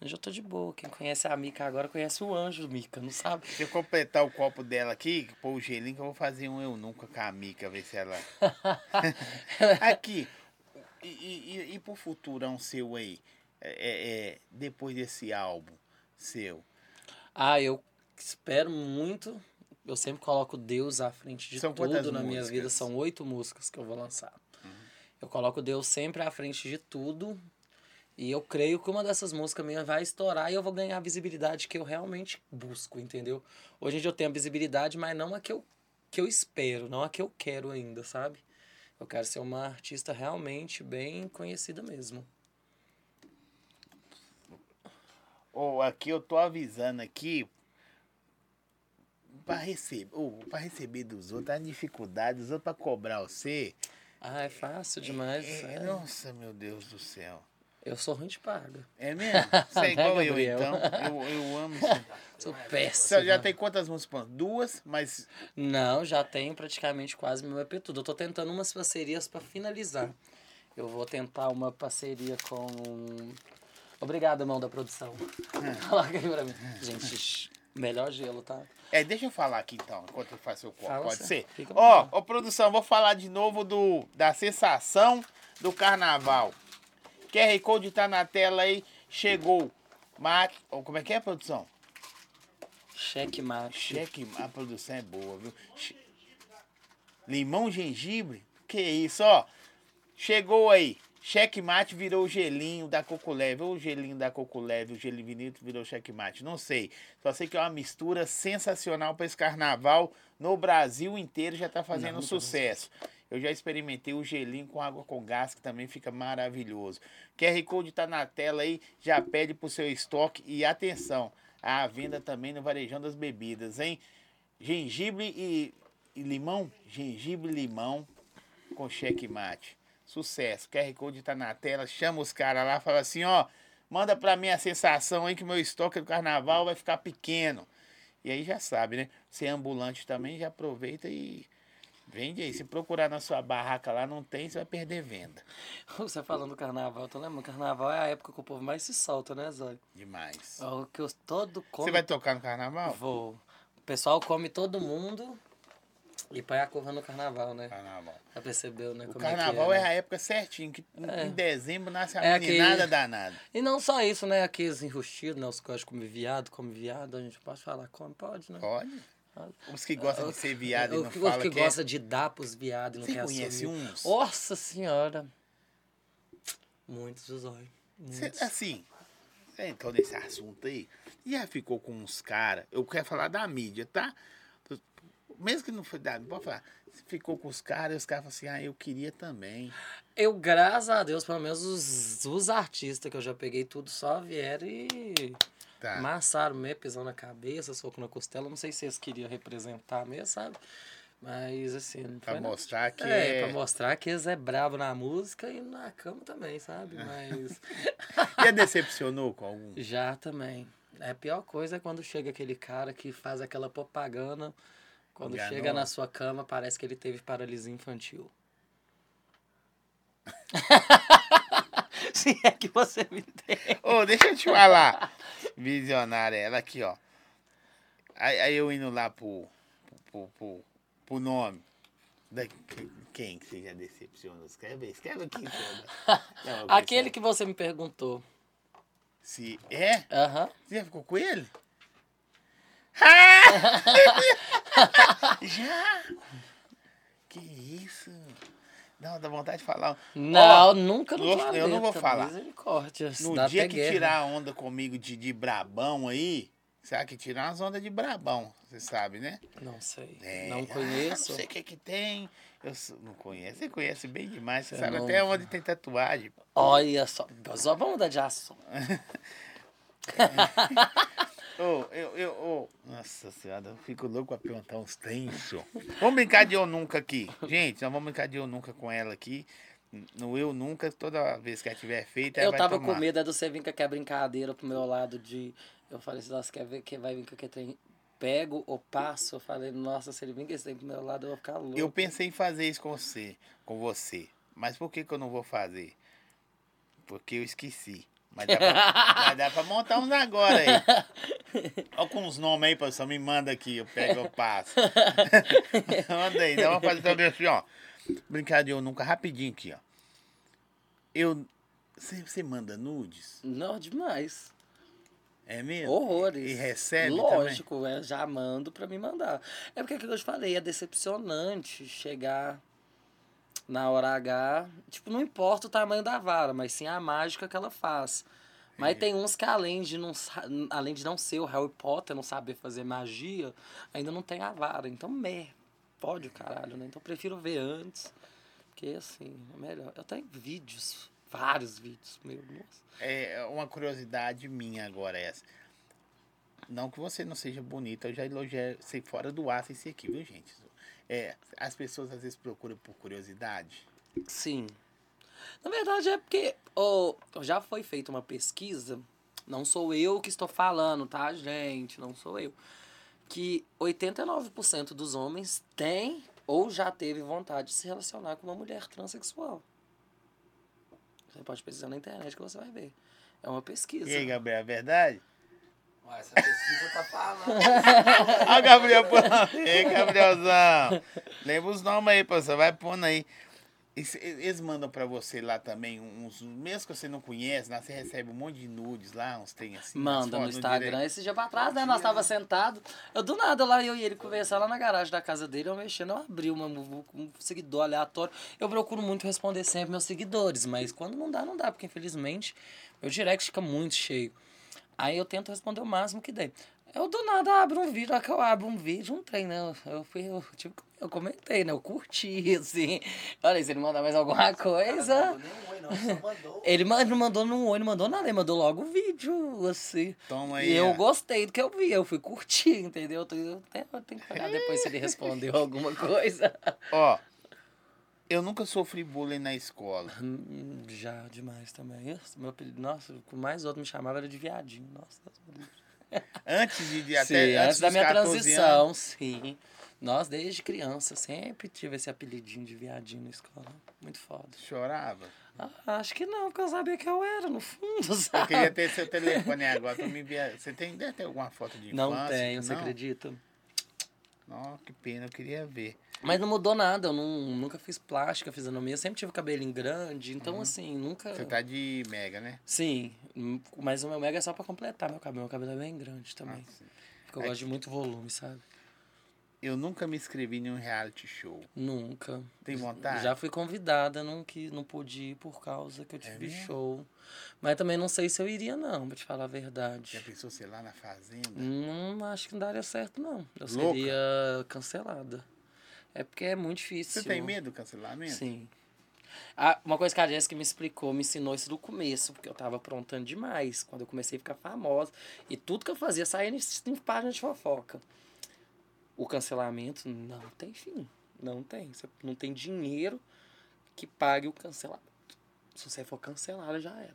Hoje eu tô de boa. Quem conhece a Mica agora conhece o anjo, Mica, não sabe? Se eu completar o copo dela aqui, pôr o gelinho, que eu vou fazer um eu nunca com a Mica, ver se ela. aqui. E, e, e, pro futurão seu aí? É, é, é, depois desse álbum seu. Ah, eu espero muito. Eu sempre coloco Deus à frente de São tudo na minha vida. São oito músicas que eu vou lançar. Eu coloco Deus sempre à frente de tudo. E eu creio que uma dessas músicas minhas vai estourar e eu vou ganhar a visibilidade que eu realmente busco, entendeu? Hoje em dia eu tenho a visibilidade, mas não a que eu, que eu espero, não a que eu quero ainda, sabe? Eu quero ser uma artista realmente bem conhecida mesmo. Ou aqui eu tô avisando aqui para receber, ou para receber dos outros, a dificuldade, os outros para cobrar você. Ah, é fácil demais. É, é. nossa, meu Deus do céu. Eu sou ruim de paga. É mesmo? Você é igual eu, então. Eu, eu amo isso. Sou Você péssimo. já tem quantas músicas? Duas, mas Não, já tenho praticamente quase meu EP tudo. Eu tô tentando umas parcerias pra finalizar. Eu vou tentar uma parceria com. Obrigado, mão da produção. Coloca aí pra mim. Gente, melhor gelo, tá? É, deixa eu falar aqui então, enquanto eu faço o copo. Pode ser? Ó, ó, produção, vou falar de novo do, da sensação do carnaval. QR Code tá na tela aí, chegou. Mate. ó, como é que é, produção? Cheque mate. Cheque, a produção é boa, viu? Che- Limão, gengibre? Que isso, ó. Chegou aí. Checkmate virou o gelinho da Coco Leve. Ou o gelinho da Coco Leve, o gelinho vinito virou checkmate. Não sei. Só sei que é uma mistura sensacional para esse carnaval. No Brasil inteiro já tá fazendo Não, sucesso. Eu já experimentei o gelinho com água com gás, que também fica maravilhoso. QR Code tá na tela aí, já pede pro seu estoque. E atenção, a venda também no Varejão das Bebidas, hein? Gengibre e, e limão? Gengibre e limão com checkmate. Sucesso. QR Code tá na tela, chama os caras lá, fala assim, ó, manda pra mim a sensação aí que meu estoque do carnaval vai ficar pequeno. E aí já sabe, né? Você é ambulante também, já aproveita e vende aí. Se procurar na sua barraca lá, não tem, você vai perder venda. Você falando do carnaval, tô lembrando? Carnaval é a época que o povo mais se solta, né, Zóio? Demais. É o que eu todo come. Você vai tocar no carnaval? Vou. O pessoal come todo mundo e põe a curva no carnaval, né? Carnaval. Já percebeu, né? O como carnaval é, é, é, né? a época certinho, que em- É. em dezembro nasce a É meninada aquele- danada. E não só isso, né? Aqueles enrustidos, né? Os que gostam de comer viado, come viado, a gente pode falar, come, pode, né? Pode. Pode. Os que gostam de ser viado e não que- falam Os que, que é- gostam de dar pros viados e não Você quer conhece assumir. uns? Nossa senhora. Muitos, Zóio. Assim, entrou nesse assunto aí, já ficou com uns caras, eu quero falar da mídia, tá? Mesmo que não foi dado, pode falar. Ficou com os caras e os caras falam assim, ah, eu queria também. Eu, graças a Deus, pelo menos os, os artistas que eu já peguei tudo só vieram e Tá. amassaram mesmo, pisão na cabeça, soco na costela. Não sei se eles queriam representar mesmo, sabe? Mas assim, não Pra foi nada. mostrar que É, é. pra mostrar que eles é brabo na música e na cama também, sabe? Mas Já decepcionou com algum? já também. É a pior coisa é quando chega aquele cara que faz aquela propaganda. Quando Enganou. chega na sua cama, parece que ele teve paralisia infantil. Se é que você me tem. Ô, deixa eu te falar. Visionária, ela aqui, ó. Aí, aí eu indo lá pro, pro, pro, pro nome. Da, quem que você já decepcionou? Escreve escreve aqui. Não, Aquele que você me perguntou. Se, é? Aham. Você já ficou com ele? Ah! já? Que isso? Não, dá vontade de falar. Não, nunca no eu- planeta. eu não vou falar. Misericórdia. No dia que guerra. tirar a onda comigo de, de brabão aí, sabe que tirar umas ondas de brabão, você sabe, né? Não sei. É, Não ah, conheço. não sei o que que tem. Eu não conheço. Você conhece bem demais. Você Eu sabe não- até onde tem tatuagem. Olha só. Só vamos mudar de assunto. Ô, eu, eu, ô, nossa senhora, eu fico louco pra perguntar uns tenso. Vamos brincar de eu nunca aqui. Gente, nós vamos brincar de eu nunca com ela aqui. No eu nunca, toda vez que ela tiver feito, ela Eu vai tava tomar. com medo é do você vir com aquela brincadeira pro meu lado de. Eu falei assim, nossa, quer ver que vai vir com aquele trem? Pego ou passo? Eu falei, nossa, se ele vir com esse trem pro meu lado, eu vou ficar louco. Eu pensei em fazer isso com você, com você. Mas por que, que eu não vou fazer? Porque eu esqueci. Mas dá pra, mas dá pra montar uns agora aí. Olha com os nomes aí, pessoal. Me manda aqui, eu pego, eu passo. manda aí, dá uma fazer também assim, ó. Brincadeira, eu nunca, rapidinho aqui, ó. Eu. Você manda nudes? Não, demais. É mesmo? Horrores. E recebe Lógico, é, já mando pra me mandar. É porque aquilo que eu te falei, é decepcionante chegar na hora H. Tipo, não importa o tamanho da vara, mas sim a mágica que ela faz. Mas É. tem uns que além de, não, além de não ser o Harry Potter, não saber fazer magia, ainda não tem a vara. Então, meh, pode o caralho, né? Então eu prefiro ver antes. Porque assim, é melhor. Eu tenho vídeos, vários vídeos, meu, nossa. É uma curiosidade minha agora essa. Não que você não seja bonita, eu já elogiei você fora do ar sem ser aqui, viu, gente? É, as pessoas às vezes procuram por curiosidade. Sim. Na verdade é porque oh, já foi feita uma pesquisa, não sou eu que estou falando, tá, gente? Não sou eu. Que 89% dos homens têm ou já teve vontade de se relacionar com uma mulher transexual. Você pode pesquisar na internet que você vai ver. É uma pesquisa. E aí, Gabriel, é verdade? Essa pesquisa tá falando. Ó, Gabriel, pô. Ei, Gabrielzão. Lembra os nomes aí. Você vai pondo aí. Eles mandam pra você lá também uns. Mesmo que você não conhece, lá você recebe um monte de nudes lá, uns tem assim. Manda no Instagram. Esse dia pra trás, né? Nós tava sentado. Eu do nada lá, eu e ele conversar lá na garagem da casa dele, eu mexendo, eu abri uma, um seguidor aleatório. Eu procuro muito responder sempre meus seguidores, mas quando não dá, não dá, porque infelizmente meu direct fica muito cheio. Aí eu tento responder o máximo que der. Eu do nada abro um vídeo, hora que eu abro um vídeo, um trem, né? Eu, fui, eu, tipo, eu comentei, né? Eu curti, assim. Olha, se ele mandar mais alguma coisa. Não mandou nem oi, não, só mandou. Ele não mandou no oi, não mandou nada, ele mandou logo o vídeo, assim. Toma aí. E eu ó. gostei do que eu vi, eu fui curtir, entendeu? Eu até eu tenho que olhar depois se ele respondeu alguma coisa. Ó, eu nunca sofri bullying na escola. Hum, Já, demais também. Esse Meu apelido, nossa, o mais outro me chamava era de viadinho. Nossa. Antes de, de Sim, até antes da minha 14 transição, anos. sim. Nós, desde criança, sempre tive esse apelidinho de viadinho na escola. Muito foda. Chorava. Ah, acho que não, porque eu sabia que eu era, no fundo, Eu sabe? queria ter seu telefone agora. Me envia... Você tem, deve ter alguma foto de Não infância? tenho, você Não? acredita? Não, que pena, eu queria ver. Mas não mudou nada, eu não, nunca fiz plástica, fisionomia, sempre tive cabelinho grande, então assim, nunca. Você tá de mega, né? Sim, mas o meu mega é só pra completar meu cabelo, meu cabelo é bem grande também. Ah, sim. Porque eu É gosto de muito volume, sabe? Eu nunca me inscrevi em um reality show. Nunca. Tem vontade? Já fui convidada, não, que, não pude ir por causa que eu tive É show. Mas também não sei se eu iria, não, pra te falar a verdade. Já pensou, sei lá, na fazenda? Não acho que não daria certo, não. Eu Louca? seria cancelada. É porque é muito difícil. Você tem medo do cancelamento? Sim. Ah, uma coisa que a Jéssica me explicou, me ensinou isso do começo, porque eu tava aprontando demais quando eu comecei a ficar famosa. E tudo que eu fazia saía em página de fofoca. O cancelamento não tem fim. Não tem. Você não tem dinheiro que pague o cancelamento. Se você for cancelado, já era.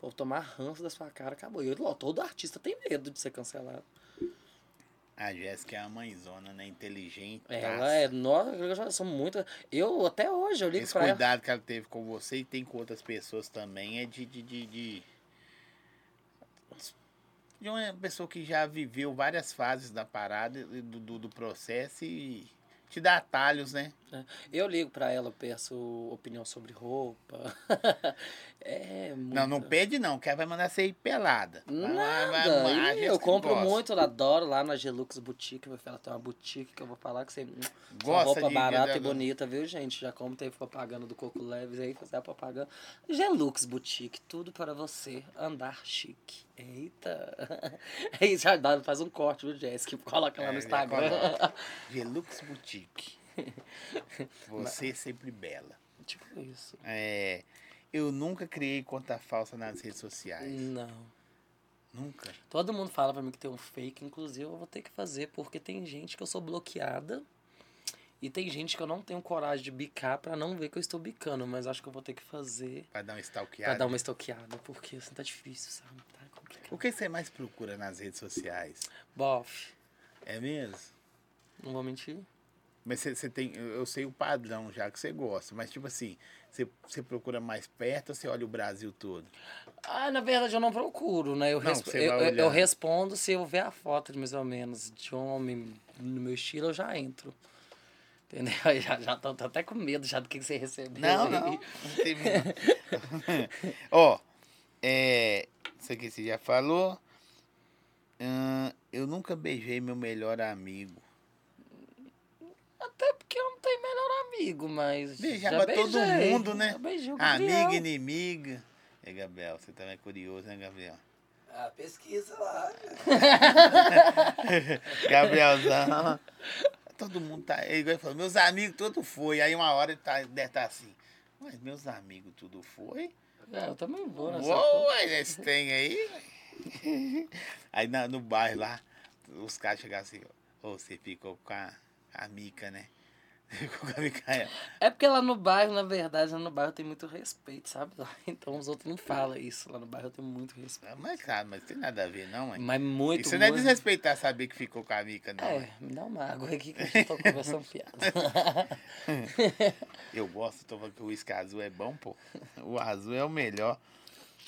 Vou tomar ranço da sua cara, acabou. E eu, todo artista tem medo de ser cancelado. A Jéssica é uma mãezona, né? Inteligente. Ela é. Nossa, eu sou muito. Eu, até hoje, eu ligo Esse pra ela. cuidado que ela teve com você e tem com outras pessoas também é de, de, de, de, de uma pessoa que já viveu várias fases da parada, e do, do, do processo e te dá atalhos, né? Eu ligo pra ela, peço opinião sobre roupa. é, muito. Não, não pede não, que ela vai mandar você ir pelada. Vai- vai- Nada. vai- a Ih, Jéssica eu compro muito, eu adoro lá na Gelux Boutique. Meu filho, ela tem uma boutique que eu vou falar que você. Uma Gosta roupa de- barata de- e bonita, viu, gente? Já como teve propaganda do Coco Leves aí, fazer a propaganda. Gelux Boutique, tudo para você andar chique. Eita! Aí já dá, faz um corte, viu, Jéssica? Coloca lá É, no Instagram. Gelux Boutique. Você é sempre bela. tipo isso. É, eu nunca criei conta falsa nas redes sociais. Não. Nunca. Todo mundo fala pra mim que tem um fake, inclusive eu vou ter que fazer, porque tem gente que eu sou bloqueada e tem gente que eu não tenho coragem de bicar pra não ver que eu estou bicando, mas acho que eu vou ter que fazer Pra dar uma pra stalkeada. dar uma estoqueada, porque assim tá difícil, sabe? Tá. O que você mais procura nas redes sociais? Bof, É mesmo? não vou mentir. Mas você, tem. Eu sei o padrão já que você gosta, mas tipo assim, você, procura mais perto ou você olha o Brasil todo? Ah, na verdade eu não procuro, né? Eu, Não, resp- eu, eu- respondo se eu ver a foto, mais ou menos, de um homem no meu estilo, eu já entro. Entendeu? Eu Já, já tô, tô até com medo já do que você recebeu. Não, aí. não. Ó, é. Isso aqui você já falou. Ahn, eu nunca beijei meu melhor amigo. Até porque eu não tenho melhor amigo, mas. Beijava já todo mundo, né? Já beijei o Gabriel. Amiga, inimiga. É, Gabriel, você também é curioso, né, Gabriel? Ah, pesquisa lá. Gabrielzão. Todo mundo tá. Ele igual ele falou, meus amigos tudo foi. Aí uma hora ele tá, deve estar assim. Mas meus amigos tudo foi? É, eu também vou nessa. Uou, eles têm aí. Aí na- no bairro lá, os caras chegaram assim, ô, você ficou com a, a Mica, né? É porque lá no bairro, na verdade, lá no bairro tem muito respeito, sabe? Então os outros não falam isso. Lá no bairro tem muito respeito. Mas, cara, mas tem nada a ver, não, mãe. Mas muito, Isso não é muito- desrespeitar saber que ficou com a Mica, não. É, mãe. me dá uma água aqui que a gente tá conversando fiado. Eu gosto, tô falando que o uísque azul é bom, pô. O azul é o melhor.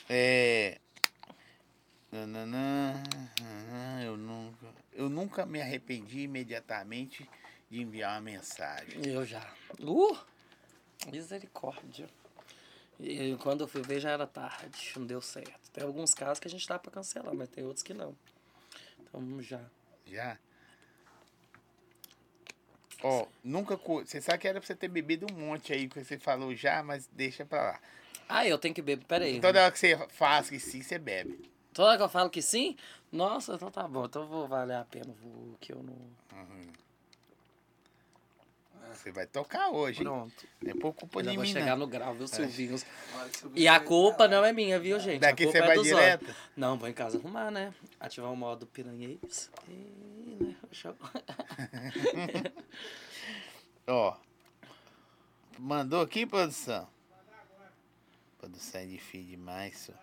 É. Eu nunca, eu nunca me arrependi imediatamente de enviar uma mensagem. Eu já. Uh! Misericórdia. E quando eu fui ver já era tarde, não deu certo. Tem alguns casos que a gente dá pra cancelar, mas tem outros que não. Então já. Já? Ó, nunca. cu- Você sabe que era pra você ter bebido um monte aí, que você falou já, mas deixa pra lá. Ah, eu tenho que beber. Pera aí. Toda hora que você faz que sim, você bebe. Toda hora que eu falo que sim, nossa, então tá bom. Então vou valer a pena o que eu não. Uhum. Você vai tocar hoje. hein? Pronto. É por culpa de vou mim, chegar não. no grau, viu, Silvinho? Na hora que você E a culpa não é minha, viu, gente? Daqui a culpa você é vai dos direto? outros. Não, vou em casa arrumar, né? Ativar o modo piranhês. E, né? show. Ó. Mandou aqui, produção? Produção é difícil demais, senhor.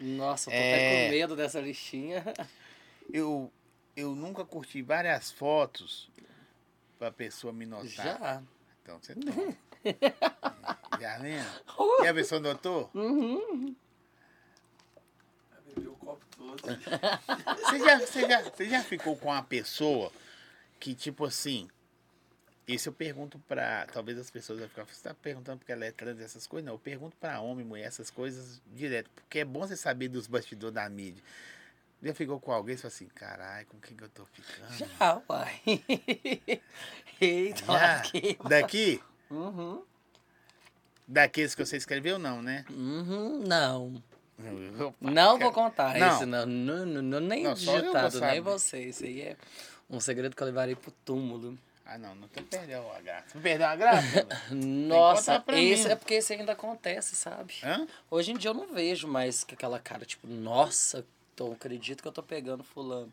Nossa, eu tô É. até com medo dessa listinha. Eu, eu nunca curti várias fotos pra pessoa me notar. Já. Então você não. Já lembra? E a pessoa notou? Uhum. Vai beber o copo todo. Você já, você, já, você já ficou com uma pessoa que, tipo assim. Isso eu pergunto pra. Talvez as pessoas vão ficar. Você tá perguntando porque ela é trans e essas coisas? Não, eu pergunto pra homem, mulher, essas coisas direto. Porque é bom você saber dos bastidores da mídia. Já ficou com alguém e fala assim: caralho, com quem que eu tô ficando? Já, uai. Eita, Já? lasquei. Daqui? Uhum. Daqueles que você escreveu, não, né? Uhum, não. Eu- Não vou contar Não. isso, não. não, não, nem Não, digitado, nem você. Isso aí é um segredo que eu levarei pro túmulo. Ah, não, não tô perdendo a graça. Não perdeu a graça? Nossa, esse mim. é porque isso ainda acontece, sabe? Hã? Hoje em dia eu não vejo mais aquela cara, tipo, nossa, então acredito que eu tô pegando fulano.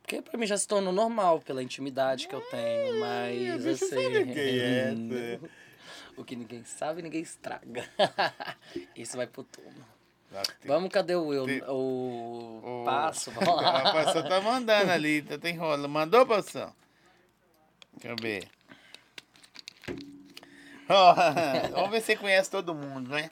Porque pra mim já se tornou normal pela intimidade que eu tenho, mas deixa eu assim. saber quem é, não. o que ninguém sabe, ninguém estraga. Isso vai pro túmulo. Nossa, tem- Vamos, cadê o eu? Tem- O, o- passo? Vamos A lá. pastor tá mandando ali, tá tem rola. Mandou? Deixa eu ver. Ó, vamos ver se você conhece todo mundo, né?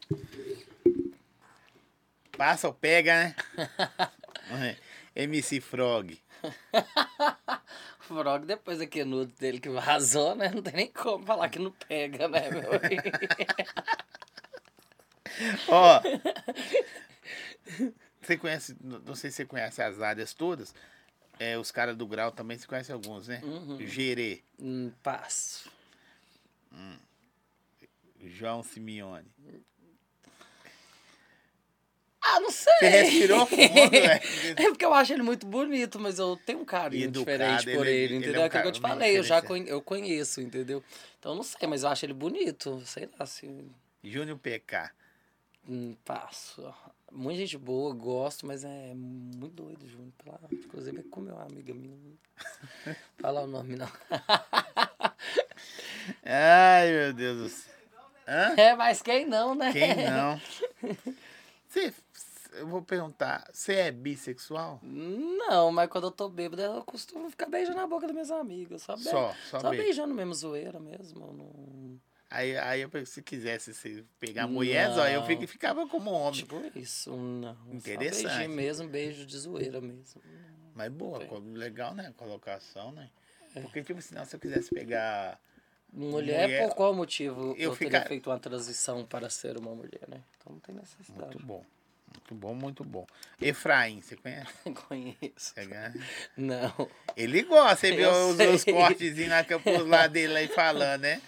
Passa ou pega, né? MC Frog. Frog, depois daquele nudo dele que vazou, né? Não tem nem como falar que não pega, né, meu? Ó. Você conhece, não sei se você conhece as áreas todas. É, os caras do grau também, você conhece alguns, né? Gerê, Hum, passo. João Simeone. Ah, não sei. Você respirou fundo, velho. É porque eu acho ele muito bonito, mas eu tenho um carinho Educado, diferente por ele- ele, ele é entendeu? um É aquilo que eu te falei, eu já conhe- eu conheço, entendeu? Então não sei, mas eu acho ele bonito. Sei lá, assim, Júnior PK. hum, passo. Muita gente boa, gosto, mas é muito doido, Júnior. Pela- Inclusive é com meu amigo minha. Falar o nome, não. Ai, meu Deus do céu. Hã? É, mas quem não, né? Quem não? Você, eu vou perguntar, você é bissexual? Não, mas quando eu tô bêbada, eu costumo ficar beijando a boca das minhas amigas. Só, be... Só, só, só beijo. beijando mesmo, zoeira mesmo. Não... Aí, aí eu se quisesse se pegar mulher, só, eu fico, ficava como homem. Tipo isso, não. Interessante. Só beijinho mesmo, beijo de zoeira mesmo. Mas boa, co- legal, né? A colocação, né? Porque, tipo, senão se eu quisesse pegar. Mulher, Mulher- por qual motivo Eu eu, teria ficar- feito uma transição para ser uma mulher, né? Então não tem necessidade. Muito bom. Muito bom, muito bom. Efraim, você conhece? Conheço. Pegar- Não. Ele gosta, você viu os, os cortezinhos lá que eu pus lá dele aí falando, né?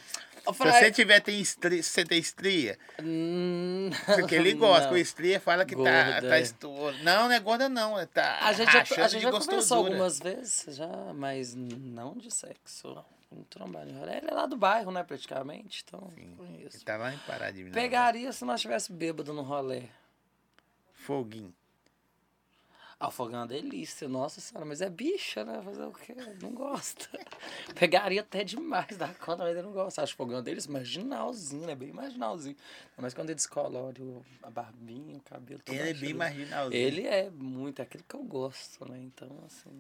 Se você tiver, tem estria, você tem estria, hum, porque ele gosta, não. com estria fala que tá, Gorda, tá é. estouro. Não, não é gorda não, é tá A gente, já, a gente já conversou algumas vezes, já, mas não de sexo. Não trabalho. Ele é lá do bairro, né, praticamente, então Sim, Ele conheço. tá lá em Pará de Minas. Pegaria se nós estivéssemos bêbado no rolê. Foguinho. Ah, fogão é uma delícia, nossa senhora, mas é bicha, né? Fazer o quê? Não gosta. Pegaria até demais da conta, mas eu não gosto. Acho o fogão deles marginalzinho, né? Bem marginalzinho. Mas quando eles colorem a barbinha, o cabelo, tudo Ele é bem ele- marginalzinho. Ele é muito, é aquilo que eu gosto, né? Então, assim.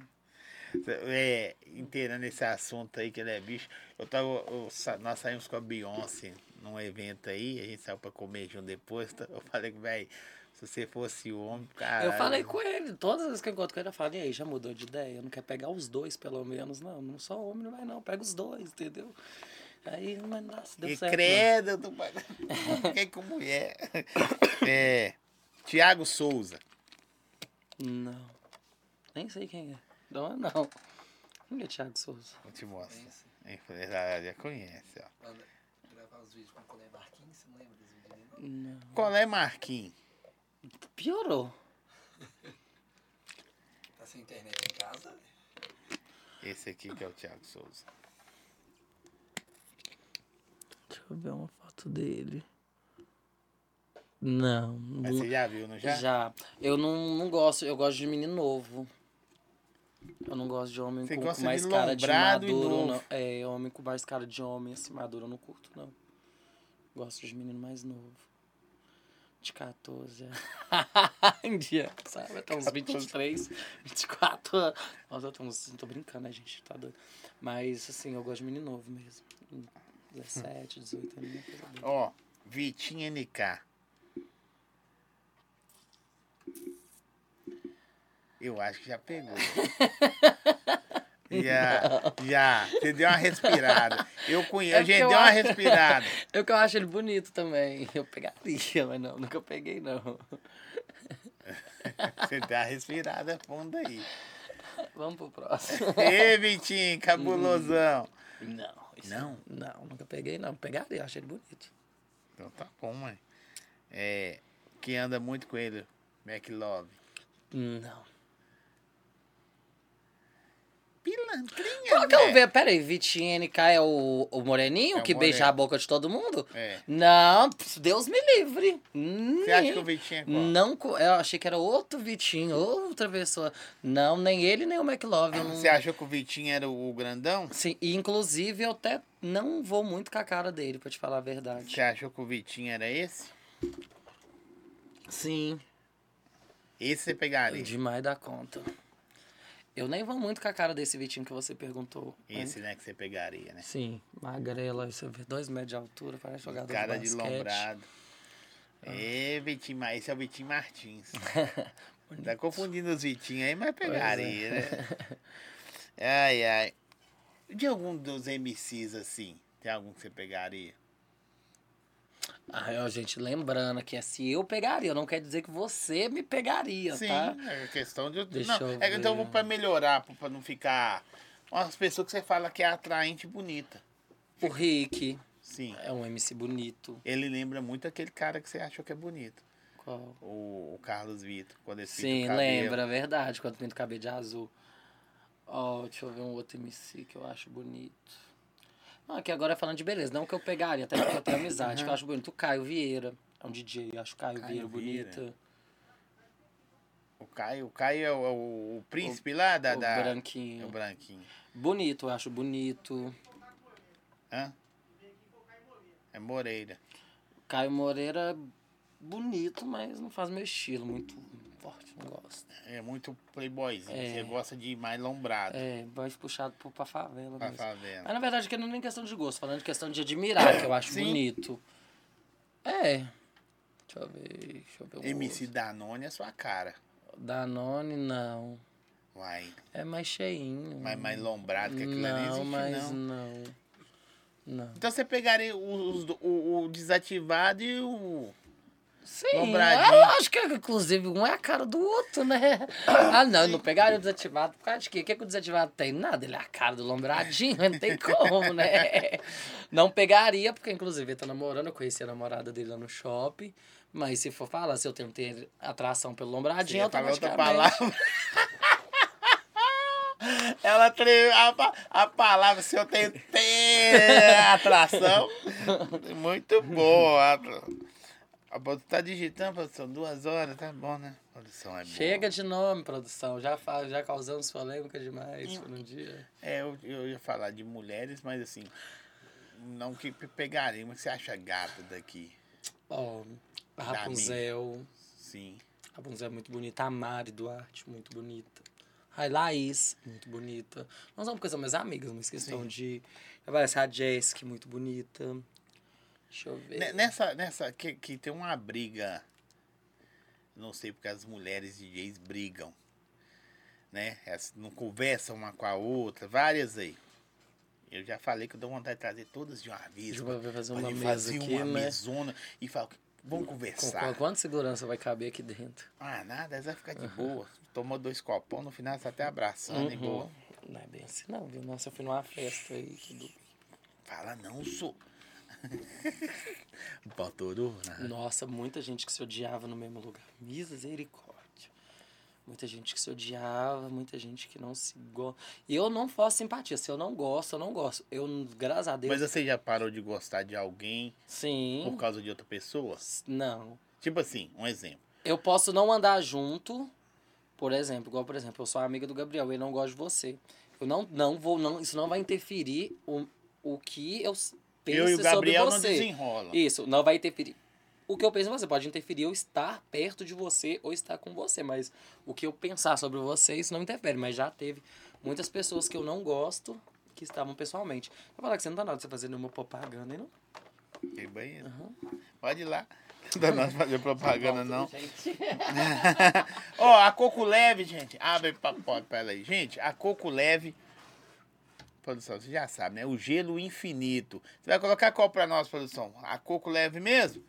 É, inteirando esse assunto aí, que ele é bicho. Eu tava. eu nós saímos com a Beyoncé num evento aí, a gente saiu pra comer junto depois. tá? Eu falei que, velho, se você fosse homem, cara. Eu falei com ele, todas as vezes que eu encontro com ele, eu falo, e aí, já mudou de ideia? Não quer pegar os dois, pelo menos? Não, não sou homem, não vai não, pega os dois, entendeu? Aí, mas nossa, deu E certo. não. credo, eu tô Fiquei com mulher. É. Tiago Souza. Não. Nem sei quem é. Não é não. Quem é Thiago Souza? Vou te mostrar. Conhece? Hein, Já, conhece, ó. Gravar os vídeos com o Colé Marquinhos, você não lembra desse vídeo não? Não. Qual é, Marquinhos? Piorou. Tá sem internet em casa? Esse aqui que é o Tiago Souza. Deixa eu ver uma foto dele. Não. Mas você já viu, não já? Já. Eu não, não gosto, eu gosto de menino novo. Eu não gosto de homem Você com, gosta mais de cara de maduro. Não. É, homem com mais cara de homem, assim, maduro, eu não curto, não. Gosto de menino mais novo. De 14 anos. India, sabe? Até uns 23, 24 anos. Nossa, eu tô, uns, não tô brincando, né, gente? Tá doido. Mas, assim, eu gosto de menino novo mesmo. 17, 18 anos. boa. Ó, Vitinho NK. Eu acho que já pegou. já, já. Você deu uma respirada. Eu conheço, É gente deu uma acho- respirada. Eu que eu acho ele bonito também. Eu pegaria, mas não, nunca peguei, não. Você deu uma respirada funda aí. Vamos pro próximo. Ê, Vitinho, cabulosão. Não. isso Não? Não, nunca peguei, não. Pegaria, achei ele bonito. Então tá bom, mãe. É, que anda muito com ele, McLove. Não. Pilantrinha, Qual que eu né? ver? Pera aí, Vitinho NK é o, o moreninho É o que beija a boca de todo mundo? É. Não, Deus me livre. Você acha que o Vitinho é qual? Não, eu achei que era outro Vitinho, outra pessoa. Não, nem ele, nem o McLove. eu não- Você achou que o Vitinho era o grandão? Sim, e inclusive eu até não vou muito com a cara dele, pra te falar a verdade. Você achou que o Vitinho era esse? Sim. Esse você pegaria. Demais da conta. Eu nem vou muito com a cara desse Vitinho que você perguntou. Esse, né, que você pegaria, né? Sim, magrela, você vê dois metros de altura, parece jogador Cara de de basquete. lombrado. Ah. Ê, Vitinho, mas esse é o Vitinho Martins. tá confundindo os Vitinhos aí, mas é. pegaria, né? Ai, ai. De algum dos MCs, assim, tem algum que você pegaria? Ó, gente, lembrando que é se eu pegaria, não quer dizer que você me pegaria, Sim, tá? é questão de... Deixa não, eu é, então pra melhorar, pra- pra não ficar... Umas pessoas que você fala que é atraente e bonita. O Rick Sim. é um MC bonito. Ele lembra muito aquele cara que você achou que é bonito. Qual? O, o Carlos Vitor, quando ele pinta o Sim, cabelo. lembra, é verdade, quando pinta o cabelo de azul. Ó, deixa eu ver um outro MC que eu acho bonito. Não, aqui agora é falando de beleza, não que eu pegaria, até porque eu tenho amizade, que eu acho bonito. O Caio Vieira, é um DJ, eu acho o Caio, Caio Vieira Vieira. bonito. O Caio, o Caio é o, é o- o príncipe lá da... o da... branquinho. É o branquinho. Bonito, eu acho bonito. Hã? É Moreira. Caio Moreira, bonito, mas não faz meu estilo, muito não gosto. É muito playboyzinho. É. Você gosta de mais lombrado É, mais puxado pro- pra favela pra mesmo. favela. Mas na verdade aqui não é nem questão de gosto, falando de questão de admirar, que eu acho Sim. bonito. É. Deixa eu ver, deixa eu ver um MC outro. Danone é sua cara. Danone, não. Uai. É mais cheinho. Mais, mais lombrado que aquilo ali não Não, existe, mas não. não. Não. Então você pegaria os- os- o, o desativado e o. Sim, eu acho que inclusive um é a cara do outro, né? Ah, não, eu não pegaria o desativado por causa de quê? O que, que o desativado tem? Nada, ele é a cara do lombradinho, não tem como, né? Não pegaria, porque inclusive ele tá namorando, eu conheci a namorada dele lá no shopping. Mas se for falar, se eu tenho que ter atração pelo lombradinho, ia falar outra palavra. Ela treme a, a palavra, se eu tenho ter atração. Muito boa. A produção tá digitando, produção, duas horas, tá bom, né? A produção é boa. Chega de nome, produção. Já, já causamos polêmica demais Hum. por um dia. É, eu, eu ia falar de mulheres, mas assim, não que pe- pegaria, mas você acha gata daqui? Ó, Da Rapunzel. Sim. Rapunzel é muito bonita. A Mari Duarte, muito bonita. A Laís, muito bonita. Nós vamos porque são minhas amigas, mas questão Sim. de. Aparece a Jessica, muito bonita. Deixa eu ver. Ne- Nessa, nessa que, que tem uma briga, não sei porque as mulheres DJs brigam, né? Elas não conversam uma com a outra, várias aí. Eu já falei que eu dou vontade de trazer todas de uma vez. Eu fazer uma mesa fazer aqui, uma né? mesona e falar, vamos Com, conversar. com quanto segurança vai caber aqui dentro? Ah, nada, elas vão ficar de boa. Tomou dois copão, no final você tá até abraçando e Uhum. boa. Não é bem assim, não, viu? Nossa, eu fui numa festa aí. Fala não, sou. Botorou, né? Nossa, muita gente que se odiava no mesmo lugar. Misericórdia. Muita gente que se odiava, muita gente que não se gosta. E eu não faço simpatia. Se eu não gosto, eu não gosto. Eu, graças a Deus. Mas você já parou de gostar de alguém Sim. por causa de outra pessoa? Não. Tipo assim, um exemplo. Eu posso não andar junto, por exemplo, igual, por exemplo, eu sou amiga do Gabriel, ele não gosta de você. Eu não, não vou, não, isso não vai interferir o, o que eu pense eu e o Gabriel sobre não você. desenrolam. Isso, não vai interferir. O que eu penso em você pode interferir eu estar perto de você ou estar com você, mas o que eu pensar sobre você, isso não interfere. Mas já teve muitas pessoas que eu não gosto que estavam pessoalmente. Eu falar que você não tá nada de você fazer nenhuma propaganda, hein, não? Que banheiro. Pode ir lá. Não dá nós fazer propaganda, não. Gente. Ó, a Coco Leve, gente. Abre pra, pra ela aí. Gente, a Coco Leve. Produção, você já sabe, né? O gelo infinito. Você vai colocar qual pra nós, produção? A Coco Leve mesmo?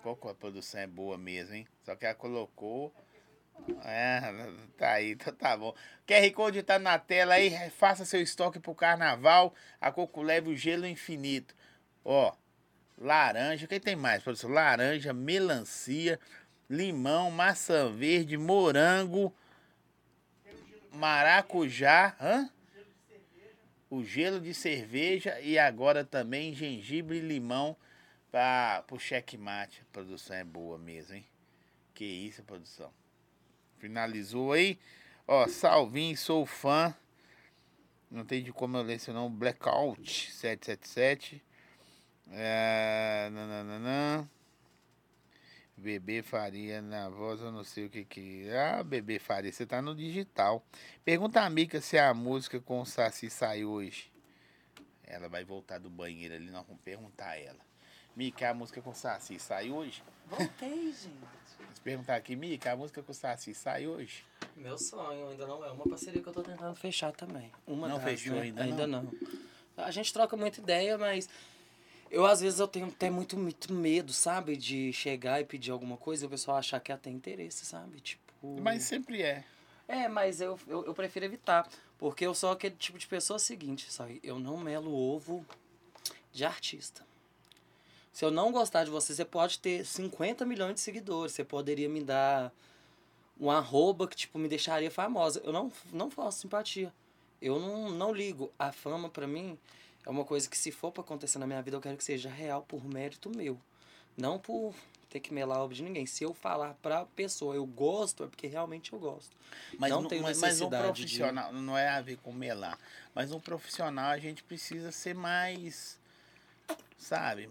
Coco, a produção é boa mesmo, hein? Só que ela colocou. É, tá aí, então tá bom. QR Code tá na tela aí. Faça seu estoque pro carnaval. A Coco Leve, o gelo infinito. Ó, laranja. O que tem mais, produção? Laranja, melancia, limão, maçã verde, morango, maracujá, hã? O gelo de cerveja e agora também gengibre e limão para o checkmate. A produção é boa mesmo, hein? Que isso, produção. Finalizou aí. Ó, Salvin, sou fã. Não tem de como eu ler esse nome. Blackout 777. É, nananana. Bebê Faria na voz, eu não sei o que que. Ah, Bebê Faria, você tá no digital. Pergunta a Mica se a música com o Saci saiu hoje. Ela vai voltar do banheiro ali, nós vamos perguntar a ela. Mica, a música com o Saci saiu hoje? Voltei, gente. Vamos perguntar aqui, Mica, a música com o Saci saiu hoje? Meu sonho ainda não é uma parceria que eu tô tentando fechar também. Uma Não das, fechou né? ainda, Ainda não. A gente troca muita ideia, mas eu às vezes eu tenho até muito, muito medo, sabe? De chegar e pedir alguma coisa e o pessoal achar que até interesse, sabe? Tipo. Mas sempre é. É, mas eu, eu, eu prefiro evitar. Porque eu sou aquele tipo de pessoa seguinte, sabe? Eu não melo ovo de artista. Se eu não gostar de você, você pode ter 50 milhões de seguidores. Você poderia me dar um arroba que, tipo, me deixaria famosa. Eu não, não faço simpatia. Eu não, não ligo. A fama, pra mim, é uma coisa que, se for pra acontecer na minha vida, eu quero que seja real por mérito meu. Não por ter que melar ovo de ninguém. Se eu falar pra pessoa, eu gosto, é porque realmente eu gosto. Mas, Não não, tenho mas, mas um necessidade de- profissional, não é a ver com melar, mas um profissional a gente precisa ser mais, sabe,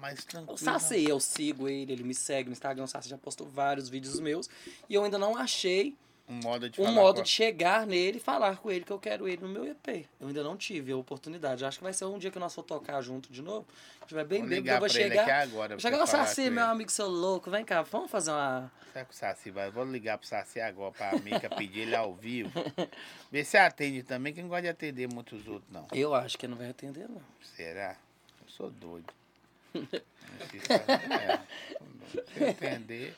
mais tranquilo. O Saci, eu sigo ele, ele me segue no Instagram. O Saci já postou vários vídeos meus. E eu ainda não achei Um modo de um modo de chegar nele e falar com ele que eu quero ele no meu EP. Eu ainda não tive a oportunidade. Acho que vai ser um dia que nós for tocar junto de novo. A gente vai bem ligar eu vou chegar. agora. Chegar, falar Saci, meu amigo, seu louco, vem cá, vamos fazer uma. Será que o Saci vai? Vou ligar pro Saci agora pra Mica pedir ele ao vivo. Vê se atende também, que não gosta de atender muitos outros, não. Eu acho que ele não vai atender, não. Será? Eu sou doido. Se é, se eu atender, eu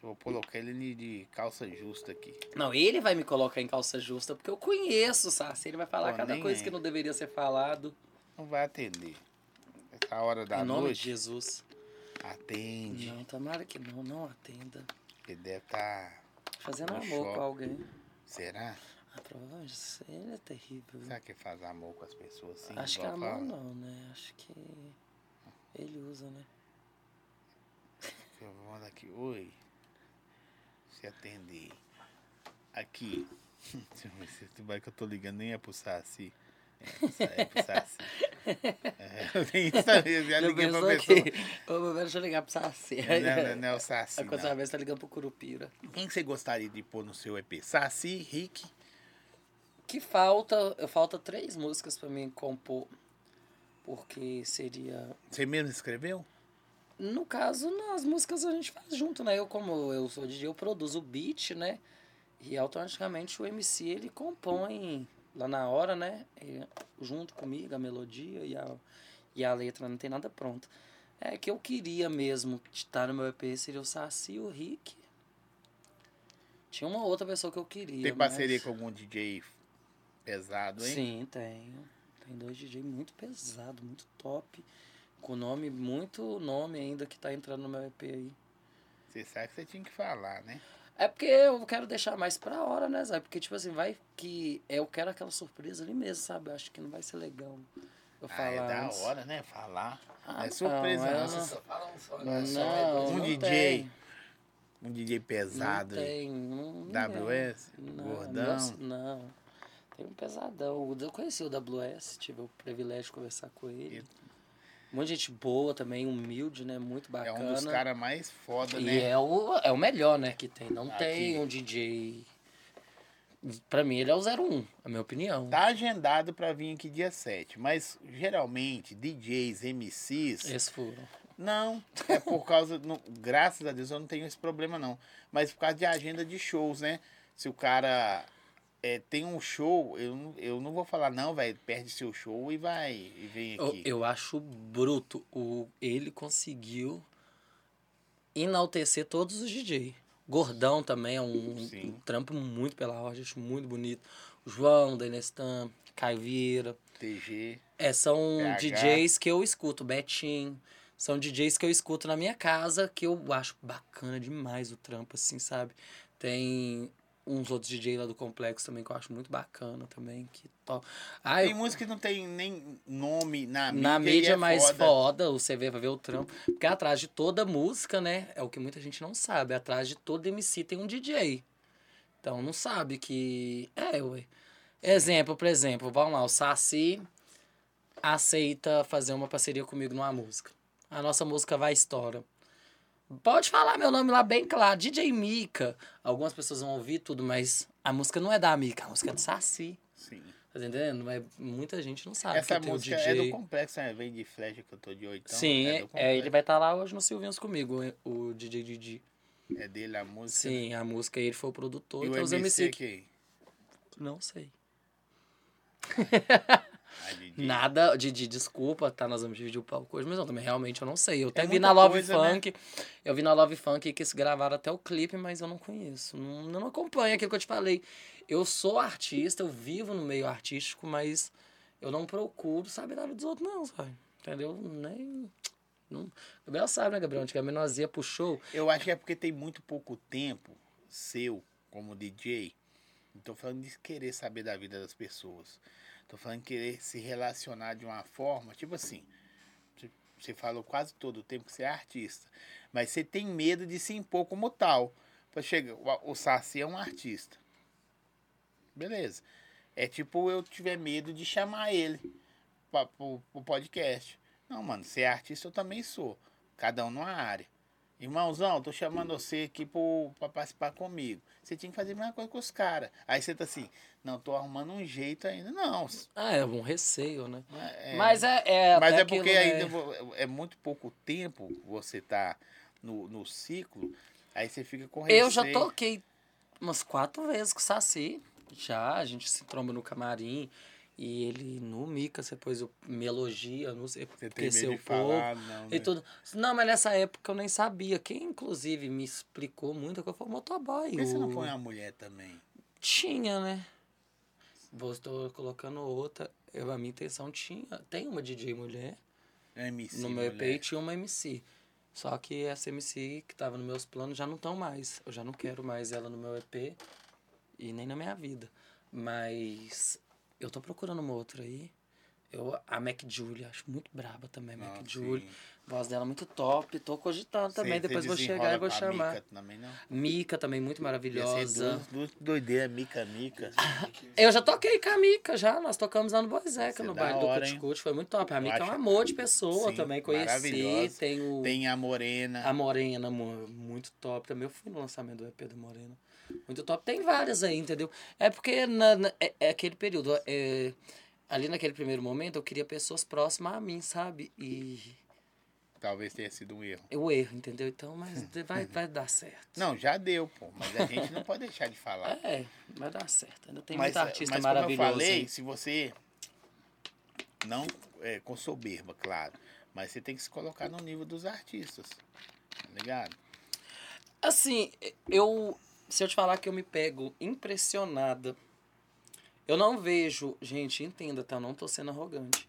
vou colocar ele de calça justa aqui. Não, ele vai me colocar em calça justa, porque eu conheço o Saci. Ele vai falar Pô, cada coisa é. que não deveria ser falado. Não vai atender. Essa hora da em nome noite, de Jesus. atende. Não, tomara que não, não atenda. Ele deve estar. Fazendo No amor shopping. com alguém. Será? Ah, provavelmente ele é terrível. Será que faz amor com as pessoas assim? Acho que amor fala? não, né? Acho que ele usa, né? Eu vou mandar aqui. Oi. Se atender. Aqui. Deixa eu ver se tu vai que eu tô ligando, nem é pro Saci. É, é pro Saci. É, eu nem sabia, já Já liguei pra pessoa. que... Ô, deixa eu ligar pro Saci. Não, não, não é o Saci. A coisa vez tá ligando pro Curupira. Quem que você gostaria de pôr no seu EP? Saci, Rick. Que falta... Falta três músicas pra mim compor. Porque seria... Você mesmo escreveu? No caso, não, as músicas a gente faz junto, né? Eu, como eu sou DJ, eu produzo o beat, né? E automaticamente o MC, ele compõe lá na hora, né? Junto comigo, a melodia e a, e a letra, não tem nada pronto. É que eu queria mesmo estar no meu EP, seria o Saci e o Rick. Tinha uma outra pessoa que eu queria. Tem parceria mas- com algum DJ pesado, hein? Sim, tenho. Tem dois DJ muito pesado, muito top. Com nome, muito nome ainda que tá entrando no meu EP aí. Você sabe que você tinha que falar, né? É porque eu quero deixar mais pra hora, né, Zé? Porque, tipo assim, vai que eu quero aquela surpresa ali mesmo, sabe? Eu acho que não vai ser legal eu Ah, falar é da antes. hora, né? Falar. Ah, não é não, surpresa, é não. uma- Você só fala um só, Não, né? Não, é. Um não DJ tem. Um DJ Não pesado. aí. tem. Não, WS, não, gordão. Não, não. Tem um pesadão. Eu conheci o WS, tive o privilégio de conversar com ele. Muita gente boa também, humilde, né? Muito É bacana. um dos caras mais foda, E né? é o, é o melhor, né, que tem. Não Aqui. tem um DJ. Pra mim, ele é o 01, a minha opinião. Tá agendado pra vir aqui dia 7, mas geralmente DJs, MCs, Esses foram. não, é por causa, não- graças a Deus eu não tenho esse problema não, mas por causa de agenda de shows, né? Se o cara é, tem um show, eu, não- eu não vou falar não, velho, perde seu show e vai e vem Eu, aqui. eu acho bruto. O, ele conseguiu enaltecer todos os DJ. Gordão também é um, um trampo muito pela ordem, acho muito bonito. João, Denestan, Caio Vieira. TG, É, são. DJs que eu escuto, Betinho. São DJs que eu escuto na minha casa, que eu acho bacana demais o trampo, assim, sabe? Tem uns outros DJs lá do Complexo também que eu acho muito bacana também. Que to... ah, tem eu, música que não tem nem nome na mídia, na mídia é mais foda. foda, o CV vai ver o trampo. Porque atrás de toda música, né? É o que muita gente não sabe. Atrás de todo MC tem um DJ. Então não sabe que. É, ué. Exemplo, por exemplo, vamos lá, o Saci aceita fazer uma parceria comigo numa música. A nossa música vai estoura. Pode falar meu nome lá bem claro, DJ Mika. Algumas pessoas vão ouvir tudo, mas a música não é da Mika, a música é do Saci. Sim. Tá entendendo? Mas muita gente não sabe Essa o música DJ. é do complexo, né? Vem de flecha que eu tô de oitão. Sim, é, é, é, ele vai estar lá hoje no Silvinhos comigo, o DJ Didi. É dele a música. Sim, a música ele foi o produtor, E o então os MC, MC que... quem? Não sei. Nada, Didi, desculpa, tá? Nós vamos dividir o palco hoje, mas não, também realmente eu não sei. Eu até vi muita na Love coisa, né? Funk, eu vi na Love Funk que eles gravaram até o clipe, mas eu não conheço. Não, não acompanho aquilo que eu te falei. Eu sou artista, eu vivo no meio artístico, mas eu não procuro saber da vida dos outros, não, sabe? Entendeu? Nem. Não... Gabriel sabe, né, Gabriel? Antigamente nós ia pro show. Eu acho que é porque tem muito pouco tempo seu como DJ. Tô falando de querer saber da vida das pessoas. Tô falando querer se relacionar de uma forma, tipo assim. você- falou quase todo o tempo que você é artista. Mas você tem medo de se impor como tal. Pra chegar, o, o Saci é um artista. Beleza. É tipo eu tiver medo de chamar ele pro, pro podcast. Não, mano, você é artista, eu também sou. Cada um numa área. Irmãozão, tô chamando você aqui pro, pra participar comigo. Você tinha que fazer a mesma coisa com os caras. Aí você tá assim, não, tô arrumando um jeito ainda. Não. Ah, é um receio, né? é- Mas é. é mas é porque aquilo, né? ainda vo- é muito pouco tempo você tá no, no ciclo. Aí você fica com receio. Eu já toquei umas quatro vezes com o Saci. Já, a gente se tromba no camarim. E ele no Mica, você pôs o melodia, não sei, Você tem porque medo seu de povo. falar, não. E né? tudo. Não, mas nessa época eu nem sabia. Quem, inclusive, me explicou muita coisa foi o motoboy. Por que você não põe uma mulher também? Tinha, né? Vou estou colocando outra. Eu, a minha intenção tinha. Tem uma DJ mulher. MC, no meu mulher. EP tinha uma MC. Só que essa MC que tava nos meus planos já não estão mais. Eu já não quero mais ela no meu EP e nem na minha vida. Mas eu tô procurando uma outra aí. Eu, a Mac Julie, acho muito braba também, a Mac Não, Julie. sim. Voz dela é muito top. Tô cogitando também, depois vou chegar e vou chamar. Mica também, não? Mica também, muito maravilhosa. duas, doideiras, Mica, Mica. Eu já toquei com a Mica, já. Nós tocamos lá no Boiseca, é no da baile do? Cuticute. Foi muito top. A Mica é um amor de pessoa Sim, também. Conheci. Tem o... Tem a Morena. A Morena, mu- muito top. Também eu fui no lançamento do EP da Morena. Muito top. Tem várias aí, entendeu? É porque na, na- é, é aquele período. é, ali naquele primeiro momento eu queria pessoas próximas a mim, sabe? E Talvez tenha sido um erro. eu erro, entendeu? Então, mas vai, vai dar certo. Não, já deu, pô. Mas a gente não pode deixar de falar. É, vai dar certo. Ainda tem mas, muito artista mas como eu falei, aí. se você. Não é, com soberba, claro. Mas você tem que se colocar no nível dos artistas. Tá ligado? Assim, eu. Se eu te falar que eu me pego impressionada. Eu não vejo. Gente, entenda, tá? Eu não tô sendo arrogante.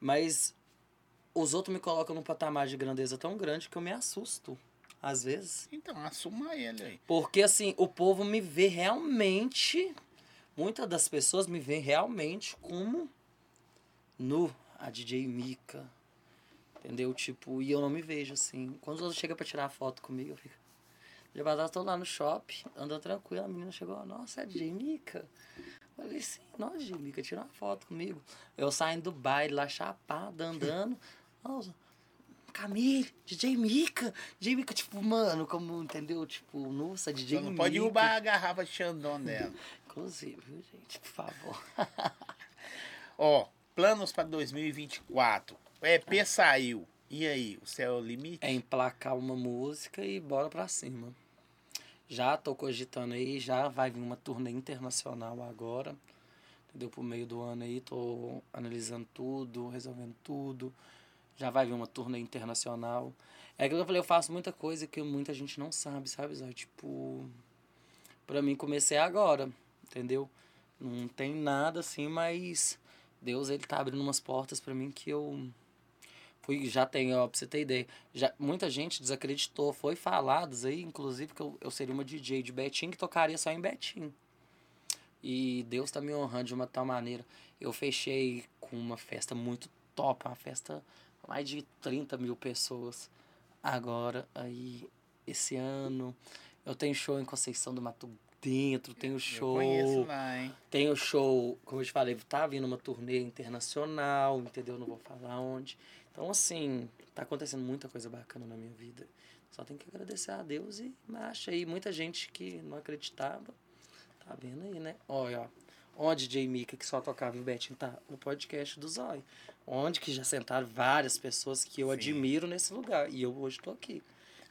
Mas os outros me colocam num patamar de grandeza tão grande que eu me assusto. Às vezes. Então, assuma ele aí. Porque, assim, o povo me vê realmente. Muitas das pessoas me veem realmente como nu, a DJ Mika. Entendeu? Tipo, e eu não me vejo assim. Quando os outros chegam pra tirar foto comigo, eu fico. Eu tô lá no shopping, andando tranquilo, a menina chegou, nossa, é DJ Mika? Eu Falei, sim, nossa, DJ Mika, tira uma foto comigo. Eu saindo do baile lá, chapado, andando. Nossa, Camille, DJ Mika, DJ Mika, tipo, mano, como, entendeu? Tipo, nossa, DJ Só Mika. não pode derrubar a garrafa de Xandão dela. Inclusive, viu, gente, por favor. Ó, planos pra 2024. O EP saiu. E aí, o céu é o limite? É emplacar uma música e bora pra cima. Já tô cogitando aí, já vai vir uma turnê internacional agora. Entendeu? Por meio do ano aí, tô analisando tudo, resolvendo tudo. Já vai vir uma turnê internacional. É aquilo que eu falei, eu faço muita coisa que muita gente não sabe, sabe, Zói? Tipo, pra mim comecei agora, entendeu? Não tem nada assim, mas Deus ele tá abrindo umas portas pra mim que eu fui já tenho, ó, pra você ter ideia. Já, muita gente desacreditou, foi falados aí, inclusive que eu, eu seria uma DJ de Betim que tocaria só em Betim. E Deus tá me honrando de uma tal maneira. Eu fechei com uma festa muito top, uma festa mais de 30 mil pessoas. Agora, aí, esse ano, eu tenho show em Conceição do Mato Dentro, tenho Eu show. conheço lá, hein? Tem o show, como eu te falei, tá vindo uma turnê internacional, entendeu? Não vou falar onde. Então, assim, tá acontecendo muita coisa bacana na minha vida. Só tem que agradecer a Deus e marcha aí. Muita gente que não acreditava, tá vendo aí, né? Olha, ó. Onde DJ Mika, que só tocava em Betinho, tá? No podcast do Zói. Onde que já sentaram várias pessoas que eu Sim. admiro nesse lugar. E eu hoje tô aqui.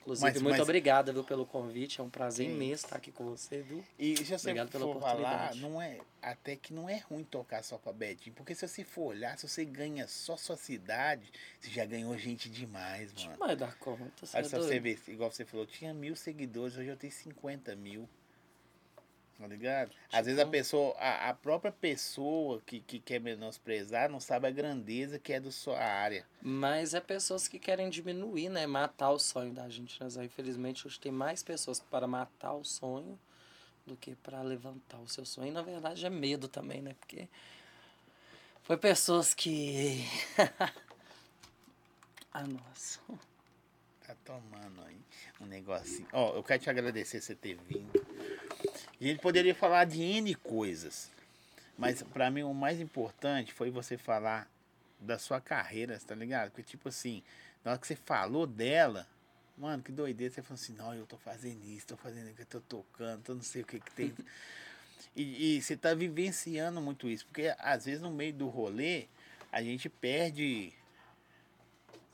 Inclusive, Mas- muito mas- obrigada, viu, pelo convite. É um prazer Sim. imenso estar aqui com você, viu? E se você Obrigado pela for falar, oportunidade. não é, até que não é ruim tocar só pra Betinho. Porque se você for olhar, se você ganha só sua cidade, você já ganhou gente demais, mano. Vai dar conta, você Olha é só você ver, igual você falou, tinha mil seguidores, hoje eu tenho 50 mil. Tá ligado? Às vezes a Tipo- pessoa, a, a própria pessoa que, que quer menosprezar não sabe a grandeza que é da sua área. Mas é pessoas que querem diminuir, né? Matar o sonho da gente, né? Infelizmente, hoje tem mais pessoas para matar o sonho do que para levantar o seu sonho. E, na verdade, é medo também, né? Porque foi pessoas que... ah, nossa. Tá tomando aí um negocinho. Ó, eu quero te agradecer você ter vindo. A gente poderia falar de N coisas. Mas pra mim o mais importante foi você falar da sua carreira, tá ligado? Porque tipo assim, na hora que você falou dela, mano, que doideira, você falou assim, não, eu tô fazendo isso, tô fazendo aquilo, tô tocando, tô não sei o que que tem. e, e você tá vivenciando muito isso, porque às vezes no meio do rolê a gente perde.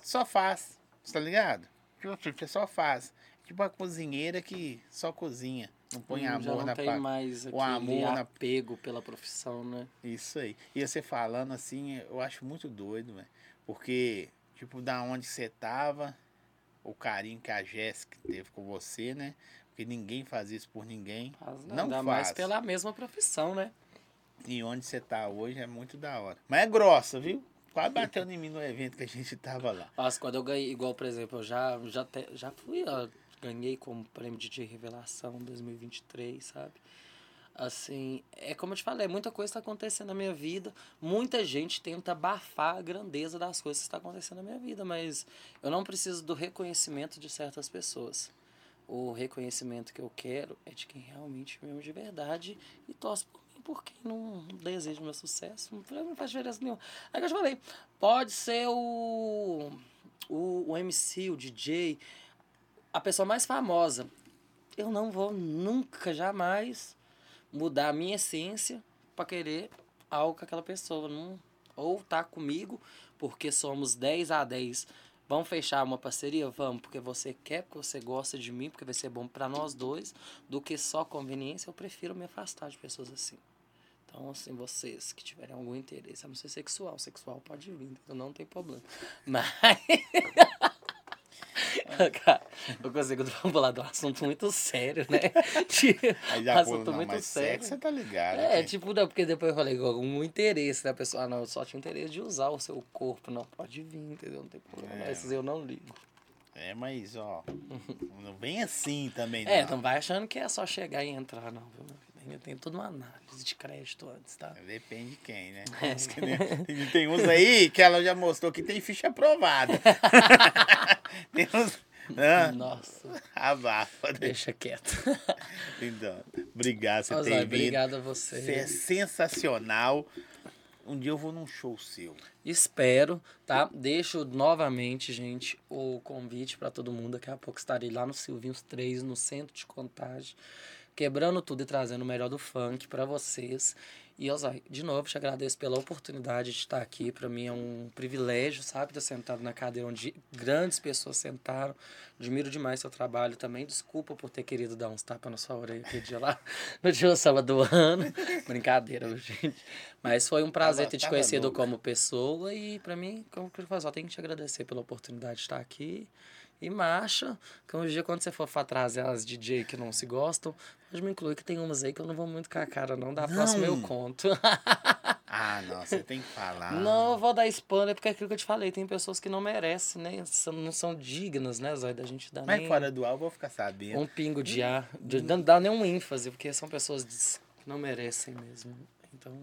Só faz, tá ligado? Tipo, Você só faz. Tipo a cozinheira que só cozinha. Não põe Hum, já amor não na tem mais o amor na- apego pela profissão, né? Isso aí. E você falando assim, eu acho muito doido, velho. Porque, tipo, da onde você tava, o carinho que a Jéssica teve com você, né? Porque ninguém faz isso por ninguém. Faz, Não Ainda faz. mais pela mesma profissão, né? E onde você tá hoje é muito da hora. Mas é grossa, viu? Quase batendo em mim no evento que a gente tava lá. Nossa, quando eu ganhei, igual, por exemplo, eu já, já, te- já fui, ó, ganhei como prêmio DJ Revelação 2023, sabe? Assim, é como eu te falei, muita coisa está acontecendo na minha vida. Muita gente tenta abafar a grandeza das coisas que está acontecendo na minha vida, mas eu não preciso do reconhecimento de certas pessoas. O reconhecimento que eu quero é de quem realmente me ama de verdade e torce por mim, porque não deseja meu sucesso. Não faz diferença nenhuma. Aí que eu te falei, pode ser o, o, o MC, o DJ, a pessoa mais famosa. Eu não vou nunca, jamais mudar a minha essência para querer algo com aquela pessoa. Não, ou tá comigo, porque somos 10 a 10. Vamos fechar uma parceria? Vamos, porque você quer, porque você gosta de mim, porque vai ser bom para nós dois, do que só conveniência, eu prefiro me afastar de pessoas assim. Então, assim, vocês que tiverem algum interesse, a não ser sexual, sexual pode vir, então não tem problema. Mas. Cara, eu consigo falar de um assunto muito sério, né? Aí já assunto pô, não, muito sério. Você tá ligado. É, tipo, não, porque depois eu falei com algum interesse da pessoa. Ah, não, eu só tinha interesse de usar o seu corpo. Não, pode vir, entendeu? Não tem problema. É. Esses eu não ligo. É, mas, ó, não vem assim também, é, não. É, não vai achando que é só chegar e entrar, não, viu, Ainda tem toda uma análise de crédito antes, tá? Depende de quem, né? É. Tem uns aí que ela já mostrou que tem ficha aprovada. tem uns. Nossa. Abafa. Deixa quieto. Então, obrigado por ter vindo. Obrigado a você. Você é sensacional. Um dia eu vou num show seu. Espero, tá? Deixo novamente, gente, o convite para todo mundo. Daqui a pouco estarei lá no Silvinhos 3, no centro de contagem quebrando tudo e trazendo o melhor do funk para vocês. E, Osói, de novo, te agradeço pela oportunidade de estar aqui. Para mim é um privilégio, sabe, estar sentado na cadeira onde grandes pessoas sentaram. Admiro demais seu trabalho também. Desculpa por ter querido dar uns tapas na sua orelha aquele dia lá, no dia sábado do ano. Brincadeira, gente. Mas foi um prazer ter te conhecido como pessoa. E, para mim, como eu falo, só tenho que te agradecer pela oportunidade de estar aqui e marcha. Que um dia, quando você for trazer as DJ que não se gostam, pode me incluir que tem umas aí que eu não vou muito com a cara, não. Da não. próxima eu conto. ah, não, você tem que falar. Não, eu vou dar spoiler, porque é aquilo que eu te falei, tem pessoas que não merecem, né? Não são dignas, né, Zóia, da gente dar Mas nem fora do ar, eu vou ficar sabendo. Um pingo de ar. De, não dá nenhum ênfase, porque são pessoas que não merecem mesmo. Então,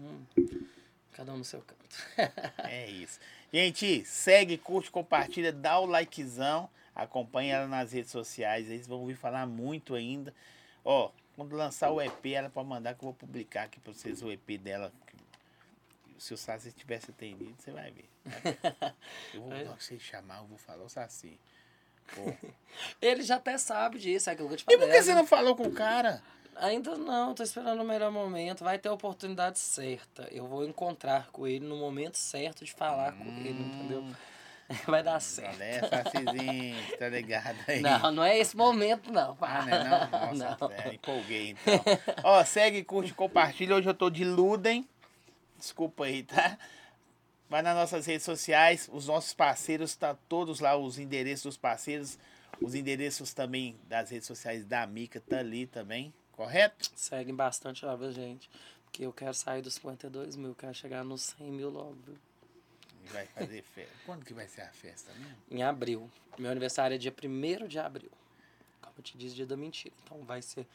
cada um no seu canto. é isso. Gente, segue, curte, compartilha, dá o likezão. Acompanhe ela nas redes sociais, eles vão ouvir falar muito ainda. Ó, quando lançar o EP, ela pode mandar que eu vou publicar aqui para vocês o EP dela. Se o Saci tivesse atendido, você vai ver. Eu vou, é. você chamar, eu vou falar o Saci. Ele já até sabe disso, é aquilo que eu te falei. E por que você não falou com o cara? Ainda não, tô esperando o melhor momento. Vai ter a oportunidade certa. Eu vou encontrar com ele no momento certo de falar hum. com ele, entendeu? Vai dar certo. É Sacizinho, tá ligado aí. Não, não é esse momento, não. Ah, não é não? Nossa, não. É, empolguei então. Ó, segue, curte, compartilha. Hoje eu tô de Ludem. Desculpa aí, tá? Vai nas nossas redes sociais, os nossos parceiros, tá todos lá, os endereços dos parceiros, os endereços também das redes sociais da Mica, tá ali também, correto? Seguem bastante lá, gente? Porque eu quero sair dos 52 mil, quero chegar nos 100 mil logo, viu? Vai fazer festa. Quando que vai ser a festa mesmo? Em abril. Meu aniversário é dia 1 de abril. Como eu te disse, dia da mentira. Então vai ser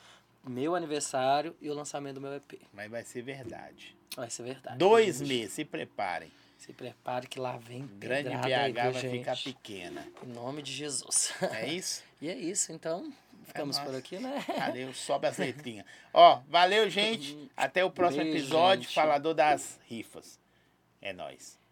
meu aniversário e o lançamento do meu EP. Mas vai ser verdade. Vai ser verdade. Dois meses, se preparem. Se prepare que lá vem Grande BH aí, vai gente? ficar pequena. Em nome de Jesus. É isso? e é isso, então. Ficamos é por aqui, né? Valeu, sobe as letrinhas. Ó, valeu, gente. Até o próximo Beijo, episódio, gente. falador das rifas. É nóis. Foi.